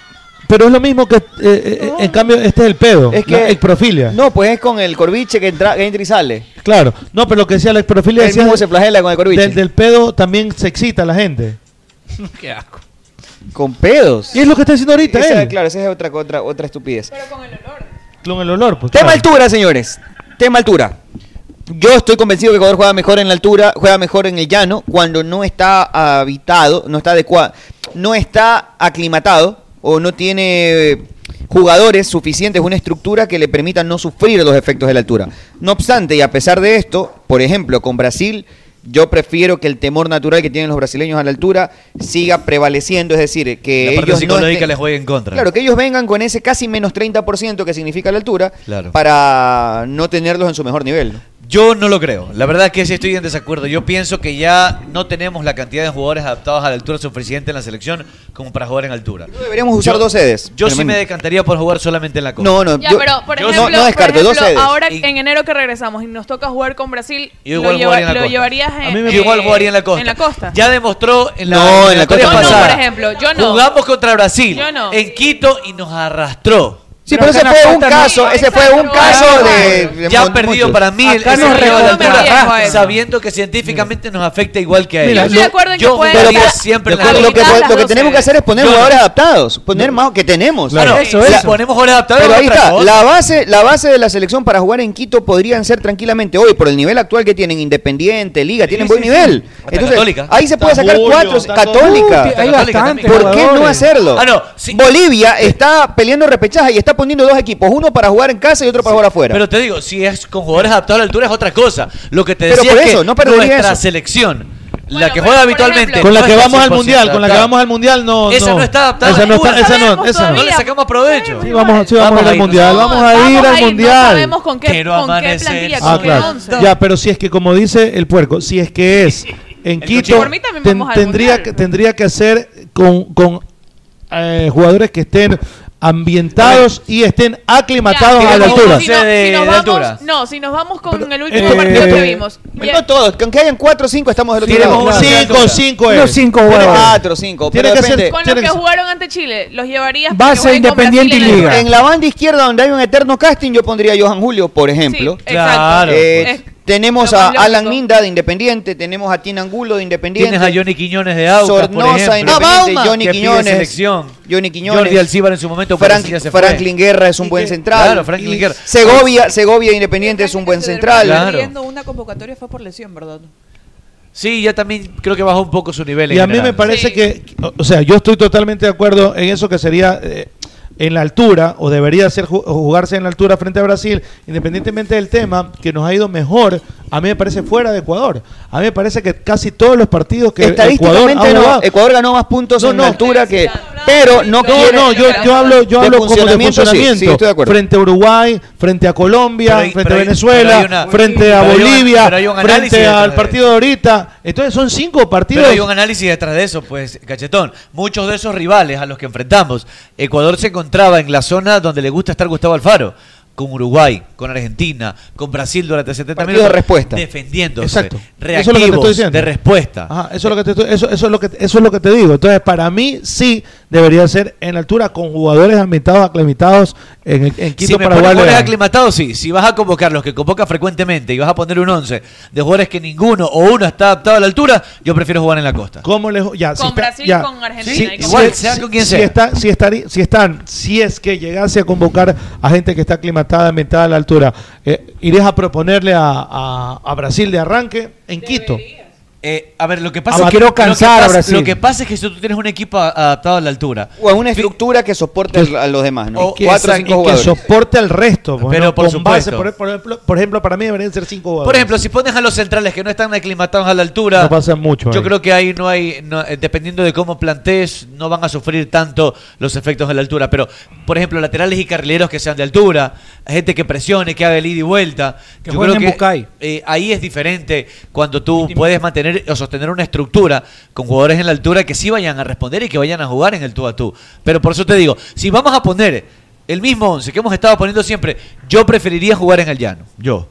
pero es lo mismo que, eh, eh, en cambio, este es el pedo. Es que, la exprofilia. No, pues es con el corviche que entra, entra y sale. Claro. No, pero lo que decía la exprofilia... El mismo se flagela con el corviche. Del, del pedo también se excita la gente. Qué asco. Con pedos. Y es lo que está diciendo ahorita esa, él. Claro, esa es otra, otra, otra estupidez. Pero con el olor. Con el olor, pues. Tema altura, señores. Tema altura. Yo estoy convencido que Ecuador juega mejor en la altura, juega mejor en el llano, cuando no está habitado, no está adecuado, no está aclimatado o no tiene eh, jugadores suficientes, una estructura que le permita no sufrir los efectos de la altura. No obstante, y a pesar de esto, por ejemplo, con Brasil, yo prefiero que el temor natural que tienen los brasileños a la altura siga prevaleciendo, es decir, que la parte ellos no les juegue en contra. Claro, que ellos vengan con ese casi menos 30% que significa la altura para no tenerlos en su mejor nivel. Yo no lo creo. La verdad que sí estoy en desacuerdo. Yo pienso que ya no tenemos la cantidad de jugadores adaptados a la altura suficiente en la selección como para jugar en altura. Deberíamos usar Yo- dos sedes. Yo sí me decantaría por jugar solamente en la costa. No, no, Ya, pero por yo ejemplo, no- no descarto, por dos sedes. ahora Y- en enero que regresamos y nos toca jugar con Brasil, Yo lo, igual lleva- jugaría en la lo costa. llevarías en, Yo eh, igual jugaría en la costa. en la costa. Ya demostró en la, No, en la eliminatoria costa Yo no, pasada. por ejemplo, yo no. Jugamos contra Brasil Yo no. en Quito y nos arrastró. Sí, pero ese fue un caso, ese fue un caso de, de ya mon- perdido muchos. para mí el Acá nos eso. sabiendo que científicamente nos afecta igual que a Mira, ellos. Yo estoy de acuerdo en que siempre Lo la que, lo que, lo tenemos que hacer es poner no. jugadores adaptados, poner más que tenemos. Claro, Claro. eso, eso. Si ponemos jugadores adaptados, Pero ahí está, la base, la base de la selección para jugar en Quito podrían ser tranquilamente hoy, por el nivel actual que tienen Independiente, Liga, tienen buen sí, nivel. Hasta Católica. ahí se puede sacar cuatro, Católica. Uy, hay bastante ¿Por qué no hacerlo? Ah, no, Bolivia está peleando repechaje y está poniendo dos equipos, uno para jugar en casa y otro para jugar afuera. Pero te digo, si es con jugadores adaptados a la altura es otra cosa. Lo que te Pero decía por es eso, que no perdería nuestra eso. selección, la que juega habitualmente, Con la que vamos al 100% mundial, con la que vamos al mundial no. Esa no está adaptada Esa no a está, esa no, esa no. No le sacamos provecho. Sí, vamos, sí, vamos, a ir al mundial, vamos a ir Vamos al ir, no mundial. sabemos con qué, Quiero con qué amanecer plantilla, Ah, con qué claro. once. Ya, pero si es que como dice el puerco, si es que es en Quito, ten- tendría mundial. que tendría que hacer con, con eh, jugadores que estén ambientados y estén aclimatados Ya, a la altura. Si, no- si de- nos de vamos, altura. no, si nos vamos con el eh, último partido que eh, vimos. Pero no todos, con que hayan cuatro o cinco estamos del otro Tenemos lado. de Cinco, cinco es. Unos cinco Tiene huevos. Cuatro, cinco. Tiene pero que ser- depende. Con Tiene los que que ser- jugaron ante Chile, los llevarías para que Base jueguen con Independiente Brasil y en el- Liga. En la banda izquierda donde hay un eterno casting yo pondría a Johan Julio, por ejemplo. Sí, exacto. Claro, Eh. Tenemos a. Alan Minda de Independiente, tenemos a Tina Angulo de Independiente. Tienes a Johnny Quiñones de Aucas, por Sornosa, ejemplo. Independiente, Johnny Quiñones. Johnny Quiñones. Jordi Alcibar en su momento, Frank- se fue. Franklin Guerra es un buen central. Claro, Franklin Y Guerra. Segovia, Segovia de Independiente es un buen central. Claro. Una convocatoria fue por lesión, ¿verdad? Sí, ya también creo que bajó un poco su nivel. en Y a mí general. me parece que, o- o sea, yo estoy totalmente de acuerdo en eso que sería eh, en la altura, o debería ser ju- jugarse en la altura frente a Brasil, independientemente del tema, que nos ha ido mejor, a mí me parece fuera de Ecuador. A mí me parece que casi todos los partidos que Ecuador Estadísticamente no, jugado- Ecuador ganó más puntos No, en no. altura que... Pero no No, quiere- no, yo, yo hablo, yo de hablo como de funcionamiento, sí, estoy de acuerdo. frente a Uruguay, frente a Colombia, Pero hay- frente pero a Venezuela, pero hay una- frente a pero hay un- Bolivia, pero hay un análisis frente al partido de ahorita. Entonces son cinco partidos. Pero hay un análisis detrás de eso, pues, cachetón. Muchos de esos rivales a los que enfrentamos, Ecuador se encontraba en la zona donde le gusta estar Gustavo Alfaro. Con Uruguay, con Argentina, con Brasil durante 70 Partido minutos. de respuesta. Defendiéndose. Exacto. Eso es lo que te Reactivos, estoy diciendo. de respuesta. Ajá, eso es lo que te estoy- eso, eso es lo que eso es lo que te digo. Entonces, para mí sí debería ser en altura con jugadores ambientados, aclimatados en, en Si Quito me para jugadores a- aclimatados, sí. Si vas a convocar los que convoca frecuentemente y vas a poner un 11 de jugadores que ninguno o uno está adaptado a la altura, yo prefiero jugar en la costa. ¿Cómo les ya, si Con está- Brasil, ya. con Argentina Sí, y con igual, sea con quien si sea. está- si, estarí- si están, si es que llegase a convocar a gente que está aclimatada, ambientada a la altura, eh, irías a proponerle a, a- a Brasil de arranque en Quito. Eh, a ver, lo que Ah, pasa, quiero lo que cansar a pasa- Brasil. Lo que pasa es que si tú tienes un equipo a- adaptado a la altura, O a una estructura que soporte a los demás, ¿no? O- Que, Cuatro o esa- cinco y que jugadores. soporte al resto. pues, Pero ¿no? por Con base, supuesto. por, por ejemplo, por ejemplo, para mí deberían ser cinco jugadores. Por ejemplo, si pones a los centrales que no están aclimatados a la altura, No pasa mucho Yo ahí. creo que ahí no hay, no, eh, dependiendo de cómo plantees, no van a sufrir tanto los efectos de la altura. Pero, por ejemplo, laterales y carrileros que sean de altura, gente que presione, que haga el ida y vuelta. Que yo creo Bucay. eh, ahí es diferente cuando tú puedes mantener o sostener una estructura con jugadores en la altura que sí vayan a responder y que vayan a jugar en el tú a tú. Pero por eso te digo, si vamos a poner el mismo 11 que hemos estado poniendo siempre, yo preferiría jugar en el llano. Yo.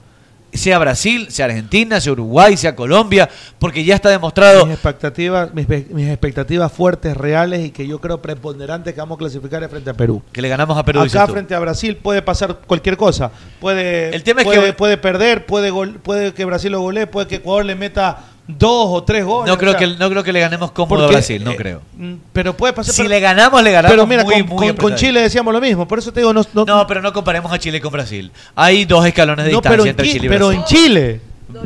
Sea Brasil, sea Argentina, sea Uruguay, sea Colombia, porque ya está demostrado. mis expectativas, mis, mis expectativas fuertes, reales y que yo creo preponderantes que vamos a clasificar es frente a Perú. Que le ganamos a Perú. dices Acá tú. frente a Brasil puede pasar cualquier cosa. Puede, El tema es puede, que- puede perder, puede, gol- puede que Brasil lo golee, puede que Ecuador le meta dos o tres goles. No creo, o sea, que, no creo que le ganemos cómodo a porque, Brasil, no eh, creo. mm, Pero puede pasar. Si pero- le ganamos, le ganamos Pero mira, muy, con, muy con- con apretadito. Chile decíamos lo mismo. Por eso te digo, no, no, No, pero no comparemos a Chile con Brasil. Hay dos escalones de no, distancia pero, en entre Chi- Chile y pero Brasil. en Chile.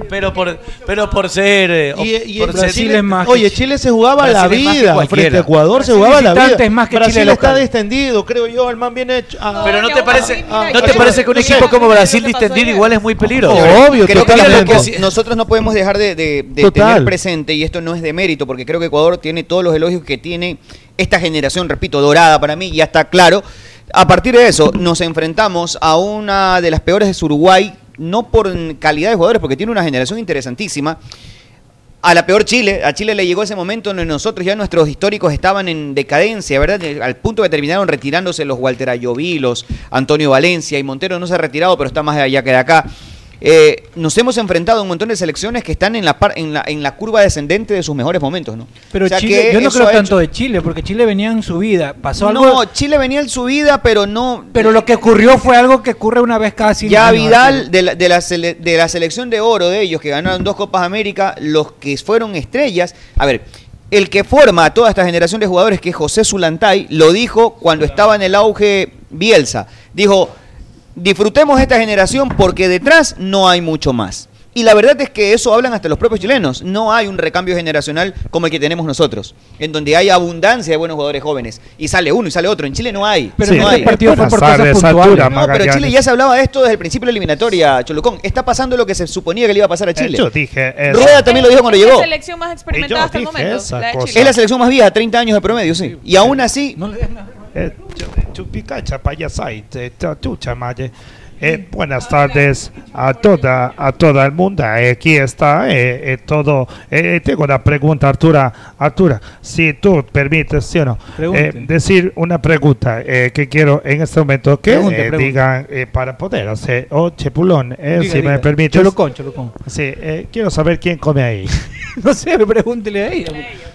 Pero por, pero por ser. eh, o- Y, y por Brasil ser- es más Oye, Chile se jugaba la Brasil vida. Frente a Ecuador se jugaba la vida. es más que Brasil Chile está local. distendido, creo yo. El man viene. hecho- ah, Pero no te parece, ¿no te parece que un no sé, equipo como Brasil distendido igual es muy peligroso? Obvio, totalmente. que nosotros no podemos dejar de, de- de Total. tener presente, y esto no es de mérito, porque creo que Ecuador tiene todos los elogios que tiene esta generación, repito, dorada para mí, ya está claro. A partir de eso, nos enfrentamos a una de las peores de Uruguay, no por calidad de jugadores, porque tiene una generación interesantísima. A la peor Chile, a Chile le llegó ese momento donde nosotros ya nuestros históricos estaban en decadencia, ¿verdad? Al punto que terminaron retirándose los Walter Ayoví, los Antonio Valencia y Montero no se ha retirado, pero está más allá que de acá. Eh, nos hemos enfrentado a un montón de selecciones que están en la, par- en la, en la curva descendente de sus mejores momentos, ¿no? Pero O sea Chile, yo no creo hecho- tanto de Chile, porque Chile venía en su vida. Pasó algo. No, Chile venía en su vida, pero no... Pero lo que ocurrió fue algo que ocurre una vez cada 100 Ya años. Vidal, de la, de, la sele- de la selección de oro de ellos, que ganaron dos Copas América, los que fueron estrellas. A ver, el que forma a toda esta generación de jugadores, que es José Zulantay, lo dijo cuando estaba en el auge Bielsa. Dijo, disfrutemos esta generación porque detrás no hay mucho más. Y la verdad es que eso hablan hasta los propios chilenos. No hay un recambio generacional como el que tenemos nosotros, en donde hay abundancia de buenos jugadores jóvenes. Y sale uno y sale otro. En Chile no hay. Pero no este hay. partido fue por cosas puntuales. No, pero Chile ya se hablaba de esto desde el principio de la eliminatoria, Cholucón. Está pasando lo que se suponía que le iba a pasar a Chile. yo dije eso. Rueda también lo dijo cuando Es llegó. la selección más experimentada hasta el momento. la de. Chile. Es la selección más vieja, 30 años de promedio, sí. Y aún así, Eh, chu- Chupicacha payasite, ta- chucha maye. Eh, buenas tardes a toda a todo el mundo. Eh, aquí está eh, eh, todo. Eh, tengo una pregunta, Artura. Artura, si tú permites, ¿sí o no? Eh, decir una pregunta eh, que quiero en este momento que Pregunte, eh, pregunte. digan eh, para poder hacer. Oh, Chepulón, eh, Diga, si diga. me permites. Cholucón, Cholucón. Sí, eh, quiero saber quién come ahí. no sé, pregúntele a ella.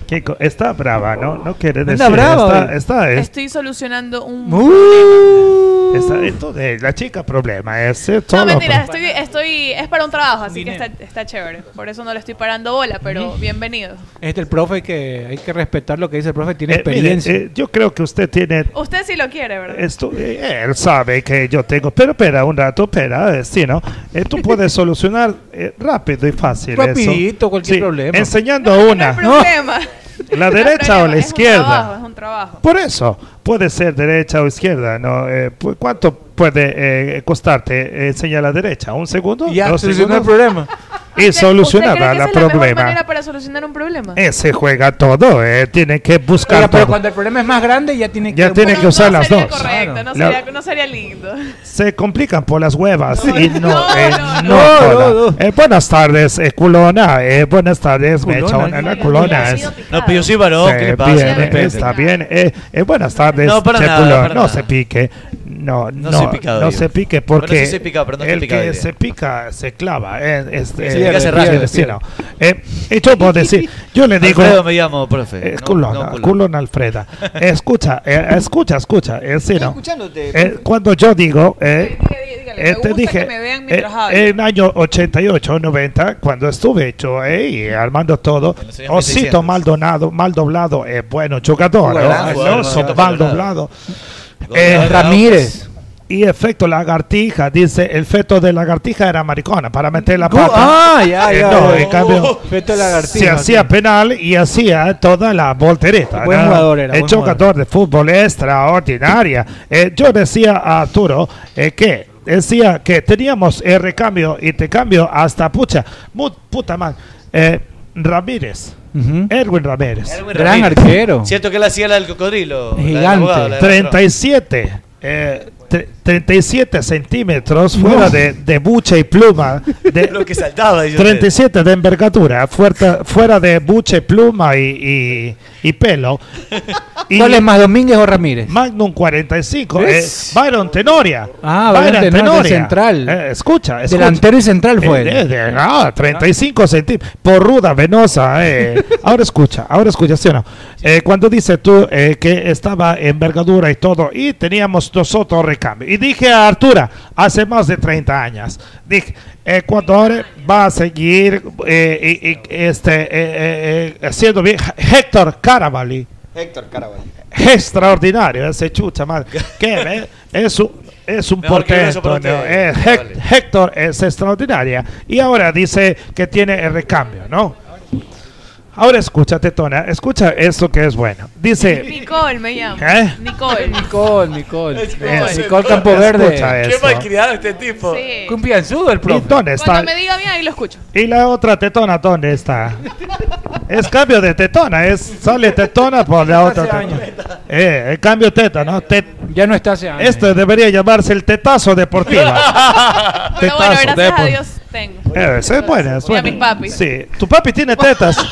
¿Quién co- está brava, ¿no? No quiere decir. brava, está, está, es- Estoy solucionando un Uh. Está, entonces, la chica problema es eh, No, solo mentira, estoy, estoy, es para un trabajo, así que está, está chévere. Por eso no le estoy parando bola, pero bienvenido. Este el profe que hay que respetar lo que dice el profe, tiene Eh, mire, experiencia. eh, yo creo que usted tiene Usted sí lo quiere, ¿verdad? esto, eh, él sabe que yo tengo, pero espera un rato, espera, eh, sí, ¿no? Eh, tú puedes solucionar eh, rápido y fácil Rapidito, eso. cualquier Sí, problema. Enseñando una, problema. la derecha o la Es un izquierda. trabajo, es un trabajo. Por eso, puede ser derecha o izquierda, ¿no? Eh, ¿Cuánto puede eh, costarte enseñar la derecha? ¿Un segundo? Ya, ¿Dos solucionó el segundos? problema. Y ¿Usted cree solucionada que la esa es para solucionar un problema? Eh, se juega todo, eh, tiene que buscar Oiga, pero todo. cuando el problema es más grande, ya tiene que. Ya tiene que usar las sería dos. correcto, no, La- sería, no sería lindo. Se complican por las huevas y no, no, eh, no, no, no. No, no. Eh, buenas tardes, eh, culona. Eh, buenas tardes, me Culona, echa una la culona. No, pero yo soy varón, ¿qué le pasa? bien, está bien. Eh, eh, buenas tardes, No, para che, nada, no nada. se pique. No, no, No soy picado no se pique porque no el que se pica se clava. Eh, este, Sí, eh, pica se sí, sí, pierde. no. Eh, y yo puedo decir, yo le digo... Alfredo me llamo, profe. Eh, no- culona, no culón. Alfreda. escucha, eh, escucha, escucha. Eh, sí, ¿no? escuchándote. Eh, cuando yo digo, eh, dígale, eh, te dije, que eh, en año 88, 90, cuando estuve yo ahí armando todo, Osito 1600. Maldonado, mal doblado, eh, bueno jugador, ¿no? mal doblado. Eh, Ramírez. Y efecto lagartija, dice, el feto de lagartija era maricona para meter la pata. Ah, ya, ya. no, en cambio, Feto de lagartija, se hacía penal y hacía toda la voltereta. Buen ¿no? jugador era, El jugador de fútbol extraordinaria. Eh, yo decía a Arturo eh, que decía que teníamos el recambio y te cambio hasta pucha, puta man, eh, Ramírez. Ujú. Erwin Ramírez. Erwin Gran Ramírez. arquero. Cierto que él hacía la del cocodrilo. la del Gigante. abogado, la del 37. eh, 37 centímetros fuera de, de buche y pluma. De, Lo que saltaba. dice usted. 37 de envergadura, fuera, fuera de buche, pluma y, y, y pelo. Y ¿Cuál es más, Domínguez o Ramírez? Magnum 45, ¿Ves? eh, Byron Tenoria. Ah, Byron Tenoria, central. Eh, escucha, escucha. Delantero y central fue. Eh, de- ah, 35 centímetros. Por ruda, venosa. eh. Ahora escucha, ahora escucha, ¿sí o no? Eh, cuando dice tú eh, que estaba envergadura y todo, y teníamos nosotros recambio. Y dije a Artura, hace más de 30 años, dije, Ecuador va a seguir eh, y- y, este, eh, eh, eh, haciendo bien. Héctor Caravali Héctor Caraballo. extraordinario ese chucha madre que es un Es un portento, ¿no? Eh, Héctor es extraordinaria. Y ahora dice que tiene el recambio, ¿no? Ahora escucha, Tetona, escucha esto que es bueno. Dice, Nicole me llamo. ¿Eh? Nicole. Nicole, Nicole. Es- Nicole Campo Verde. Qué malcriado este tipo. Sí. Cumpianzudo el ¿Y profe. dónde está? Cuando me diga bien, ahí lo escucho. ¿Y la otra tetona dónde está? Es cambio de tetona, es sale tetona por la otra Hace tetona. Eh, el cambio teta, ¿no? Tet- Ya no está hace años. Esto debería llamarse el tetazo deportiva. Pero bueno, Tetazo, gracias depo- a Dios tengo. Eh, es buena, es Y a mis papis. Sí, tu papi tiene tetas.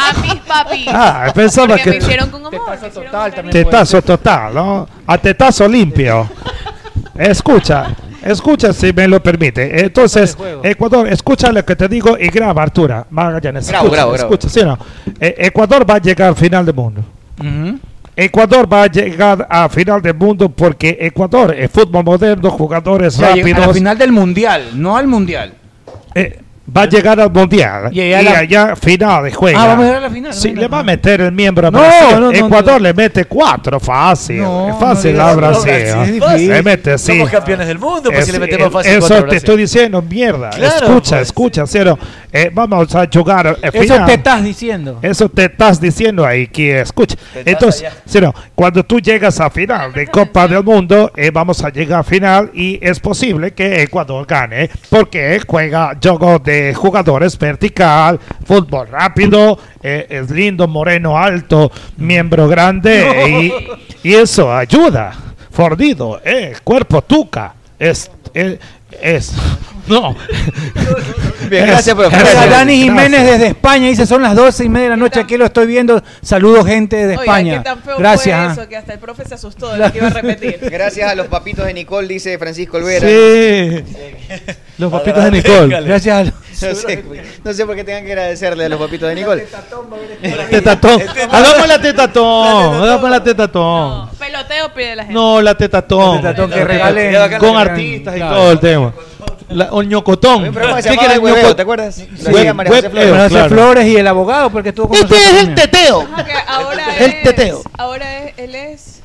A mis papis. Ah, pensaba Porque que- me hicieron con amor. total también. Tetazo total, ¿no? A tetazo limpio. Escucha, escucha si me lo permite. Entonces, Ecuador, escucha lo que te digo y graba, Artura. Magallanes, Grabo, escucha, grabo. escucha, ¿sí o no? Eh, Ecuador va a llegar al final del mundo. Ecuador va a llegar a final del mundo porque Ecuador es fútbol moderno, jugadores O sea, rápidos. a la final del mundial, no al mundial. Eh, va a llegar al mundial y, Y allá la- allá final juega. Ah, vamos a llegar a la final. Sí, le va a meter el miembro a No, Brasil. no, no, Ecuador le mete cuatro, fácil. No, es fácil no a Brasil. no, Brasil es Le difícil. mete, sí. Somos campeones del mundo, pues si le metemos fácil Eso cuatro te Brasil. estoy diciendo, mierda. Claro, escucha, pues. escucha, cero. Eh, vamos a jugar. eh, Eso final. te estás diciendo. Eso te estás diciendo ahí, que escucha. Entonces, cero, cuando tú llegas a final de Copa del Mundo, eh, vamos a llegar a final y es posible que Ecuador gane, porque juega juego de jugadores vertical, fútbol rápido, eh, es lindo, moreno, alto, miembro grande y, y eso ayuda. Fordido, eh, cuerpo tuca, es, eh, es, no. Bien, gracias, gracias, Dani Jiménez gracias. desde España dice son las doce y media de la noche, aquí lo estoy viendo. Saludos gente desde Oiga, España. qué tan feo Gracias. fue ah. eso que hasta el profe se asustó de lo que iba a repetir. Gracias a los papitos de Nicole, dice Francisco Olvera. Sí. Los papitos de Nicole. Gracias a los- No sé, no sé por qué tengan que agradecerle a los papitos de Nicole. Tetatón. Hagamos la tetatón. Hagamos la tetatón. Peloteo pide la gente. No, la tetatón. La tetatón que regalen- Con que artistas y todo el tema. La, o ñocotón. Que ¿Qué llamaba quiere El Hueveo, ¿te acuerdas? Hacía María José Flores. María José claro. Flores y el abogado, porque estuvo con Este es el teteo. No, que ahora El es, teteo. Ahora es, él es.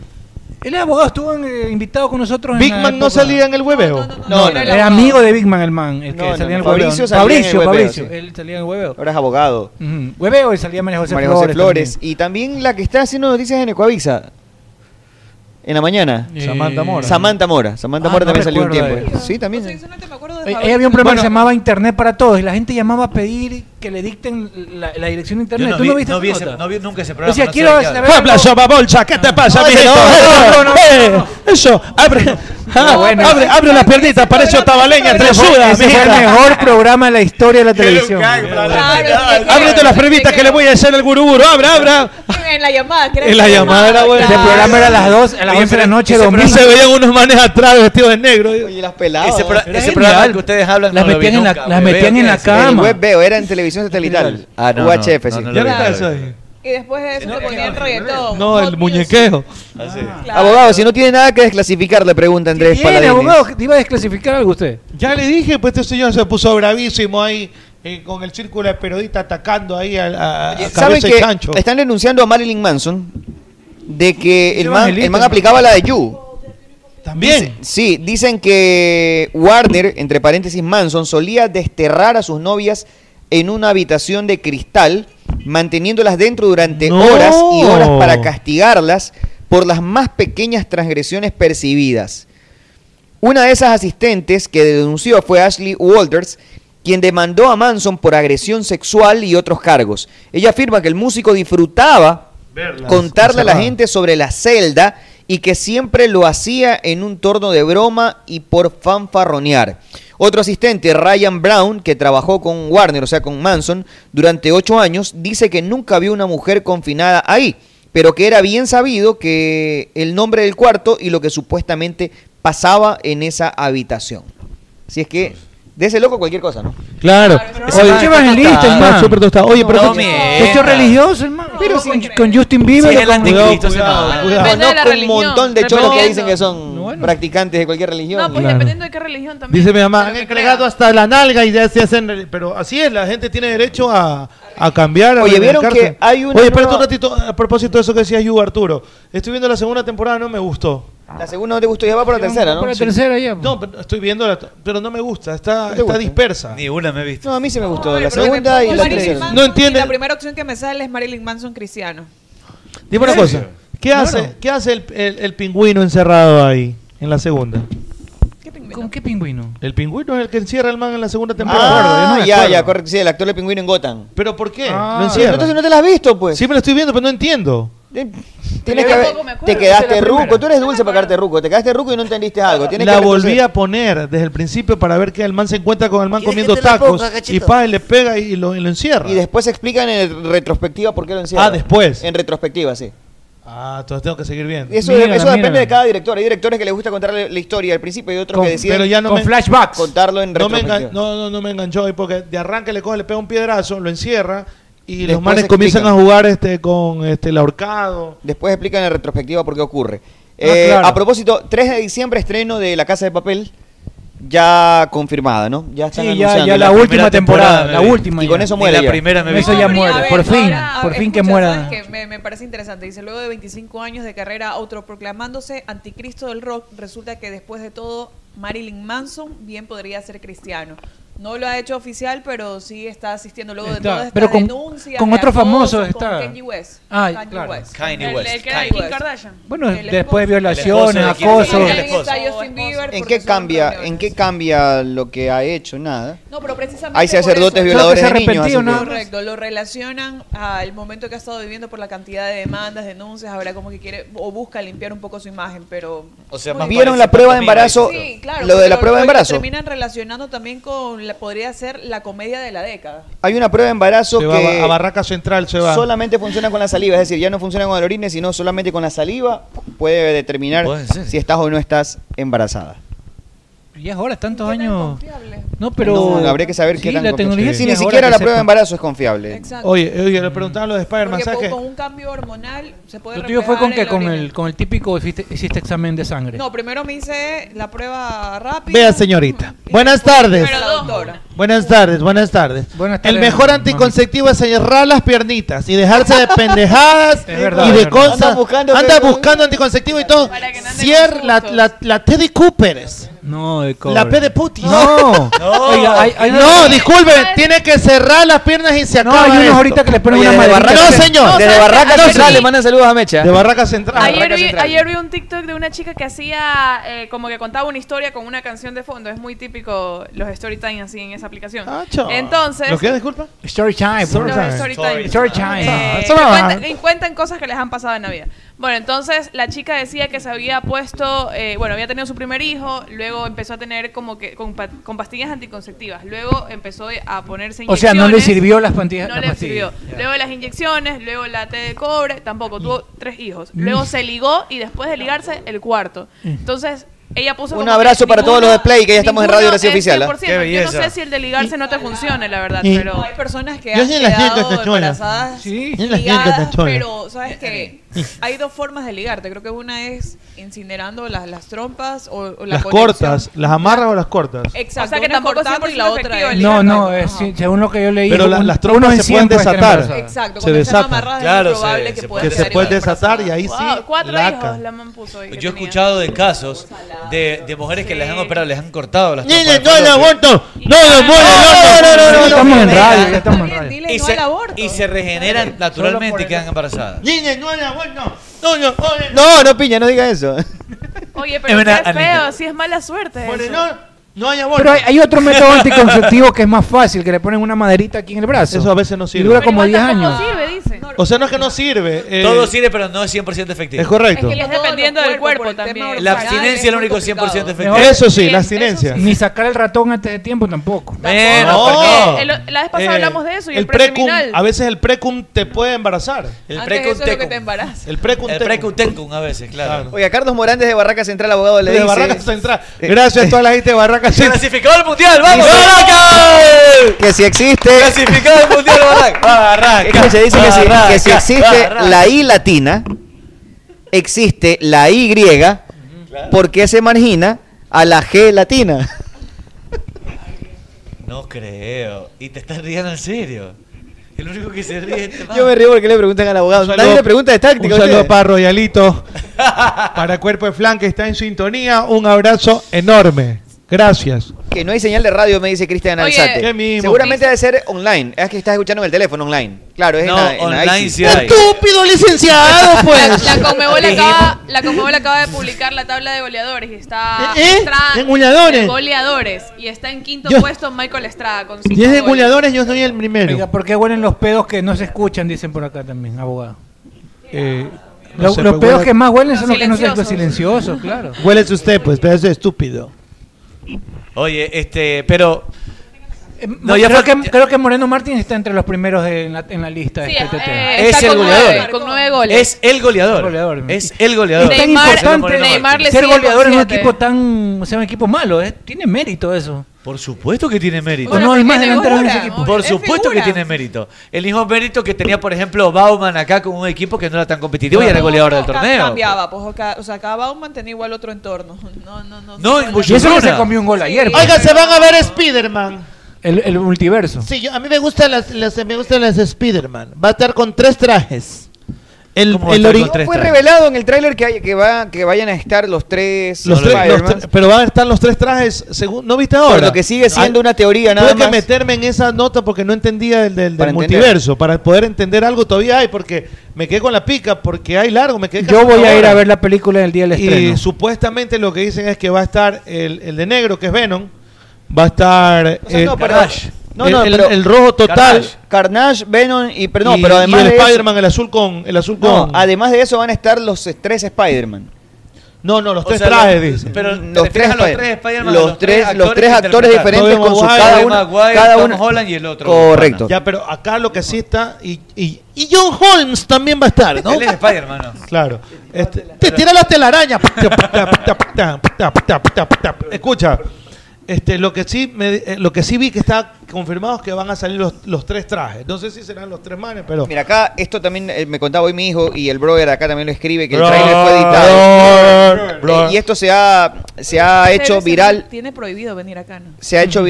Él es abogado, estuvo en, eh, invitado con nosotros. en Big la Man no época- salía en el hueveo. No, no, era amigo de Big Man el man, el que No, no, salía en el Fabricio hueveo. salía en el Fabricio, hueveo, Fabricio, sí. él salía en el hueveo. Ahora es abogado. Ujú. Hueveo y salía María José María Flores. José Flores. también. Y también la que está haciendo noticias en Ecuavisa. En la mañana. Samantha Mora. Samantha Mora. Samantha Ah, Mora no también salió un recuerdo tiempo. Sí, también. Eh, ahí había un programa que se llamaba Internet para Todos y la gente llamaba a pedir que le dicten la, la dirección de Internet. Yo no ¿Tú vi- no viste no esa vi ese- nota? no vi nunca ese programa, Decía, no sé quiero de qué saber habla. Habla, Soba Bolsa, ¿qué te pasa, No, ese mijito? no, no, no, Eh, Eso, abre, ah, bueno. abre, abre las piernitas, parece fue- tresuda, ese fue el mejor programa de la historia de la televisión. Ábrete las previtas que le voy a hacer al guruguru, abra, abra. En la llamada, En la llamada era buena. Ese programa era a las 2, a las 11 de la noche, Y domingo. se veían unos manes atrás vestidos de negro. Oye, las peladas. Ese, que ustedes hablan Las no metían en la- nunca, las metían en la cama. El web veo, era en televisión satelital. Ah, no, UHF, no, sí. no lo ¿Ya vi, no está no lo eso ahí? Y después de eso te ponían reggaetón. No, el muñequeo. Claro. Abogado, si no tiene nada que desclasificar, le pregunta Andrés Tiene, Paladines. abogado, ¿te iba a desclasificar algo usted? Ya le dije, pues este señor se puso bravísimo ahí eh, con el círculo de periodistas atacando ahí a, a, a ¿Saben que chancho. están denunciando a Marilyn Manson de que el man, el man aplicaba la de You? También. Sí, dicen que Warner, entre paréntesis Manson, solía desterrar a sus novias en una habitación de cristal, manteniéndolas dentro durante No. horas y horas para castigarlas por las más pequeñas transgresiones percibidas. Una de esas asistentes que denunció fue Ashley Walters, quien demandó a Manson por agresión sexual y otros cargos. Ella afirma que el músico disfrutaba Verlas contarle a la gente sobre la celda y que siempre lo hacía en un torno de broma y por fanfarronear. Otro asistente, Ryan Brown, que trabajó con Warner, o sea, con Manson, durante ocho años, dice que nunca vio una mujer confinada ahí, pero que era bien sabido que el nombre del cuarto y lo que supuestamente pasaba en esa habitación. Así es que, de ese loco cualquier cosa, ¿no? Claro. Ese man es evangelista, el man. súper tostado. Oye, pero No ¿qué- mientas. Hecho religioso, hermano. Pero con, Justin Bieber. Sí, el con- anticristo Conozco un montón de cholos que dicen que son Bueno. practicantes de cualquier religión. No, pues Claro. dependiendo de qué religión también. Dice mi mamá, han lo entregado hasta la nalga y ya se hacen... Pero así es, la gente tiene derecho a, a cambiar. a Oye, ¿vieron que hay una Oye, espérate nueva- un ratito, a propósito de eso que decía Yu, Arturo. Estoy viendo la segunda temporada, no me gustó. Ah. La segunda no te gustó ya va por la tercera, ¿no? Por la tercera ya. No, pero estoy viendo la, pero no me gusta, está, está dispersa. Ni una me he visto. No, a mí sí me gustó, la segunda y la tercera. No entiende. La primera opción que me sale es Marilyn Manson Cristiano. Dime una cosa, ¿qué hace, ¿qué hace el, el, pingüino encerrado ahí en la segunda? ¿Con qué pingüino? El pingüino es el que encierra al man en la segunda temporada. Ah, ya, ya, correcto. Sí, el actor de pingüino en Gotham. ¿Pero por qué? Ah, lo. Entonces no te la has visto, pues. Sí, me lo estoy viendo, pero no entiendo. Eh, Tienes que ver, te quedaste ruco, tú eres dulce para quedarte ruco, te quedaste ruco y no entendiste algo. Tienes la volví a poner desde el principio para ver que el man se encuentra con el man comiendo tacos y pa, él le pega y lo, encierra. Y después explican en retrospectiva por qué lo encierra. Ah, después. En retrospectiva, sí. Ah, entonces tengo que seguir viendo. Eso, mírala, eso depende de cada director. Hay directores que les gusta contar la historia al principio y otros que deciden con flashbacks. contarlo en no retrospectiva. Me engan, no, no, no me enganchó ahí porque de arranque le coge, le pega un piedrazo, lo encierra y los manes comienzan a jugar este con este, el ahorcado. Después explican en retrospectiva por qué ocurre. Ah, eh, a propósito, 3 de diciembre estreno de La Casa de Papel ya confirmada, ¿no? Ya están sí, ya, ya, la, última temporada, la última. Y con eso muere. Y la primera me Eso ya muere, por fin, por fin que muera. Me, me, parece interesante. Dice, luego de 25 años de carrera, otro proclamándose anticristo del rock, resulta que después de todo, Marilyn Manson bien podría ser cristiano. No lo ha hecho oficial, pero sí está asistiendo luego está, de todas estas denuncias. Con, con otros famosos está. Con Kanye West. Ah, Kanye claro. West. Kanye West. El, el que Kim Kardashian. Bueno, el después violaciones, acoso. ¿En qué cambia? ¿En qué cambia lo que ha hecho? Nada. No, pero precisamente Hay sacerdotes violadores de niños. No, correcto, lo relacionan al momento que ha estado viviendo por la cantidad de demandas, denuncias, ahora como que quiere o busca limpiar un poco su imagen, pero O sea, vieron la prueba de embarazo, sí, claro, lo de la prueba de embarazo. Terminan relacionando también con podría ser la comedia de la década. Hay una prueba de embarazo que a Barraca Central. Solamente funciona con la saliva, es decir, ya no funciona con el orine, sino solamente con la saliva puede determinar si estás o no estás embarazada. Y es ahora, tantos años. No, pero. No, habría que saber sí, qué tan la tecnología. Si ni siquiera la prueba de embarazo es confiable. Exacto. Oye, oye, le preguntaba lo de Spider-Man. Con un cambio hormonal se puede. ¿Lo tuyo fue con que Con el, con el típico hiciste, hiciste, examen de sangre. No, primero me hice la prueba rápida. Vea, señorita. Buenas tardes. Pero, doctora. Buenas tardes, buenas tardes. Buenas tardes el mejor anticonceptivo es cerrar las piernitas y dejarse de pendejadas verdad, y de cosas. Anda buscando, anda buscando anticonceptivo y todo. No Cierra la, la, la Teddy Cooperes. No, de La P de putis. No, no, Oiga, hay, hay no disculpe, tiene que cerrar las piernas y se acaba. No, hay unos ahorita que le ponen Oye, una madre. No, señor. Barraca Central le mandan saludos a Mecha. De Barraca Central. Ayer vi, ayer vi un TikTok de una chica que hacía, eh, como que contaba una historia con una canción de fondo. Es muy típico los story time así en esa aplicación. Ah, entonces. ¿Lo que disculpa? Story time. Story no, time. Story eh, ah, Cuentan, cuentan cosas que les han pasado en Navidad. Bueno, entonces la chica decía que se había puesto, eh, bueno, había tenido su primer hijo, luego empezó a tener como que con, con pastillas anticonceptivas, luego empezó a ponerse inyecciones. O sea, no le sirvió las pastillas. No le sirvió. Yeah. Luego las inyecciones, luego la té de cobre, tampoco, tuvo tres hijos. Luego se ligó y después de ligarse, el cuarto. Mm. Entonces, ella puso un abrazo para todos los de Play, que ya estamos en Radio Gracia Oficial. ¿ah? Qué Yo no sé si el de ligarse no te funciona, la verdad, pero... Hay personas que Yo han sí las quedado embarazadas Sí. Yo las ligadas, pero sabes que hay dos formas de ligarte. Creo que una es incinerando las, las trompas o, la Las cortas, las amarras o las cortas. Exacto, O sea, que una tampoco cortando y la otra No, no, es- sí, según lo que yo leí. Pero las trompas se pueden desatar. Exacto, Se desatan. Claro, es que se puede desatar y ahí sí. Cuatro hijos la man puso hoy Yo he escuchado de casos de, mujeres que les han operado, les han cortado las Dile no al aborto, no nos. No, no, estamos en radio, estamos en radio. Y se, regeneran naturalmente y quedan embarazadas. Dile no al aborto. No, no, no, no, piña, no diga eso. Oye, pero es, verdad, feo, si es mala suerte. No hay aborto. Pero hay, hay, otro método anticonceptivo que es más fácil, que le ponen una maderita aquí en el brazo. Eso a veces no sirve. Y dura como 10 años. O sea, no es que no sirve. Todo eh, sirve, pero no es 100% efectivo. Es correcto. Es que dependiendo del cuerpo también. La abstinencia es el único 100% efectivo. Eso sí, la abstinencia. Ni sacar el ratón antes de tiempo tampoco. Menos, No. porque la vez pasada eh, hablamos de eso y el precum, a veces el precum te puede embarazar. El Antes eso es lo que te embaraza. El precum El precutencum a veces, claro. Oiga, Carlos Morantes de Barraca Central, abogado, le De. Barraca Central. Gracias a toda la gente de Barraca Central. Clasificado al mundial, vamos, Barraca. Que si existe... Clasificado al mundial, Barraca. Barraca. Que se dice que que si, que si existe la I latina, existe la Y, griega, ¿por qué se margina a la G latina? No creo. ¿Y te estás riendo en serio? El único que se ríe este Yo me río porque le preguntan al abogado. Saludo, Nadie le pregunta de táctica. Un saludo para Royalito, para Cuerpo de Flan que está en sintonía. Un abrazo enorme. Gracias. Que no hay señal de radio, me dice Cristian Alzate. ¿qué mismo? Seguramente debe ser online. Es que estás escuchando en el teléfono online. Claro, es No, en la, en la online ICI. sí hay. Estúpido licenciado, pues. La Conmebol acaba, la acaba de publicar la tabla de goleadores y está ¿Eh? Estrada- ¿En goleadores? en goleadores y está en quinto Yo- puesto Michael Estrada con cinco 10 de goleadores, yo soy el primero. Oiga, ¿por qué huelen los pedos que no se escuchan? Dicen por acá también, abogado. Eh, no Lo- sé, los pues, pedos huele- que más huelen son los que no se Silenciosos. silenciosos, claro. Huélese usted, pues, pedazo de estúpido. Oye, este, pero. No, ya creo, fue- que, creo que Moreno Martín está entre los primeros de- en, la, en la lista Sí, de este eh, tema. Es el goleador. nueve, con nueve goles. Es el goleador. Es el goleador. Es tan Neymar- importante Neymar le ser goleador en un equipo tan, o sea, un equipo malo, ¿eh? Tiene mérito eso. Por supuesto que tiene mérito. ¿O no hay más delanteros en ese equipo? Por supuesto que tiene mérito. El mismo mérito que tenía, por ejemplo, Bauman acá con un equipo que no era tan competitivo y era el goleador del torneo. Cambiaba, pues, o sea, cada Bauman tenía igual otro entorno. No, no, no. No, no, Y eso que se comió un gol ayer. pues. Oiga, se van a ver Spider-Man. El, el multiverso. Sí, yo- a mí me gustan las, las- me gustan las Spider-Man. Va a estar con tres trajes. El, ¿Cómo el va a estar ori- con tres Fue trajes? revelado en el tráiler que, hay- que, va, que vayan a estar los tres Los tres- los pero van a estar los tres trajes, según, ¿no viste ahora? Por lo que sigue siendo Ay, una teoría nada Tuve que más. meterme en esa nota porque no entendía el del, del Para entender. multiverso. Para poder entender algo todavía hay, porque me quedé con la pica, porque hay largo, me quedé Yo voy a ir a ver la película el día del estreno. Y supuestamente lo que dicen es que va a estar el, el de negro, que es Venom. Va a estar O sea, el, no, pero- no, el- no, el- pero- el rojo total. Carnage, Carnage, Venom y pero no, y, pero y además el Spider-Man, el azul con. El azul no, con además de eso van a estar los tres Spider-Man. No, no, los O tres sea, trajes, los- dice. Pero Los ¿te tres a los tres Spider-Man, los a tres- los tres actores diferentes con su cada uno, Maguire, cada Tom uno Holland y el otro. Correcto. Ya, pero acá lo que sí está. Y, y, y John Holmes también va a estar, ¿no? Él es Spider-Man, ¿no? Claro. Este, te tira las telarañas. Escucha. Este, lo que sí me, eh, lo que sí vi que está confirmado es que van a salir los, los tres trajes. No sé si serán los tres manes, pero Mira, acá esto también eh, me contaba hoy mi hijo y el brother acá también lo escribe que el trailer fue editado. brother, brother. Eh, y esto se ha se ha hecho viral, Tiene prohibido venir acá, ¿no? se ha hecho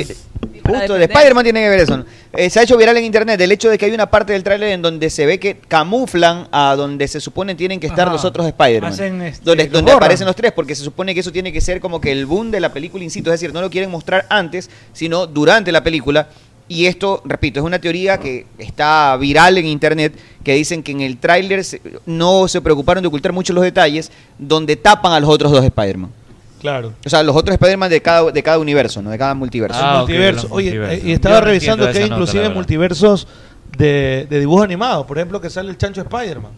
Justo, de. Spider-Man tiene que ver eso. ¿no? Eh, se ha hecho viral en internet el hecho de que hay una parte del tráiler en donde se ve que camuflan a donde se supone tienen que estar Ajá. los otros Spider-Man. Hacen, este, donde donde aparecen los tres, porque se supone que eso tiene que ser como que el boom de la película in situ. Es decir, no lo quieren mostrar antes, sino durante la película. Y esto, repito, es una teoría que está viral en internet, que dicen que en el tráiler se- no se preocuparon de ocultar mucho los detalles, donde tapan a los otros dos Spider-Man. claro. O sea, los otros Spider-Man de cada, de cada universo, ¿no? De cada multiverso. Ah, multiverso. Oye, eh, y estaba Yo revisando que hay nota, inclusive multiversos de, de dibujos animados. Por ejemplo, que sale el chancho Spider-Man.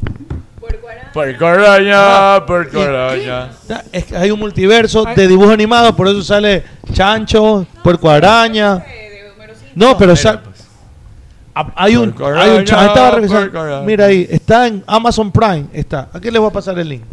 Puerco araña, puerco araña. Ya, es que hay un multiverso de dibujos animados, por eso sale chancho, puerco araña. No, pero sal- Ah, hay un, hay un estaba revisando. Mira ahí, está en Amazon Prime, está. Aquí les voy a pasar el link.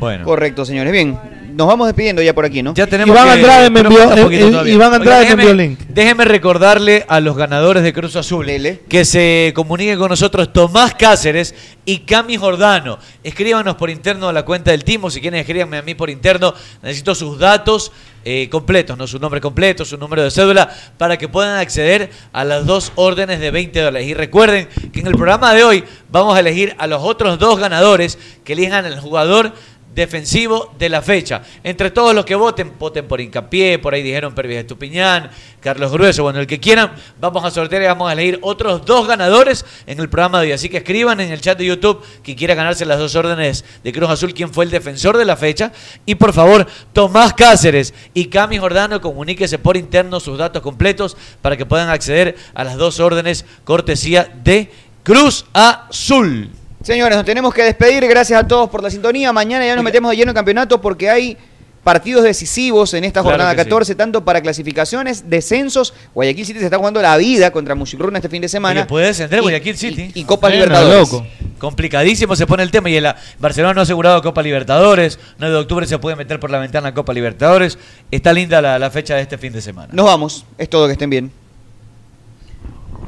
Bueno. Correcto, señores. Bien, nos vamos despidiendo ya por aquí, ¿no? Ya tenemos Iván que- Andrade me envió- eh, eh. Iván Andrade me déjeme- envió el link. Déjeme recordarle a los ganadores de Cruz Azul que se comuniquen con nosotros Tomás Cáceres y Cami Jordano. Escríbanos por interno a la cuenta del Timo. Si quieren, escríbanme a mí por interno. Necesito sus datos eh, completos, no su nombre completo, su número de cédula, para que puedan acceder a las dos órdenes de 20 dólares. Y recuerden que en el programa de hoy vamos a elegir a los otros dos ganadores que elijan al jugador defensivo de la fecha. Entre todos los que voten, voten por hincapié, por ahí dijeron Pervis Estupiñán, Carlos Grueso, bueno, el que quieran, vamos a sortear y vamos a elegir otros dos ganadores en el programa de hoy. Así que escriban en el chat de YouTube que quiera ganarse las dos órdenes de Cruz Azul, quién fue el defensor de la fecha. Y por favor, Tomás Cáceres y Cami Jordano, comuníquese por interno sus datos completos para que puedan acceder a las dos órdenes cortesía de Cruz Azul. Señores, nos tenemos que despedir. Gracias a todos por la sintonía. Mañana ya nos metemos de lleno en campeonato porque hay partidos decisivos en esta Claro jornada sí. 14, tanto para clasificaciones, descensos. Guayaquil City se está jugando la vida contra Muchurruna este fin de semana. Oye, puede descender Y- Guayaquil City. Y, y Copa Bueno, Libertadores. loco. Complicadísimo se pone el tema y el Barcelona no ha asegurado Copa Libertadores. 9 de octubre se puede meter por la ventana Copa Libertadores. Está linda la, la fecha de este fin de semana. Nos vamos. Es todo, que estén bien.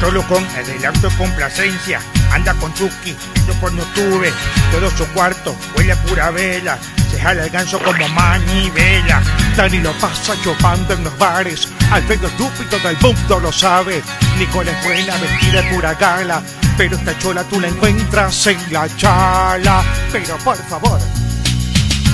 Solo con adelanto de complacencia. Anda con Chucky, yo no tuve. Todo su cuarto huele a pura vela. Se jala el ganso como manivela. Dani lo pasa chupando en los bares. Al menos estúpido del mundo lo sabe. Nicole es buena, vestida de pura gala. Pero esta chola tú la encuentras en la chala. Pero por favor,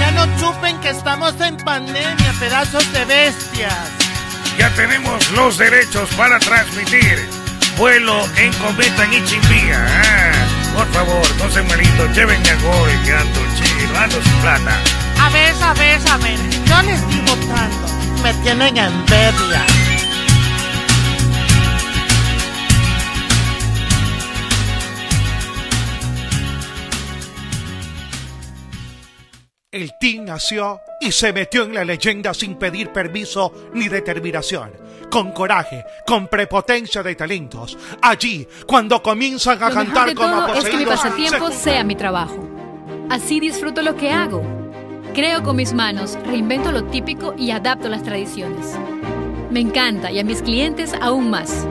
Ya no chupen que estamos en pandemia, pedazos de bestias. Ya tenemos los derechos para transmitir vuelo en cometa en Ichimbía. Ah, por favor, no se malito, llévenme a Goy, que ando chido, plata. A ver, a ver, a ver. Yo les estoy votando. Me tienen envidia. El team nació y se metió en la leyenda sin pedir permiso ni determinación. Con coraje, con prepotencia de talentos. Allí, cuando comienzan a Lo mejor cantar de como todo es que mi pasatiempo se- sea mi trabajo. Así disfruto lo que hago. Creo con mis manos, reinvento lo típico y adapto las tradiciones. Me encanta y a mis clientes aún más.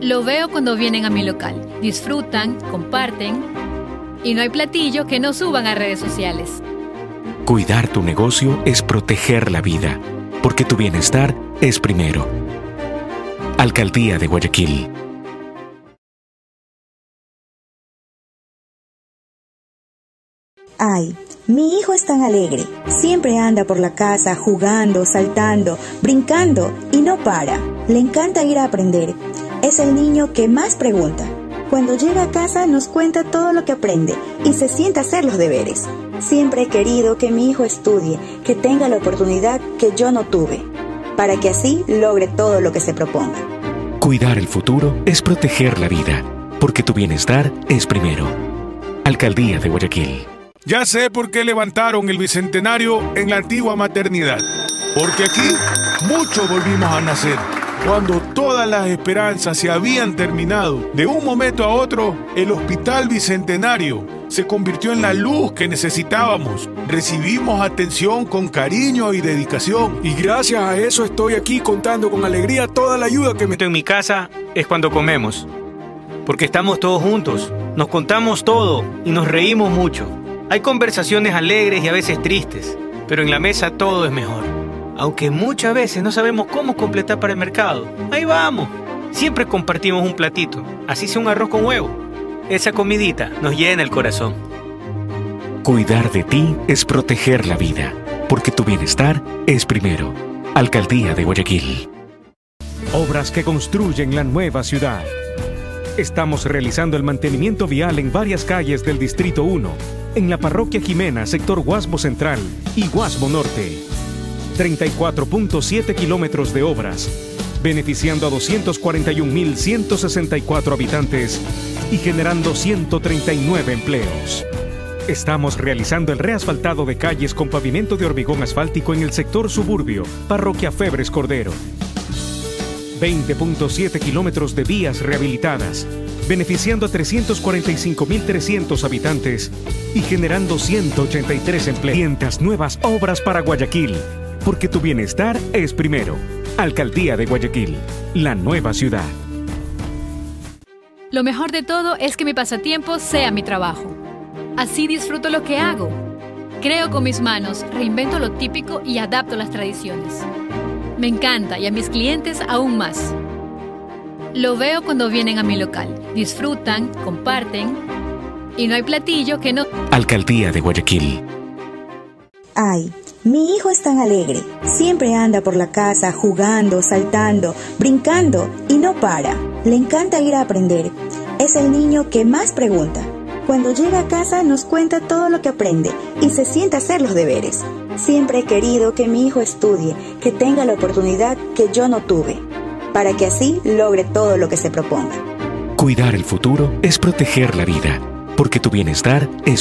Lo veo cuando vienen a mi local. Disfrutan, comparten y no hay platillo que no suban a redes sociales. Cuidar tu negocio es proteger la vida, porque tu bienestar es primero. Alcaldía de Guayaquil. Ay, mi hijo es tan alegre. Siempre anda por la casa jugando, saltando, brincando y no para. Le encanta ir a aprender. Es el niño que más pregunta. Cuando llega a casa nos cuenta todo lo que aprende y se sienta a hacer los deberes. Siempre he querido que mi hijo estudie, que tenga la oportunidad que yo no tuve, para que así logre todo lo que se proponga. Cuidar el futuro es proteger la vida, porque tu bienestar es primero. Alcaldía de Guayaquil. Ya sé por qué levantaron el bicentenario en la antigua maternidad. Porque aquí muchos volvimos a nacer. Cuando todas las esperanzas se habían terminado, de un momento a otro, el Hospital Bicentenario se convirtió en la luz que necesitábamos. Recibimos atención con cariño y dedicación. Y gracias a eso estoy aquí contando con alegría toda la ayuda que me... En mi casa es cuando comemos. Porque estamos todos juntos, nos contamos todo y nos reímos mucho. Hay conversaciones alegres y a veces tristes, pero en la mesa todo es mejor. Aunque muchas veces no sabemos cómo completar para el mercado. Ahí vamos. Siempre compartimos un platito, así sea un arroz con huevo. Esa comidita nos llena el corazón. Cuidar de ti es proteger la vida, porque tu bienestar es primero. Alcaldía de Guayaquil. Obras que construyen la nueva ciudad. Estamos realizando el mantenimiento vial en varias calles del Distrito 1, en la Parroquia Jimena, sector Guasmo Central y Guasmo Norte. 34.7 kilómetros de obras, beneficiando a 241.164 habitantes y generando 139 empleos. Estamos realizando el reasfaltado de calles con pavimento de hormigón asfáltico en el sector suburbio, Parroquia Febres Cordero. 20.7 kilómetros de vías rehabilitadas, beneficiando a 345.300 habitantes y generando 183 empleos. nuevas obras para Guayaquil. porque tu bienestar es primero. Alcaldía de Guayaquil, la nueva ciudad. Lo mejor de todo es que mi pasatiempo sea mi trabajo. Así disfruto lo que hago. Creo con mis manos, reinvento lo típico y adapto las tradiciones. Me encanta y a mis clientes aún más. Lo veo cuando vienen a mi local. Disfrutan, comparten y no hay platillo que no... Alcaldía de Guayaquil. Ay, mi hijo es tan alegre. Siempre anda por la casa jugando, saltando, brincando y no para. Le encanta ir a aprender. Es el niño que más pregunta. Cuando llega a casa nos cuenta todo lo que aprende y se sienta a hacer los deberes. Siempre he querido que mi hijo estudie, que tenga la oportunidad que yo no tuve, para que así logre todo lo que se proponga. Cuidar el futuro es proteger la vida, porque tu bienestar es